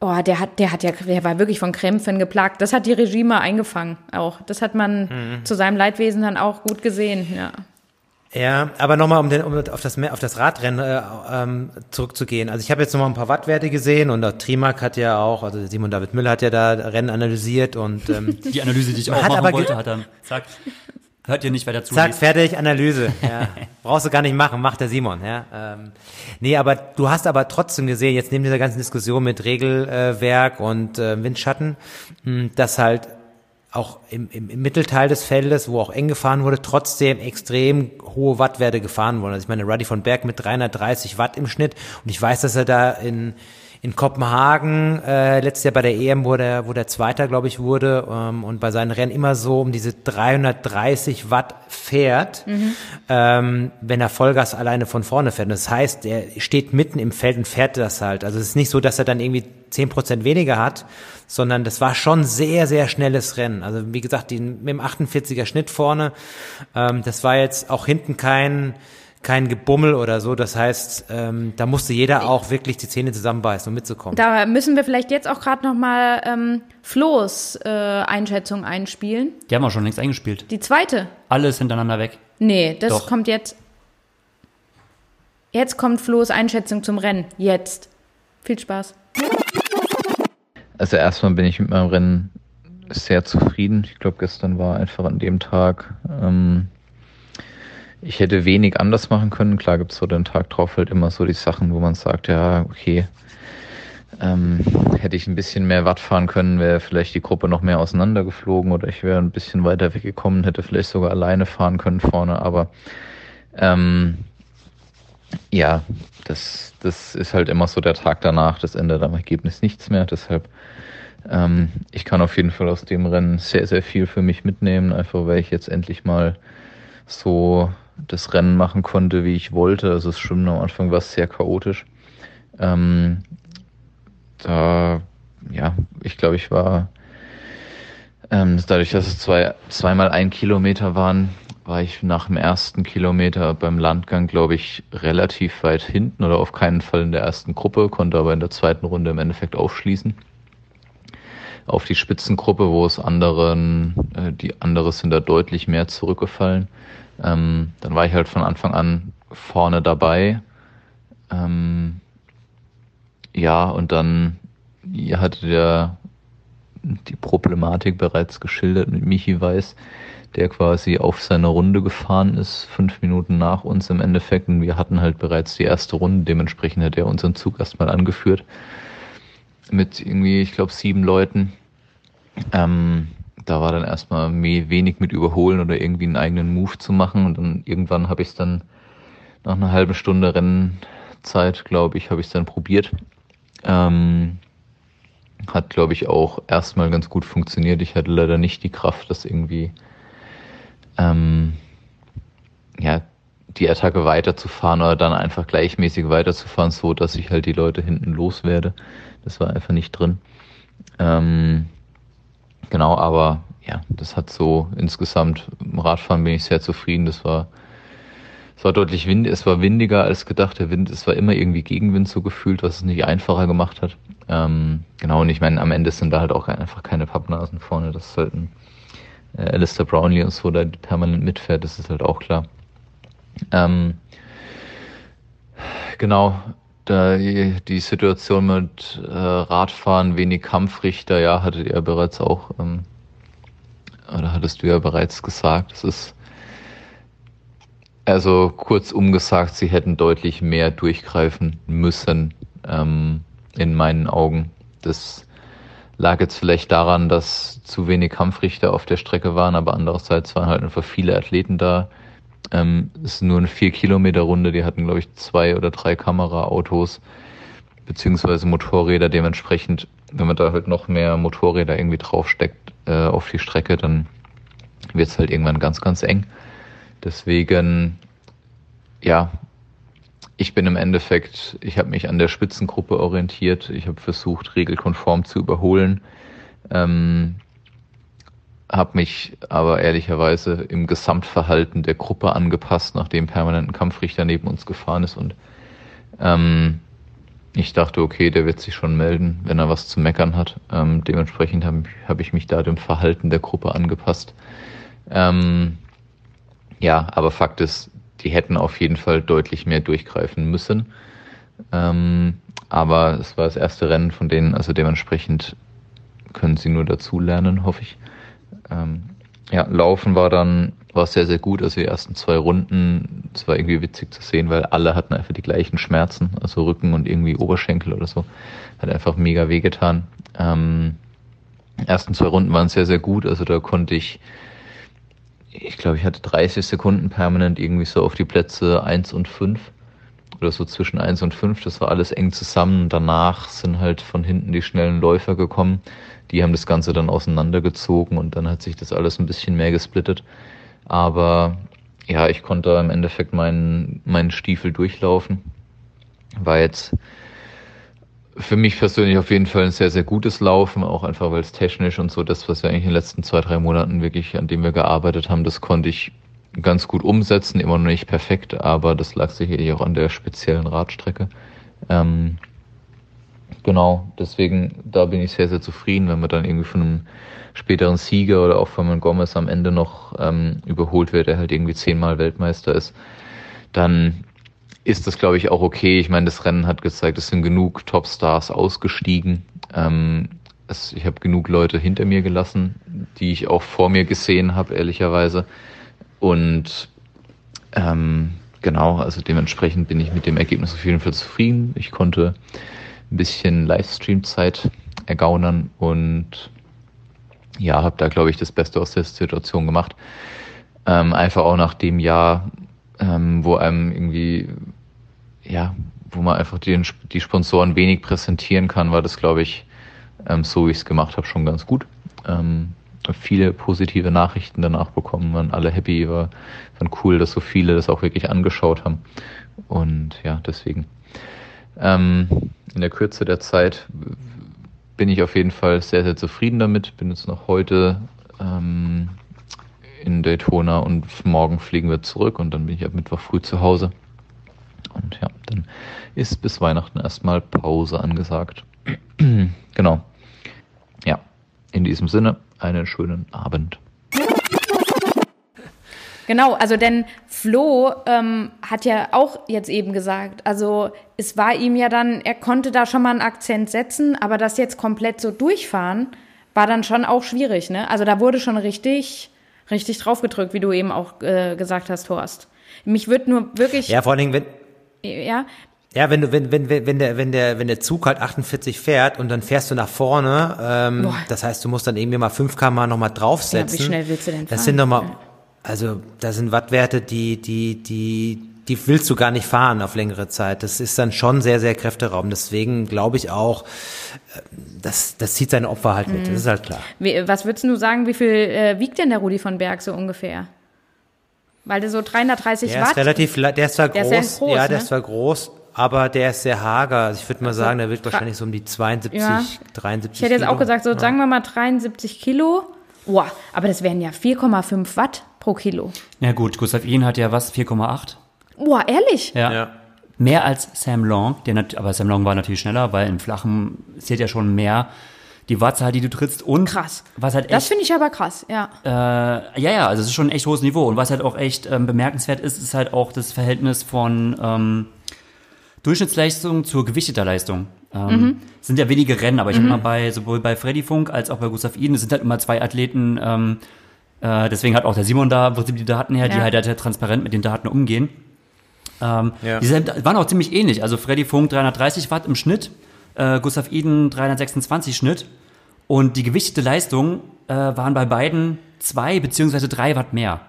oh, der hat, der hat ja, der war wirklich von Krämpfen geplagt. Das hat die Regime eingefangen auch. Das hat man mhm. zu seinem Leidwesen dann auch gut gesehen, ja. Ja, aber nochmal, um, den, um auf, das, auf das Radrennen äh, ähm, zurückzugehen. Also ich habe jetzt nochmal ein paar Wattwerte gesehen und der Trimark hat ja auch, also Simon David Müller hat ja da Rennen analysiert und ähm, [laughs] die Analyse, die ich auch machen wollte, hat dann zack, hört ihr nicht weiter zu. Zack, fertig, Analyse. [laughs] Ja. Brauchst du gar nicht machen, macht der Simon. Ja. Ähm, nee, aber du hast aber trotzdem gesehen, jetzt neben dieser ganzen Diskussion mit Regelwerk und äh, Windschatten, mh, dass halt auch im, im, im Mittelteil des Feldes, wo auch eng gefahren wurde, trotzdem extrem hohe Wattwerte gefahren wurden. Also ich meine, Ruddy von Berg mit 330 Watt im Schnitt und ich weiß, dass er da in in Kopenhagen äh, letztes Jahr bei der EM, wo der, wo der Zweiter, glaube ich, wurde ähm, und bei seinen Rennen immer so um diese 330 Watt fährt, mhm. ähm, wenn er Vollgas alleine von vorne fährt. Das heißt, er steht mitten im Feld und fährt das halt. Also es ist nicht so, dass er dann irgendwie zehn Prozent weniger hat, sondern das war schon sehr, sehr schnelles Rennen. Also wie gesagt, die, mit dem 48er Schnitt vorne, ähm, das war jetzt auch hinten kein kein Gebummel oder so. Das heißt, ähm, da musste jeder auch wirklich die Zähne zusammenbeißen, um mitzukommen. Da müssen wir vielleicht jetzt auch gerade noch mal ähm, Flo's äh, Einschätzung einspielen. Die haben wir schon längst eingespielt. Die zweite? Alles hintereinander weg. Nee, das Doch. kommt jetzt. Jetzt kommt Flo's Einschätzung zum Rennen. Jetzt. Viel Spaß. Also erstmal bin ich mit meinem Rennen sehr zufrieden. Ich glaube, gestern war einfach an dem Tag ähm, ich hätte wenig anders machen können. Klar gibt es so den Tag drauf halt immer so die Sachen, wo man sagt, ja, okay, ähm, hätte ich ein bisschen mehr Watt fahren können, wäre vielleicht die Gruppe noch mehr auseinandergeflogen oder ich wäre ein bisschen weiter weggekommen, hätte vielleicht sogar alleine fahren können vorne, aber ähm, ja, das, das ist halt immer so der Tag danach, das ändert am Ergebnis nichts mehr, deshalb ähm, ich kann auf jeden Fall aus dem Rennen sehr, sehr viel für mich mitnehmen, einfach weil ich jetzt endlich mal so das Rennen machen konnte, wie ich wollte. Also das Schwimmen am Anfang war sehr chaotisch. Ähm, da, ja, ich glaube, ich war ähm, dadurch, dass es zwei, zweimal ein Kilometer waren, war ich nach dem ersten Kilometer beim Landgang, glaube ich, relativ weit hinten oder auf keinen Fall in der ersten Gruppe, konnte aber in der zweiten Runde im Endeffekt aufschließen. Auf die Spitzengruppe, wo es anderen, äh, die andere sind da deutlich mehr zurückgefallen. Ähm, dann war ich halt von Anfang an vorne dabei. Ähm, ja, und dann ihr hattet ja die Problematik bereits geschildert mit Michi Weiß, der quasi auf seine Runde gefahren ist, fünf Minuten nach uns im Endeffekt. Und wir hatten halt bereits die erste Runde, dementsprechend hat er unseren Zug erstmal angeführt. Mit irgendwie, ich glaube, sieben Leuten. Ähm, da war dann erstmal wenig mit überholen oder irgendwie einen eigenen Move zu machen. Und dann irgendwann habe ich es dann nach einer halben Stunde Rennzeit, glaube ich, habe ich es dann probiert. Ähm, hat, glaube ich, auch erstmal ganz gut funktioniert. Ich hatte leider nicht die Kraft, das irgendwie ähm, ja, die Attacke weiterzufahren oder dann einfach gleichmäßig weiterzufahren, so dass ich halt die Leute hinten loswerde. Das war einfach nicht drin. Ähm, Genau, aber ja, das hat so insgesamt im Radfahren bin ich sehr zufrieden. Das war es war deutlich wind, es war windiger als gedacht. Der Wind, es war immer irgendwie Gegenwind so gefühlt, was es nicht einfacher gemacht hat. Ähm, genau, und ich meine, am Ende sind da halt auch einfach keine Pappnasen vorne. Das ist halt äh, Alistair Brownlee und so, der permanent mitfährt, das ist halt auch klar. Ähm, genau, die Situation mit äh, Radfahren, wenig Kampfrichter, ja, hattet ihr bereits auch, ähm, oder hattest du ja bereits gesagt, es ist, also kurz umgesagt, sie hätten deutlich mehr durchgreifen müssen, ähm, in meinen Augen. Das lag jetzt vielleicht daran, dass zu wenig Kampfrichter auf der Strecke waren, aber andererseits waren halt einfach viele Athleten da, ähm, ist nur eine vier Kilometer Runde. Die hatten, glaube ich, zwei oder drei Kameraautos beziehungsweise Motorräder. Dementsprechend, wenn man da halt noch mehr Motorräder irgendwie draufsteckt äh, auf die Strecke, dann wird es halt irgendwann ganz, ganz eng. Deswegen, ja, ich bin im Endeffekt, ich habe mich an der Spitzengruppe orientiert. Ich habe versucht, regelkonform zu überholen. Ähm, habe mich aber ehrlicherweise im Gesamtverhalten der Gruppe angepasst, nachdem permanent ein Kampfrichter neben uns gefahren ist und ähm, ich dachte, okay, der wird sich schon melden, wenn er was zu meckern hat. Ähm, dementsprechend habe hab ich mich da dem Verhalten der Gruppe angepasst. Ähm, ja, aber Fakt ist, die hätten auf jeden Fall deutlich mehr durchgreifen müssen. Ähm, aber es war das erste Rennen von denen, also dementsprechend können sie nur dazulernen, hoffe ich. Ähm, ja, Laufen war dann war sehr, sehr gut. Also die ersten zwei Runden, es war irgendwie witzig zu sehen, weil alle hatten einfach die gleichen Schmerzen, also Rücken und irgendwie Oberschenkel oder so. Hat einfach mega wehgetan. Ähm, ersten zwei Runden waren sehr, sehr gut. Also da konnte ich, ich glaube, ich hatte 30 Sekunden permanent irgendwie so auf die Plätze eins und fünf oder so zwischen eins und fünf. Das war alles eng zusammen. Danach sind halt von hinten die schnellen Läufer gekommen. Die haben das Ganze dann auseinandergezogen und dann hat sich das alles ein bisschen mehr gesplittet. Aber ja, ich konnte im Endeffekt meinen, meinen Stiefel durchlaufen. War jetzt für mich persönlich auf jeden Fall ein sehr, sehr gutes Laufen, auch einfach weil es technisch und so das, was wir eigentlich in den letzten zwei, drei Monaten wirklich, an dem wir gearbeitet haben, das konnte ich ganz gut umsetzen, immer noch nicht perfekt, aber das lag sicherlich auch an der speziellen Radstrecke. Ähm, genau, deswegen, da bin ich sehr, sehr zufrieden, wenn man dann irgendwie von einem späteren Sieger oder auch von einem Gomez am Ende noch ähm, überholt wird, der halt irgendwie zehnmal Weltmeister ist, dann ist das, glaube ich, auch okay. Ich meine, das Rennen hat gezeigt, es sind genug Topstars ausgestiegen. Ähm, es, ich habe genug Leute hinter mir gelassen, die ich auch vor mir gesehen habe, ehrlicherweise. Und ähm, genau, also dementsprechend bin ich mit dem Ergebnis auf jeden Fall zufrieden. Ich konnte ein bisschen Livestream-Zeit ergaunern und ja, habe da, glaube ich, das Beste aus der Situation gemacht. Ähm, einfach auch nach dem Jahr, ähm, wo einem irgendwie, ja, wo man einfach die, die Sponsoren wenig präsentieren kann, war das, glaube ich, ähm, so wie ich es gemacht habe, schon ganz gut. Ähm, viele positive Nachrichten danach bekommen, waren alle happy, war, fand cool, dass so viele das auch wirklich angeschaut haben. Und ja, deswegen. Ähm, in der Kürze der Zeit bin ich auf jeden Fall sehr, sehr zufrieden damit. Bin jetzt noch heute ähm, in Daytona und morgen fliegen wir zurück und dann bin ich ab Mittwoch früh zu Hause. Und ja, dann ist bis Weihnachten erstmal Pause angesagt. [clears throat] genau. Ja, in diesem Sinne, einen schönen Abend. Genau, also denn Flo ähm, hat ja auch jetzt eben gesagt, also es war ihm ja dann, er konnte da schon mal einen Akzent setzen, aber das jetzt komplett so durchfahren, war dann schon auch schwierig, ne? Also da wurde schon richtig, richtig draufgedrückt, wie du eben auch äh, gesagt hast, Horst. Mich wird nur wirklich. Ja, vor allen Dingen, wenn. Ja, ja, wenn du, wenn, wenn, wenn der, wenn der, wenn der Zug halt 48 fährt und dann fährst du nach vorne, ähm, das heißt, du musst dann irgendwie mal 5 km nochmal draufsetzen. Ja, wie schnell willst du denn fahren? Das sind nochmal, also, das sind Wattwerte, die, die, die, die willst du gar nicht fahren auf längere Zeit. Das ist dann schon sehr, sehr kräfteraubend. Deswegen glaube ich auch, äh, das, das zieht seine Opfer halt mit. Mhm. Das ist halt klar. Wie, was würdest du sagen, wie viel äh, wiegt denn der Rudi von Berg so ungefähr? Weil der so 330 der Watt. Ist relativ, der ist zwar der groß, ist groß, ja, der ne? ist zwar groß, aber der ist sehr hager. Also ich würde mal also, sagen, der wird wahrscheinlich so um die 72, ja. 73 Ich hätte jetzt Kilo. auch gesagt, so ja. sagen wir mal 73 Kilo. Boah, aber das wären ja 4,5 Watt pro Kilo. Ja gut, Gustav Ihn hat ja was, 4,8? Boah, ehrlich? Ja. Ja. Mehr als Sam Long, der nat aber Sam Long war natürlich schneller, weil im Flachen zählt ja schon mehr die Wattzahl, die du trittst und Krass. was halt echt, Das finde ich aber krass, ja. äh, ja, ja, also es ist schon ein echt hohes Niveau und was halt auch echt ähm, bemerkenswert ist, ist halt auch das Verhältnis von ähm, Durchschnittsleistung zur gewichteter Leistung. Ähm, Mhm. Sind ja wenige Rennen, aber ich habe mal bei sowohl bei Freddy Funk als auch bei Gustav Iden, es sind halt immer zwei Athleten, ähm, äh, deswegen hat auch der Simon da im Prinzip die Daten her, die Ja. halt, halt transparent mit den Daten umgehen. Ähm, Ja. Die sind, waren auch ziemlich ähnlich. Also Freddy Funk 330 Watt im Schnitt, äh, Gustav Iden 326 Schnitt. Und die gewichtete Leistung äh, waren bei beiden zwei beziehungsweise drei Watt mehr.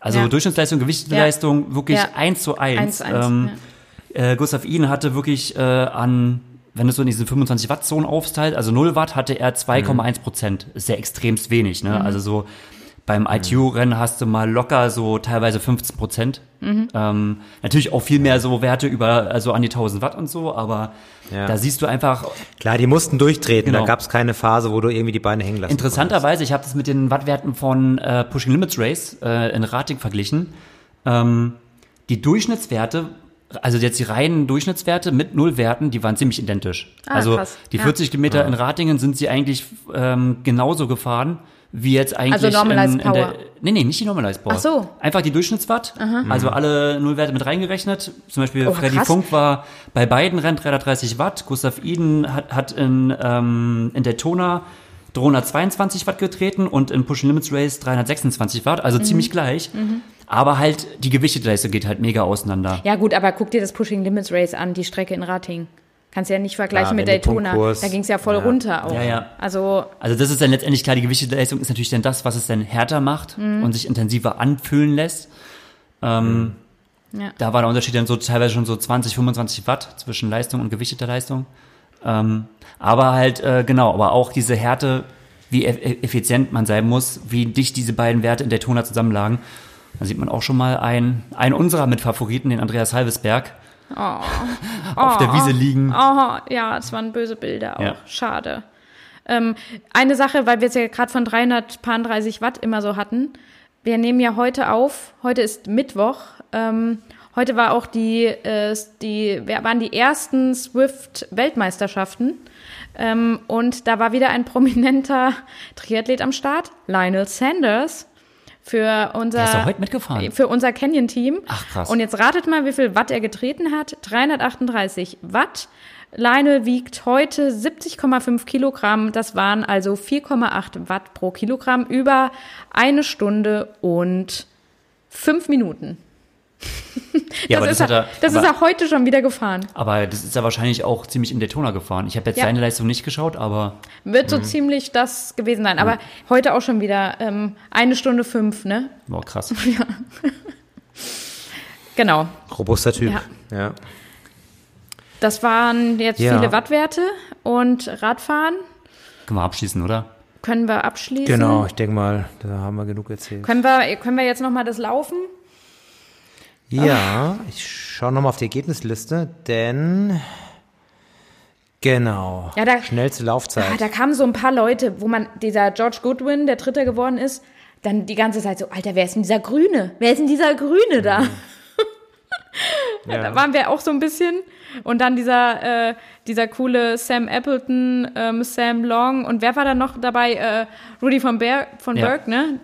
Also Ja. Durchschnittsleistung, gewichtete Ja. Leistung wirklich Ja. eins zu eins. Eins zu eins, ähm, äh, Gustav Iden hatte wirklich äh, an, wenn du so in diesen 25 Watt Zonen aufsteilt, also 0 Watt hatte er 2,1 Prozent. Ist ja extremst wenig, ne? Also so beim ITU-Rennen hast du mal locker so teilweise 15 Prozent. Ähm, natürlich auch viel mehr so Werte über, also an die 1000 Watt und so, aber Ja. da siehst du einfach, Klar, die mussten durchtreten. Genau. Da gab es keine Phase, wo du irgendwie die Beine hängen lassen Interessanterweise, ich habe das mit den Wattwerten von äh, Pushing Limits Race äh, in Rating verglichen. Ähm, die Durchschnittswerte, also jetzt die reinen Durchschnittswerte mit Nullwerten, die waren ziemlich identisch. Ah, also krass. die Ja. 40 Kilometer in Ratingen sind sie eigentlich ähm, genauso gefahren wie jetzt eigentlich Also Normalized in, in der, Power. Nee, nee, nicht die Normalized Power. Ach so. Einfach die Durchschnittswatt, also alle Nullwerte mit reingerechnet. Zum Beispiel Oh, Freddy krass. Funk war bei beiden Rennen 330 Watt, Gustav Iden hat, hat in, ähm, in Daytona 322 Watt getreten und in Pushing Limits Race 326 Watt, also ziemlich gleich. Aber halt die gewichtete Leistung geht halt mega auseinander. Ja gut, aber guck dir das Pushing Limits Race an, die Strecke in Rating. Kannst ja nicht vergleichen Ja, mit Daytona. Da ging es ja voll Ja. runter auch. Ja. Also, Also das ist dann letztendlich klar, die Gewichtsleistung ist natürlich dann das, was es dann härter macht Mhm. und sich intensiver anfühlen lässt. Ähm. Da war der Unterschied dann so teilweise schon so 20, 25 Watt zwischen Leistung und gewichteter Leistung. Ähm, aber halt, äh, genau, aber auch diese Härte, wie eff effizient man sein muss, wie dicht diese beiden Werte in Daytona zusammenlagen. Da sieht man auch schon mal einen, einen unserer Mitfavoriten, den Andreas Halvesberg, [laughs] auf der Wiese liegen. oh, ja, es waren böse Bilder auch. Ja. Schade. Ähm, eine Sache, weil wir es ja gerade von 330 Watt immer so hatten. Wir nehmen ja heute auf, heute ist Mittwoch. Ähm, heute war auch die, äh, die, waren die ersten Swift-Weltmeisterschaften. Ähm, und da war wieder ein [laughs] prominenter Triathlet am Start, Lionel Sanders. Für unser, Der ist doch heute mitgefahren. für unser Canyon-Team. Ach, krass. Und jetzt ratet mal, wie viel Watt er getreten hat. 338 Watt. Lionel wiegt heute 70,5 Kilogramm. Das waren also 4,8 Watt pro Kilogramm über eine Stunde und fünf Minuten. [laughs] Ja, aber das das, ist, hat er, das aber, ist er heute schon wieder gefahren. aber das ist er wahrscheinlich auch ziemlich in Daytona gefahren. Ich habe jetzt Ja. seine Leistung nicht geschaut, aber Wird so ziemlich das gewesen sein. Aber heute auch schon wieder ähm, eine Stunde fünf, ne? boah, krass. [laughs] Genau. Robuster Typ. Ja. Ja. Das waren jetzt Ja. viele Wattwerte und Radfahren Können wir abschließen, oder? können wir abschließen. Genau, ich denke mal, da haben wir genug erzählt. Können wir, können wir jetzt noch mal das Laufen? Ja, ich schaue nochmal auf die Ergebnisliste, denn genau, Ja, da- schnellste Laufzeit. Ah, da kamen so ein paar Leute, wo man, dieser George Goodwin, der Dritter geworden ist, dann die ganze Zeit so, Alter, wer ist denn dieser Grüne? Wer ist denn dieser Grüne da? [laughs] Da waren wir auch so ein bisschen. Und dann dieser, äh, dieser coole Sam Appleton, ähm, Sam Long und wer war da noch dabei? Äh, Rudy von, Ber von Ja. Berg, ne?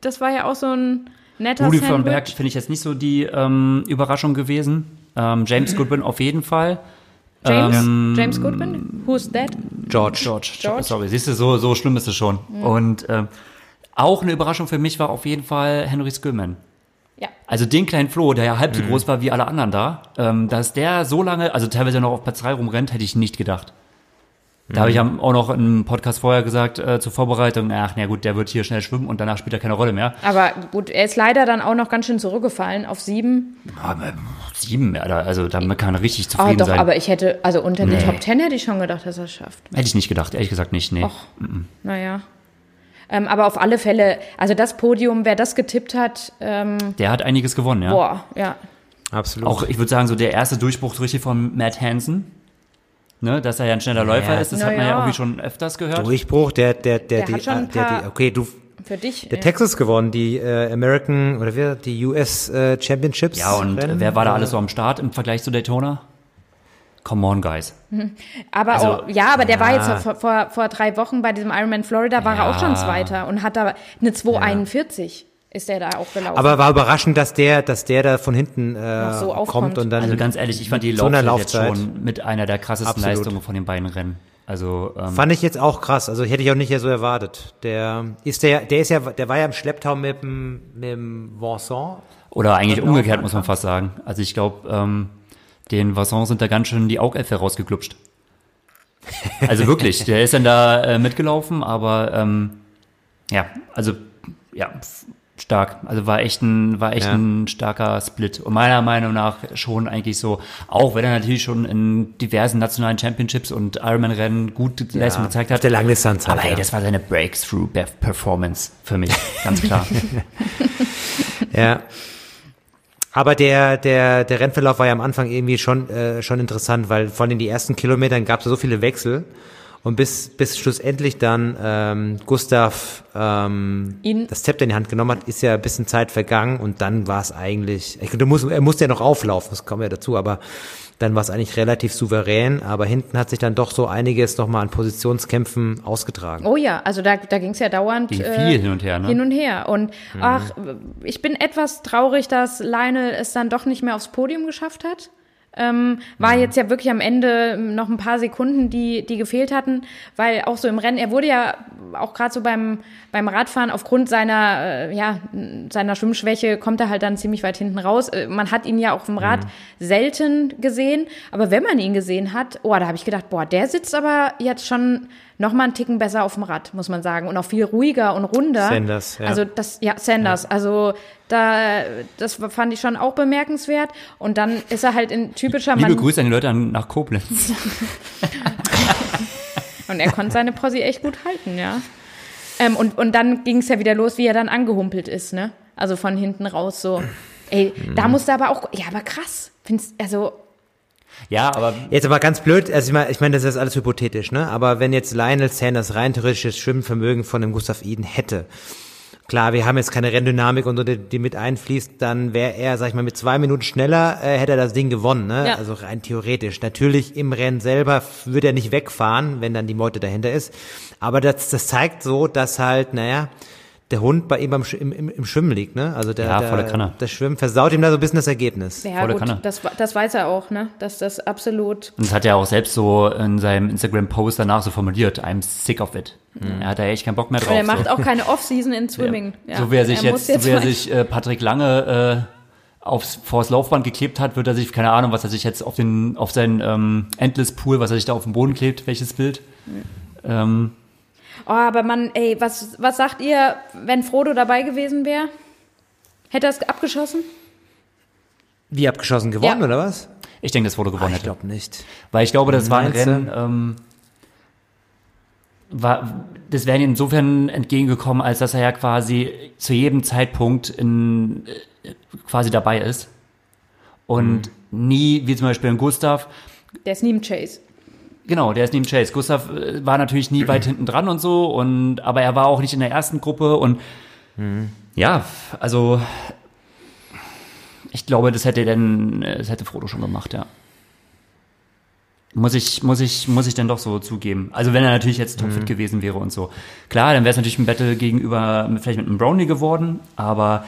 Das war ja auch so ein netter Rudi Sandwich. von Berg finde ich jetzt nicht so die ähm, Überraschung gewesen. Ähm, James Goodwin auf jeden Fall. James, Ähm, James Goodwin? Who's that? George. George, George. sorry, siehst du, so, so schlimm ist es schon. Und ähm, auch eine Überraschung für mich war auf jeden Fall Henry Skillman. Ja. Also den kleinen Flo, der ja halb Mhm. so groß war wie alle anderen da, ähm, dass der so lange, also teilweise noch auf Platz 3 rumrennt, hätte ich nicht gedacht. Da habe ich Mhm. auch noch im Podcast vorher gesagt, äh, zur Vorbereitung, ach na gut, der wird hier schnell schwimmen und danach spielt er keine Rolle mehr. Aber gut, er ist leider dann auch noch ganz schön zurückgefallen auf sieben. Aber sieben, also damit kann er richtig Ah, zufrieden doch, sein. aber ich hätte, also unter die Top Ten hätte ich schon gedacht, dass er es schafft. Hätte ich nicht gedacht, ehrlich gesagt nicht, nee. Och, naja. Ähm, aber auf alle Fälle, also das Podium, wer das getippt hat, ähm, Der hat einiges gewonnen, ja. boah, ja. Absolut. Auch, ich würde sagen, so der erste Durchbruch richtig von Matt Hansen. Ne, dass er ja ein schneller Läufer ist, das Na hat man ja ja. irgendwie schon öfters gehört. Durchbruch, der, der, der, Der die, hat schon ein äh, der, paar- die, okay, du, Für dich. der ja. Texas gewonnen, die äh, American, oder wer, die US äh, Championships. Ja, und Rennen. wer war da alles so am Start im Vergleich zu Daytona? Come on, guys. Aber Also, auch, ja, aber der war ja. jetzt vor, vor, vor drei Wochen bei diesem Ironman Florida, war er auch schon Ja. Zweiter und hat da eine 241 ist der da auch gelaufen. Aber war überraschend, dass der, dass der da von hinten äh, so aufkommt. kommt und dann. Also ganz ehrlich, ich fand die so einer Laufzeit jetzt Laufzeit. schon mit einer der krassesten Absolut. Leistungen von den beiden Rennen. Also ähm, Fand ich jetzt auch krass. Also hätte ich auch nicht so erwartet. Der ist der, der ist ja, der war ja im Schlepptau mit dem, mit dem Vincent. oder eigentlich Genau, umgekehrt muss man fast sagen. Also ich glaube, ähm, den Vasson sind da ganz schön die Augäpfel rausgeklupscht. Also wirklich, der ist dann da äh, mitgelaufen, aber ähm, ja, also ja, stark. Also war echt ein, war echt Ja. ein starker Split. Und meiner Meinung nach schon eigentlich so, auch wenn er natürlich schon in diversen nationalen Championships und Ironman-Rennen gut Leistung gezeigt hat. Auf der Langdistanz halt, aber ey, ja. das war seine Breakthrough-Performance für mich, ganz klar. [laughs] [laughs] Ja. Aber der, der, der Rennverlauf war ja am Anfang irgendwie schon, äh, schon interessant, weil vor allem die ersten Kilometern gab es so viele Wechsel. Und bis, bis schlussendlich dann ähm, Gustav ähm, Ihn- das Zepter in die Hand genommen hat, ist ja ein bisschen Zeit vergangen und dann war es eigentlich, ich, du musst, er musste ja noch auflaufen, das kommen wir dazu, aber dann war es eigentlich relativ souverän, aber hinten hat sich dann doch so einiges nochmal an Positionskämpfen ausgetragen. Oh ja, also da, da ging es ja dauernd Ging äh, viel hin und her, ne? Hin und her. Und ach, ich bin etwas traurig, dass Lionel es dann doch nicht mehr aufs Podium geschafft hat. Ähm, war jetzt ja wirklich am Ende noch ein paar Sekunden, die, die gefehlt hatten, weil auch so im Rennen, er wurde ja auch gerade so beim, beim Radfahren aufgrund seiner, äh, ja, seiner Schwimmschwäche kommt er halt dann ziemlich weit hinten raus. Äh, man hat ihn ja auf dem Rad selten gesehen, aber wenn man ihn gesehen hat, oh, da habe ich gedacht, boah, der sitzt aber jetzt schon noch mal einen Ticken besser auf dem Rad, muss man sagen. Und auch viel ruhiger und runder. Sanders, ja. Also das, ja, Sanders. Also da, das fand ich schon auch bemerkenswert. Und dann ist er halt in typischer Liebe Mann. Grüße an die Leute nach Koblenz. [laughs] Und er konnte seine Posse echt gut halten, ja. Ähm, und, und dann ging es ja wieder los, wie er dann angehumpelt ist, ne? Also von hinten raus so. Ey, da musste aber auch, ja, aber krass. Findest, also, Ja, aber Jetzt aber ganz blöd, also ich meine, ich meine, das ist alles hypothetisch, ne? Aber wenn jetzt Lionel Sanders rein theoretisches Schwimmvermögen von dem Gustav Iden hätte, klar, wir haben jetzt keine Renndynamik und so, die, die mit einfließt, dann wäre er, sag ich mal, mit zwei Minuten schneller, äh, hätte er das Ding gewonnen, ne? Ja. Also rein theoretisch. Natürlich im Rennen selber würde er nicht wegfahren, wenn dann die Meute dahinter ist. Aber das, das zeigt so, dass halt, naja, der Hund bei ihm beim, Sch- im, im, im Schwimmen liegt, ne? Also der, Ja, der, Kanne. das Schwimmen versaut ihm da so ein bisschen das Ergebnis. ja Volle gut, Kanne. das, das weiß er auch, ne? Dass das absolut. Und das hat er auch selbst so in seinem Instagram-Post danach so formuliert, I'm sick of it. Er hat da echt keinen Bock mehr drauf. Und er macht so. auch keine Off-Season in [laughs] Swimming. Ja. so wie er sich muss jetzt, so wie er sich äh, Patrick Lange äh, aufs, vors Laufband geklebt hat, wird er sich, keine Ahnung, was er sich jetzt auf den, auf seinen ähm, Endless Pool, was er sich da auf den Boden klebt, welches Bild. Ähm, Oh, aber Mann, ey, was, was sagt ihr, wenn Frodo dabei gewesen wäre? Hätte er es abgeschossen? Wie abgeschossen gewonnen, Ja. oder was? ich denke, das wurde gewonnen ich hätte. glaube nicht. Weil ich glaube, das war ein? Rennen, ähm, war, das wäre ihm insofern entgegengekommen, als dass er ja quasi zu jedem Zeitpunkt in, äh, quasi dabei ist. Und nie, wie zum Beispiel in Gustav, Der ist nie im Chase. Genau, der ist neben Chase. Gustav äh, war natürlich nie weit hinten dran und so, und aber er war auch nicht in der ersten Gruppe und ja, also ich glaube, das hätte denn, äh, das hätte Frodo schon gemacht, ja. Muss ich, muss ich, muss ich denn doch so zugeben. Also wenn er natürlich jetzt topfit gewesen wäre und so. Klar, dann wäre es natürlich ein Battle gegenüber, vielleicht mit einem Brownie geworden, aber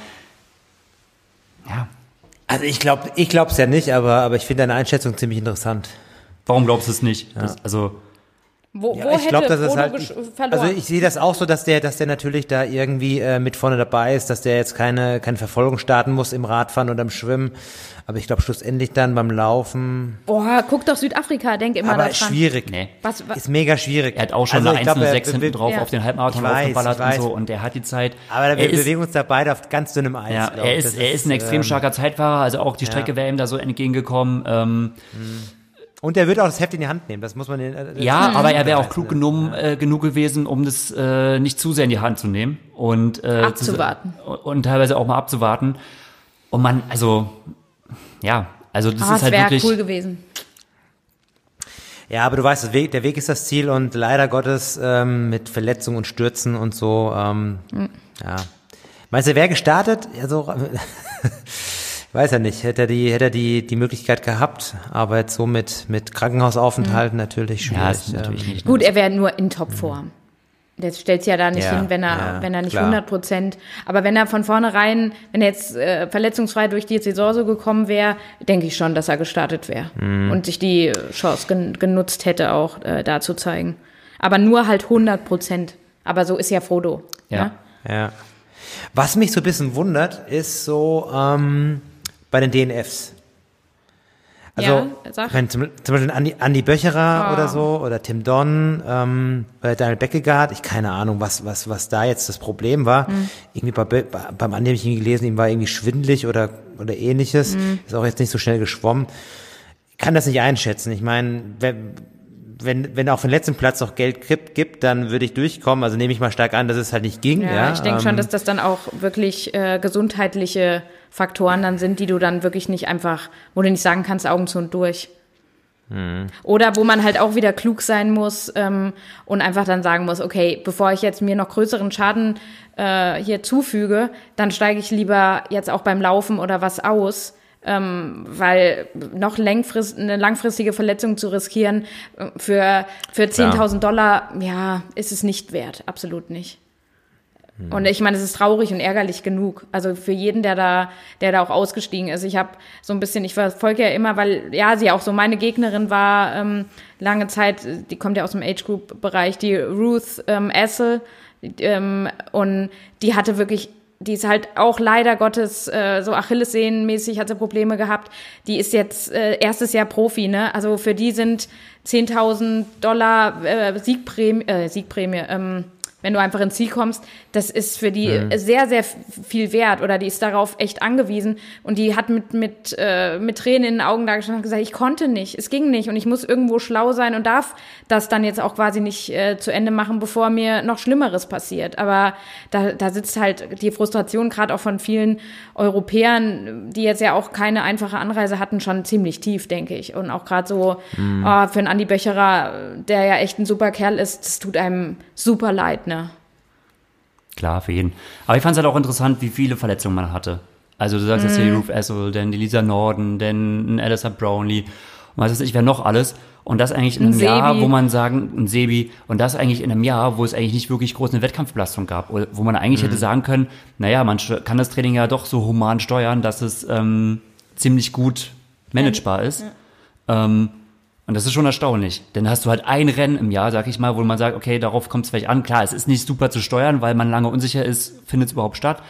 ja, Also ich glaube, ich glaube es ja nicht, aber, aber ich finde deine Einschätzung ziemlich interessant. Warum glaubst du es nicht? Das, also, Wo, Ja, wo ich glaube, das ist Frodo halt. Ich, also ich sehe das auch so, dass der, dass der natürlich da irgendwie äh, mit vorne dabei ist, dass der jetzt keine, keine Verfolgung starten muss im Radfahren oder im Schwimmen. Aber ich glaube schlussendlich dann beim Laufen. Boah, guck doch Südafrika, denk immer aber daran. schwierig. nee. Was, was, Ist mega schwierig. Er hat auch schon Also eine ich glaub, er 1,06 hinten drauf ja. auf den Halbmarathon aufgeballert und so und der hat die Zeit. Aber er wir ist, bewegen uns da beide auf ganz dünnem Eis. ja, er ist, er ist ein extrem ähm, starker Zeitfahrer, also auch die Strecke ja. wäre ihm da so entgegengekommen. Ähm, Und er wird auch das Heft in die Hand nehmen. Das muss man. den- äh, das- ja, aber er wäre auch klug genommen, äh, genug gewesen, um das äh, nicht zu sehr in die Hand zu nehmen und äh, Abzuwarten. Zu, und teilweise auch mal abzuwarten. Und man, also ja, also das ah, ist halt wäre wirklich. cool gewesen. Ja, aber du weißt, der Weg, der Weg ist das Ziel und leider Gottes ähm, mit Verletzungen und Stürzen und so. Ähm, Ja. Meinst du, wer gestartet? Also, [laughs] weiß ja nicht. Hätte er die, hätte er die, die Möglichkeit gehabt, aber jetzt so mit, mit Krankenhausaufenthalten natürlich schwierig. Ja, ist natürlich ähm, nicht. Gut, er wäre nur in Topform. Das stellt ja da nicht Ja, hin, wenn er, ja, wenn er nicht klar. 100 Prozent. Aber wenn er von vornherein, wenn er jetzt äh, verletzungsfrei durch die Saison so gekommen wäre, denke ich schon, dass er gestartet wäre Mhm. und sich die Chance gen genutzt hätte, auch äh, da zu zeigen. Aber nur halt 100 Prozent. Aber so ist ja Frodo. Ja. Ne? Ja. Was mich so ein bisschen wundert, ist so ähm, bei den DNFs. Also, Ja, meine, zum, zum Beispiel Andi, Andi Böcherer Ah. oder so oder Tim Don, ähm, bei Daniel Beckegaard, ich keine Ahnung, was, was, was da jetzt das Problem war. Hm. Irgendwie bei, Be- bei, beim Andi habe ich ihn gelesen, ihm war irgendwie schwindelig oder, oder ähnliches. Hm. Ist auch jetzt nicht so schnell geschwommen. Ich kann das nicht einschätzen. Ich meine, wenn, wenn, wenn auf den letzten Platz noch Geld gibt, gibt, dann würde ich durchkommen. Also nehme ich mal stark an, dass es halt nicht ging. Ja, Ja, ich denke ähm, schon, dass das dann auch wirklich äh, gesundheitliche Faktoren dann sind, die du dann wirklich nicht einfach, wo du nicht sagen kannst, Augen zu und durch. Oder wo man halt auch wieder klug sein muss ähm, und einfach dann sagen muss, okay, bevor ich jetzt mir noch größeren Schaden äh, hier zufüge, dann steige ich lieber jetzt auch beim Laufen oder was aus, ähm, weil noch längfrist, eine langfristige Verletzung zu riskieren äh, für, für 10.000 Dollar, ja, ist es nicht wert, absolut nicht. Hm. Und ich meine, es ist traurig und ärgerlich genug. Also für jeden, der da, der da auch ausgestiegen ist. Ich habe so ein bisschen, ich verfolge ja immer, weil ja sie auch so meine Gegnerin war ähm, lange Zeit. Die kommt ja aus dem Age Group Bereich, die Ruth ähm, Essel. Ähm, und die hatte wirklich die ist halt auch leider Gottes äh, so Achillessehnenmäßig hat sie Probleme gehabt. Die ist jetzt äh, erstes Jahr Profi, ne? Also für die sind 10.000 Dollar äh, Siegprämie, äh, Siegprämie ähm, wenn du einfach ins Ziel kommst, das ist für die mhm. sehr, sehr viel wert oder die ist darauf echt angewiesen und die hat mit, mit, äh, mit Tränen in den Augen da gestanden und gesagt, ich konnte nicht, es ging nicht und ich muss irgendwo schlau sein und darf das dann jetzt auch quasi nicht äh, zu Ende machen, bevor mir noch Schlimmeres passiert. Aber da, da sitzt halt die Frustration gerade auch von vielen Europäern, die jetzt ja auch keine einfache Anreise hatten, schon ziemlich tief, denke ich. Und auch gerade so mhm. oh, für einen Andi Böcherer, der ja echt ein super Kerl ist, das tut einem super leid, ne? Klar, für jeden. Aber ich fand es halt auch interessant, wie viele Verletzungen man hatte. Also du sagst jetzt hier mhm. Ruth Essel, dann die Lisa Norden, dann ein Alistair Brownlee und was weiß ich, wer noch alles. Und das eigentlich in einem ein Jahr, wo man sagen, ein Sebi, und das eigentlich in einem Jahr, wo es eigentlich nicht wirklich groß eine Wettkampfbelastung gab, wo man eigentlich mhm. hätte sagen können, naja, man kann das Training ja doch so human steuern, dass es ähm, ziemlich gut managebar ist. Ja. Ähm, und das ist schon erstaunlich. Denn hast du halt ein Rennen im Jahr, sag ich mal, wo man sagt, okay, darauf kommt es vielleicht an. Klar, es ist nicht super zu steuern, weil man lange unsicher ist, findet es überhaupt statt.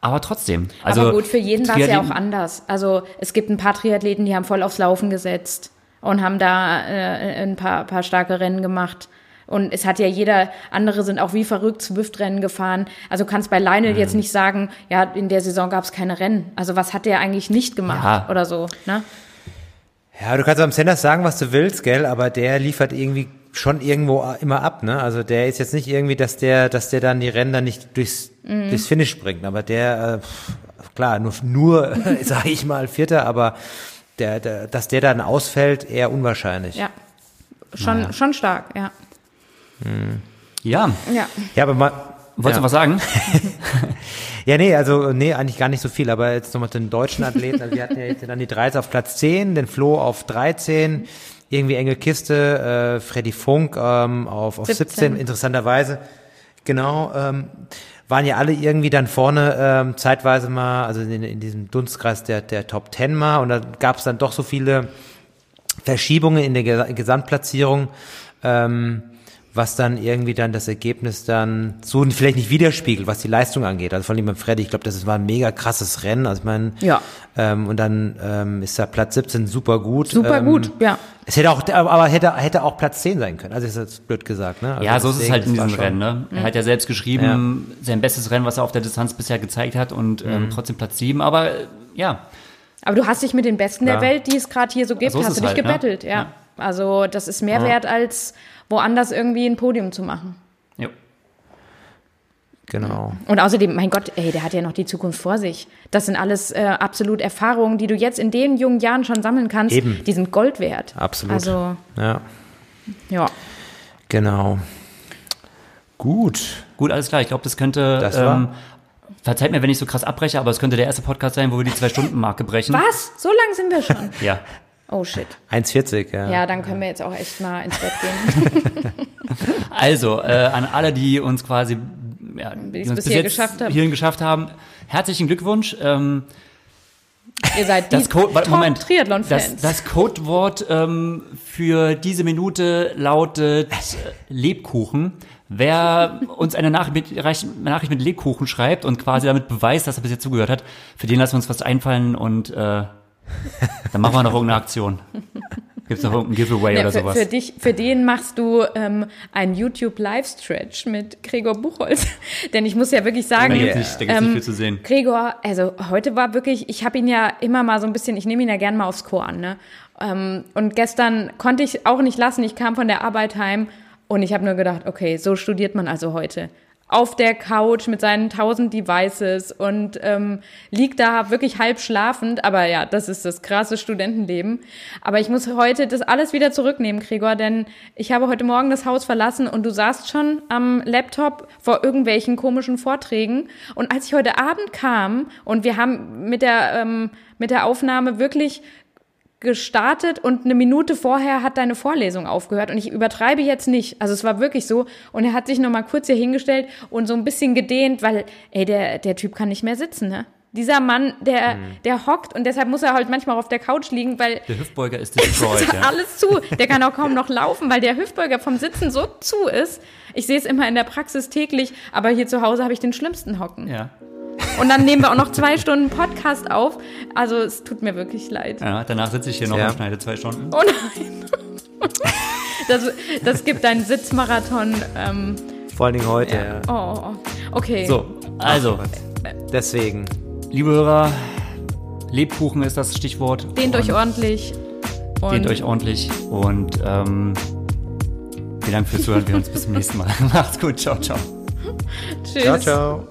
Aber trotzdem. Also Aber gut, für jeden war es ja auch anders. Also es gibt ein paar Triathleten, die haben voll aufs Laufen gesetzt und haben da äh, ein paar, paar starke Rennen gemacht. Und es hat ja jeder, andere sind auch wie verrückt Zwift-Rennen gefahren. Also kannst bei Lionel mhm. jetzt nicht sagen, ja, in der Saison gab es keine Rennen. Also was hat der eigentlich nicht gemacht ja. oder so, ne? Ja, du kannst am Sanders sagen, was du willst, gell, aber der liefert irgendwie schon irgendwo immer ab, ne? Also der ist jetzt nicht irgendwie, dass der, dass der dann die Ränder nicht durchs, mhm. durchs Finish bringt, aber der, äh, klar, nur, nur, [laughs] sag ich mal, Vierter, aber der, der, dass der dann ausfällt, eher unwahrscheinlich. Ja, schon, naja. schon stark, ja. Mhm. Ja. Ja. Ja, aber mal, Wolltest ja. du was sagen? [laughs] ja, nee, also nee, eigentlich gar nicht so viel, aber jetzt nochmal den deutschen Athleten. Also wir hatten ja jetzt dann die 13 auf Platz 10, den Flo auf 13, irgendwie enge Kiste, äh, Freddy Funk ähm, auf, auf 17. 17, interessanterweise. Genau, ähm, waren ja alle irgendwie dann vorne ähm, zeitweise mal, also in, in diesem Dunstkreis der, der Top 10 mal und da gab es dann doch so viele Verschiebungen in der Gesamtplatzierung. Ähm, was dann irgendwie dann das Ergebnis dann so vielleicht nicht widerspiegelt, was die Leistung angeht. Also von dem Freddy, ich glaube, das war ein mega krasses Rennen. Also ich meine, ja. ähm, und dann ähm, ist da Platz 17 super gut. Super ähm, gut, ja. Es hätte auch, aber hätte, hätte auch Platz 10 sein können. Also ist jetzt blöd gesagt, ne? Also ja, so ist es halt in diesem Rennen, ne? Er hat ja selbst geschrieben, ja. sein bestes Rennen, was er auf der Distanz bisher gezeigt hat und ähm, mhm. trotzdem Platz 7, aber äh, ja. Aber du hast dich mit den Besten ja. der Welt, die es gerade hier so gibt, so hast du dich halt, ne? gebettelt, ne? ja. Also das ist mehr wert als woanders irgendwie ein Podium zu machen. Ja. Genau. Und außerdem, mein Gott, ey, der hat ja noch die Zukunft vor sich. Das sind alles äh, absolut Erfahrungen, die du jetzt in den jungen Jahren schon sammeln kannst. Eben. Die sind Gold wert. Absolut. Also, ja. Ja. Genau. Gut. Gut, alles klar. Ich glaube, das könnte. Das war ähm, Verzeiht mir, wenn ich so krass abbreche, aber es könnte der erste Podcast sein, wo wir die Zwei-Stunden-Marke brechen. Was? So lang sind wir schon? [laughs] ja. Oh shit. 1,40, ja. Ja, dann können wir jetzt auch echt mal ins Bett gehen. [laughs] also, äh, an alle, die uns quasi ja, die uns bis hier geschafft haben. hierhin geschafft haben, herzlichen Glückwunsch. Ähm, Ihr seid das Top Moment, Triathlon-Fans. Das, das Codewort ähm, für diese Minute lautet Lebkuchen. Wer uns eine Nachricht mit, Nachricht mit Lebkuchen schreibt und quasi damit beweist, dass er bis jetzt zugehört hat, für den lassen wir uns was einfallen und äh, dann machen wir noch irgendeine Aktion. Gibt es noch irgendein Giveaway ja, oder für, sowas? Für, dich, für den machst du ähm, einen YouTube Live-Stretch mit Gregor Buchholz. [laughs] Denn ich muss ja wirklich sagen, da gibt es nicht, ähm, nicht viel zu sehen. Gregor, also heute war wirklich, ich habe ihn ja immer mal so ein bisschen, ich nehme ihn ja gerne mal aufs Chor an. Ne? Ähm, und gestern konnte ich auch nicht lassen, ich kam von der Arbeit heim und ich habe nur gedacht, okay, so studiert man also heute auf der Couch mit seinen tausend Devices und ähm, liegt da wirklich halb schlafend. Aber ja, das ist das krasse Studentenleben. Aber ich muss heute das alles wieder zurücknehmen, Gregor, denn ich habe heute Morgen das Haus verlassen und du saßt schon am Laptop vor irgendwelchen komischen Vorträgen. Und als ich heute Abend kam und wir haben mit der, ähm, mit der Aufnahme wirklich gestartet und eine Minute vorher hat deine Vorlesung aufgehört und ich übertreibe jetzt nicht. Also es war wirklich so und er hat sich noch mal kurz hier hingestellt und so ein bisschen gedehnt, weil ey, der der Typ kann nicht mehr sitzen, ne? Dieser Mann, der, mhm. der hockt und deshalb muss er halt manchmal auf der Couch liegen, weil. Der Hüftbeuger ist destroyed, ist [laughs] ja. alles zu. Der kann auch kaum noch laufen, weil der Hüftbeuger vom Sitzen so zu ist. Ich sehe es immer in der Praxis täglich, aber hier zu Hause habe ich den schlimmsten Hocken. Ja. Und dann nehmen wir auch noch zwei Stunden Podcast auf. Also es tut mir wirklich leid. Ja, danach sitze ich hier noch ja. und schneide zwei Stunden. Oh nein. [laughs] Das, das gibt einen Sitzmarathon. Ähm, Vor allen Dingen heute. Ja. ja. Oh, okay. So, also. Deswegen. Liebe Hörer, Lebkuchen ist das Stichwort. Dehnt euch ordentlich. Dehnt euch ordentlich. Und ähm, vielen Dank fürs Zuhören. Wir uns bis zum nächsten Mal. [laughs] Macht's gut. Ciao, ciao. Tschüss. Ciao, ciao.